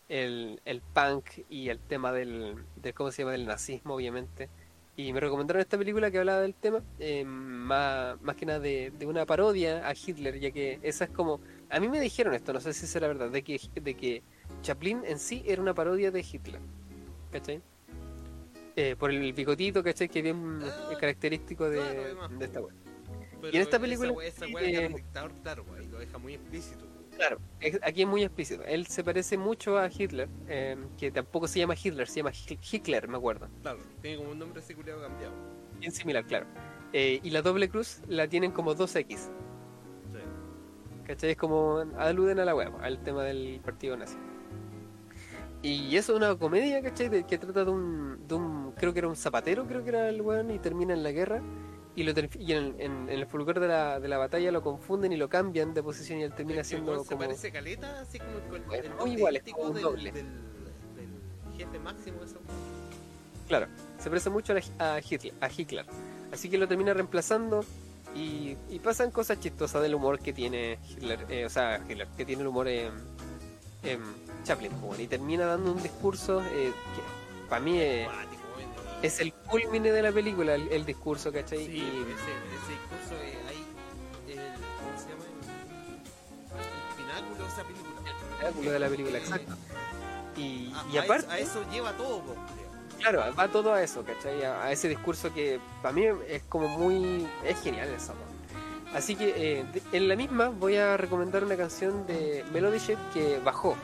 el- el punk y el tema del, del, ¿cómo se llama?, del nazismo, obviamente. Y me recomendaron esta película que hablaba del tema, eh, más, más que nada de, de una parodia a Hitler, ya que esa es como... A mí me dijeron esto, no sé si será verdad, de que, de que Chaplin en sí era una parodia de Hitler. ¿Cachai? Eh, por el bigotito, ¿cachai? Que es bien Ah, característico de, claro, además. de esta wea. Pero Y en esta esa película Esa que que- el dictador, claro, lo deja muy explícito. Claro, aquí es muy explícito. Él se parece mucho a Hitler, eh, que tampoco se llama Hitler, se llama Hi- Hitler, me acuerdo. Claro, tiene como un nombre así culiado cambiado. Bien similar, claro. Eh, y la doble cruz la tienen como 2X. Sí. ¿Cachai? Es como aluden a la web, al tema del partido nazi. Y eso es una comedia, ¿cachai? Que trata de un, de un, creo que era un zapatero, creo que era el weón, y termina en la guerra. Y, lo y en, en- en el fulgor de la, de la batalla lo confunden y lo cambian de posición y él termina Es siendo weón se como... parece caleta, así como con Es el muy igual, es como un del, doble. Del, del jefe máximo eso. Claro, se parece mucho a, a Hitler, a Hitler. Así que lo termina reemplazando y, y pasan cosas chistosas del humor que tiene Hitler, eh, o sea, Hitler, que tiene el humor en Chaplin. pues, bueno, y termina dando un discurso eh, que para mí eh, weón. Es el culmine de la película, el, el discurso, ¿cachai? Sí, Y- ese, ese discurso eh, ahí, el, ¿cómo se llama? El, el pináculo de esa película. espectáculo de la película, Eh, exacto. Y, A, y a aparte, eso, a eso lleva todo, po, claro, va todo a eso, ¿cachai? A, a ese discurso que para mí es como muy... es genial eso, ¿no? Así que eh, de- en la misma voy a recomendar una canción de Melody que bajó,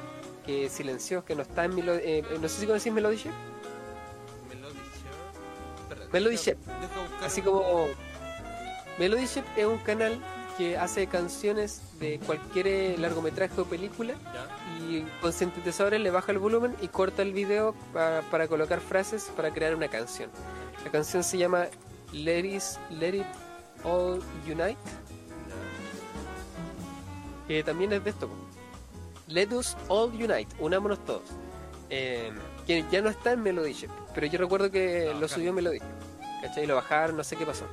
que silenció, que no está en Melody... eh, no sé si conocéis Melody. Melody buscar Así como Melody Shape es un canal que hace canciones de cualquier eh, largometraje o película Ya. y con sintetizadores le baja el volumen y corta el video para, para colocar frases para crear una canción. La canción se llama Let, Is- Let It All Unite, que también es de esto. Let Us All Unite, unámonos todos. Eh, que ya no está en Melody Shape, pero yo recuerdo que No, lo claro. subió Melody. ¿Cachai? Lo bajaron, no sé qué pasó.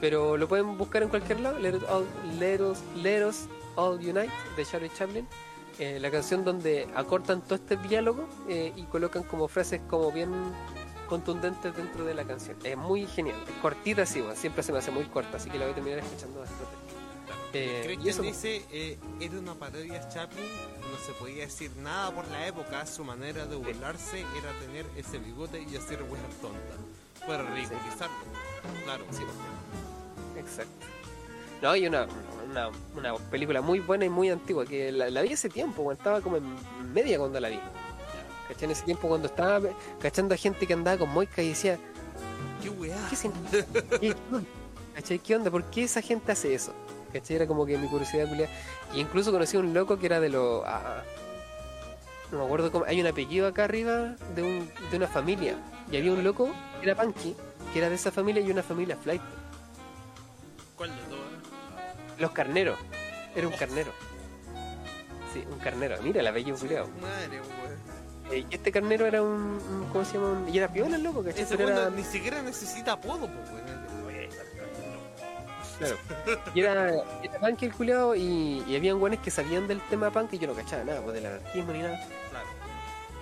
Pero lo pueden buscar en cualquier lado. Let, all, let, us, let Us All Unite de Charlie Chaplin. Eh, la canción donde acortan todo este diálogo eh, y colocan como frases como bien contundentes dentro de la canción. Es muy genial. Es cortita, sí, bueno, siempre se me hace muy corta, así que la voy a terminar escuchando bastante. Eh, y Christian eso, dice, eh, era una parodia Chaplin, no se podía decir nada por la época, su manera de burlarse era tener ese bigote y hacer weas tontas. Para ridiculizarlo. Claro, Sí, Exacto. No, y una, una, una película muy buena y muy antigua, que la, la vi hace tiempo, cuando estaba como en media cuando la vi. ¿Cachai? En ese tiempo cuando estaba cachando a gente que andaba con moica y decía, qué weá. ¿qué, se- qué- onda? ¿Cachai? ¿Qué onda? ¿Por qué esa gente hace eso? ¿Cachai? Era como que mi curiosidad culiá. Y incluso conocí a un loco que era de los... ah, no me acuerdo cómo... Hay un apellido acá arriba de, un, de una familia. Y había un loco que era Punky, que era de esa familia y una familia flight. ¿Cuál de todas? Los carneros. Era un carnero. Sí, un carnero. Mira el apellido culiao. Madre, weón. Eh, y este carnero era un, un- ¿Cómo se llama? Un- y era piola el loco, ¿cachai? Ese era, ni siquiera necesita apodo, pues, claro. Y era, era punk el culiao y, y habían guanes que sabían del tema punk y yo no cachaba nada, pues del anarquismo ni nada.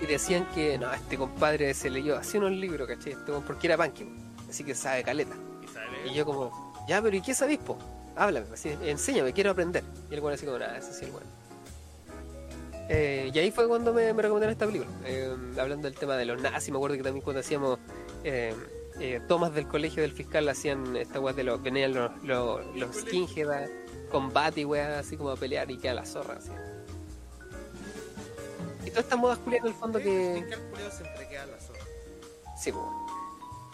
Y decían que, no, este compadre se leyó así unos libros, ¿cachai? Este porque era punk, así que sabe caleta. Y yo como, ya, pero ¿y qué sabéis, po? Háblame, así, enséñame, quiero aprender. Y el weón así como, nada, ese sí el weón. Eh, y ahí fue cuando me, me recomendaron esta película. Eh, hablando del tema de los nazis, me acuerdo que también cuando hacíamos eh, eh, tomas del colegio del fiscal hacían esta weá de los, venían los, los, los skinhead a, combate y weá, así como a pelear y queda la zorra, así. Y todas estas modas culiadas en el fondo que. Siempre queda la zorra. Sí, pues.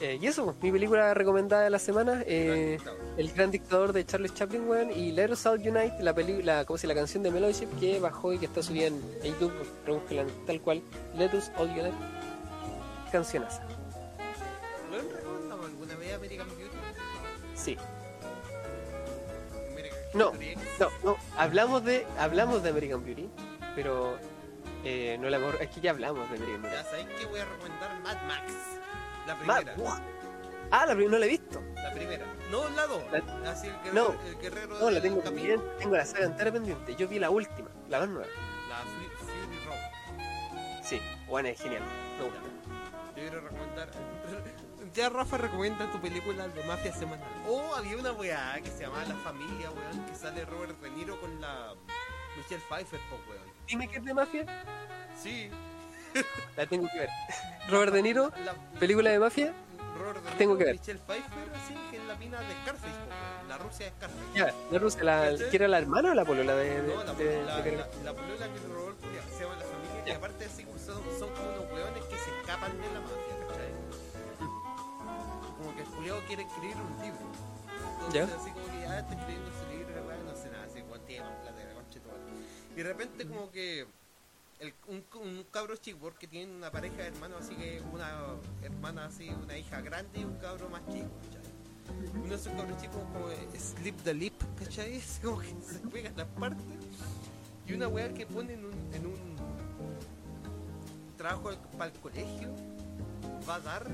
Eh, y eso, mi película recomendada de la semana, eh. El gran dictador de Charles Chaplin, weón, y Let Us All Unite, la película, ¿cómo se llama? La canción de Melody Ship que bajó y que está subida en YouTube, rebúsquela tal cual, Let Us All Unite, cancionaza. ¿Lo han recomendado alguna vez American Beauty? Sí. American No, no, no, hablamos de, hablamos de American Beauty, pero eh, no la hemos, es que ya hablamos de Beauty. Ya sabéis que voy a recomendar Mad Max. La primera. Ah, la primera no la he visto. La primera. No la dos. La- Así el guerrero, No, el guerrero No, la tengo pendiente, tengo la saga entera pendiente. Yo vi la última, la más nueva. La Fury Road. Sí, bueno, es genial. Me gusta. Yo quiero recomendar. Ya Rafa recomienda tu película de mafia semanal. Oh, había una weá que se llamaba La Familia, weón, que sale Robert De Niro con la Michelle Pfeiffer, po, weón. Dime que es de mafia, Sí. la tengo que ver. Robert De Niro, La, película de mafia, Robert De Niro, Tengo que ver. Michelle Pfeiffer, así que es la mina de Scarface. La Rusia de Scarface. ya, la rusa, la, ¿Cachai? que era la hermana o la polola de, de, No, la, de- la, de- la, la polola que robó el culiao, se llama La Familia, y aparte como son, son como unos weones que se escapan de la mafia, ¿cachai? Como que el culiao quiere escribir un libro. Entonces Ya. así como que ya está escribiendo Y de repente como que el, un, un cabro chico, porque tiene una pareja de hermanos, así que una hermana así, una hija grande y un cabro más chico, ¿cachai? Uno de esos cabros chicos como slip the lip, ¿cachai? Es como que se pegan las partes. Y una weá que pone en un, en un trabajo para el colegio va a dar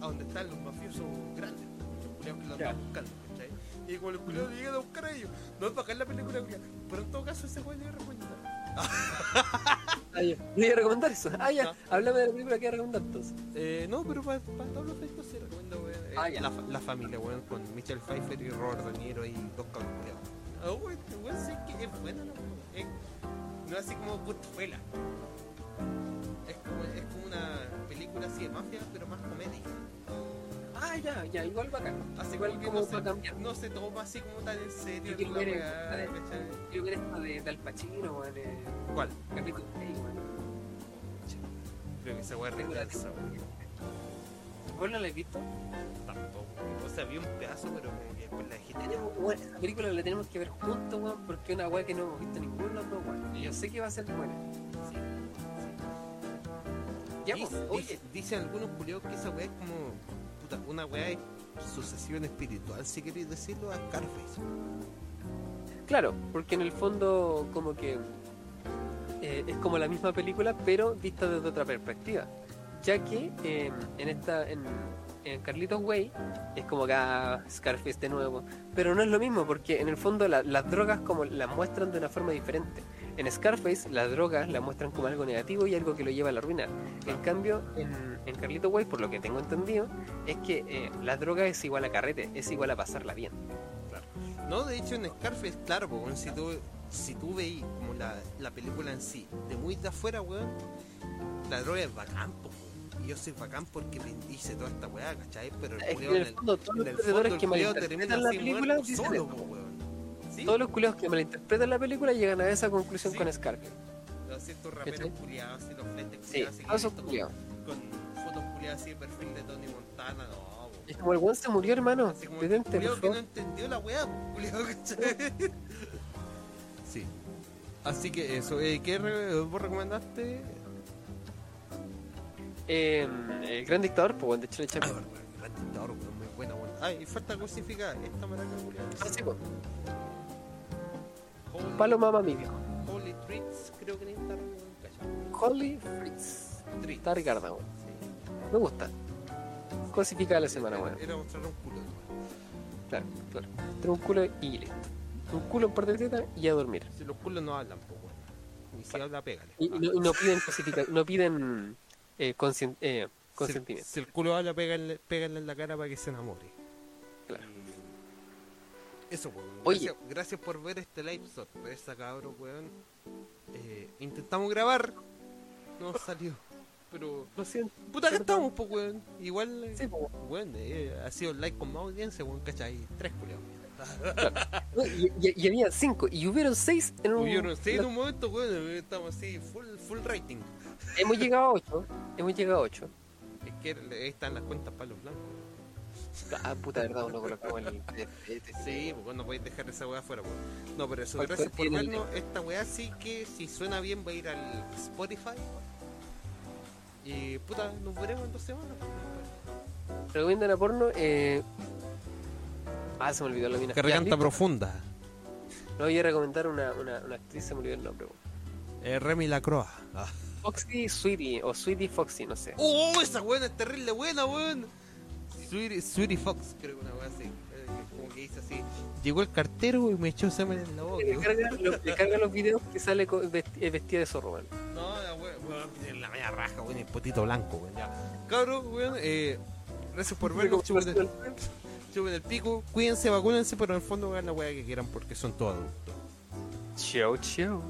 a donde están los mafiosos grandes, los que lo están buscando. Y como los culiados llegan a buscar a ellos, no es bacán la película, pero en todo caso ese weón le voy a recomendar. Ah, ya. Le iba a recomendar eso. Ah, ya, No. háblame de la película que iba a recomendar entonces. Eh, no, pero para todos los efectos sí recomiendo weón, eh, Ah, ya. la, la familia, weón, con Michelle Pfeiffer y Robert De Niro y dos cabros. Ah, weón, este weón sí que es buena la weón. No es así como Goodfellas. Es como, es como una película así de mafia, pero más comedia. Ya, ya, igual bacán. Así igual que como no para se, no se toma así como tan en serio Yo quiero ver, weá, eh, ¿cachai? Quiero ver esta de, de Al Pacino, weón. Eh, ¿Cuál? capítulo 6, weón. Creo que esa weá es weón. ¿Vos no la has visto? Tampoco. O sea, vi un pedazo, pero después la dejé. Tenemos, weón, esa película la tenemos que ver juntos, weón, porque es una weá que no hemos visto ninguno de dos, weón. Y yo sé que va a ser buena. Sí, Ya, pues, oye, dice- dicen algunos culiados que esa weá es como una weá sucesión espiritual, si queréis decirlo, a Scarface. Claro, porque en el fondo como que eh, es como la misma película, pero vista desde otra perspectiva. Ya que eh, en esta, en, en Carlitos Way, es como que ah, Scarface de nuevo. Pero no es lo mismo, porque en el fondo la- las drogas como las muestran de una forma diferente. En Scarface las drogas las muestran como algo negativo y algo que lo lleva a la ruina. En cambio, en, en Carlitos Way, por lo que tengo entendido, es que eh, la droga es igual a carrete, es igual a pasarla bien. No, de hecho en Scarface, claro, weón, si tú, si tú veis como la, la película en sí, de muy de afuera, weón, la droga es bacán. Y yo soy bacán porque me hice toda esta weá, ¿cachai? Pero el Es que en el fondo todos en los el fondo el que termina la película solo, weón. ¿Sí? Todos los culiados que malinterpretan la película llegan a esa conclusión Sí. con Scarface. Así estos raperos culiados, así los flentes Sí, culiados, todos culiados. con, con fotos culiadas así de perfil de Tony Montana, no. Es como el weón se murió, hermano. Así como el culiao que no entendió la weá, culiao. Sí. Así que eso, eh, ¿qué re- vos recomendaste? Eh, el gran dictador, pues, de Ah, Chaplin. bueno, bueno, gran dictador, weón, muy buena, weón. Ay, y falta cosificar esta maraca culiao. Ah, sí, pues. Holy- Palo mamá mi viejo. Holy Treats, creo que necesita weón, Holly Fritz. Está Ricardo, weón. Me gusta. Cosificada la semana, weón. Era mostrar un culo. Claro, claro. Tener un culo y listo. Un culo, un par de tetas y a dormir. Si los culos no hablan, pues, weón. Y si habla, pégale. Y, no, y no piden no piden eh, eh, Si, consentimiento. si el culo habla, pégale, pégale en la cara para que se enamore. Eso, weón. Oye. Gracias, gracias por ver este live sorpresa, cabrón, weón. Eh, intentamos grabar, no salió. Pero, Lo siento. puta que estamos, pues, weón. Igual, eh, Sí, pues. weón, eh, ha sido el like con más audiencia, weón, ¿cachai? Tres culiados. Y, y- y había cinco, y hubieron seis en un. Hubieron seis en un momento, weón, estamos así, full, full rating. Hemos llegado a ocho. Hemos llegado a ocho. Es que ahí están las cuentas palos blancos. Ah, puta verdad, uno colocamos el. Sí, pues bueno, no podéis dejar esa weá afuera, pues. No, pero eso, Pues, gracias pues, por el- vernos. Esta weá sí que si suena bien va a ir al Spotify. Y puta, nos veremos en dos semanas. pues, Recomiendan a porno. Eh... Ah, se me olvidó la mina. Que profunda. No, voy a recomendar una, una, una actriz, se me olvidó el nombre. weón. Eh, Remy Lacroix. Ah. Foxy Sweetie, o Sweetie Foxy, no sé. ¡Oh, esa weá es terrible buena, weón! Sweetie, Sweetie Fox. Creo que una weá así. eh, Como que dice así. Llegó el cartero y me echó semen en la boca. Le carga, lo- le carga los videos que sale eh, vestida de zorro, weón. No, weón, tiene la media raja, weón, el potito blanco, weón. Ya. Cabros, weón, eh. Gracias por vernos. Chupen el, chupen el pico. Cuídense, vacúnense, pero en el fondo hagan la weá que quieran porque son todos adultos. Chau, chau.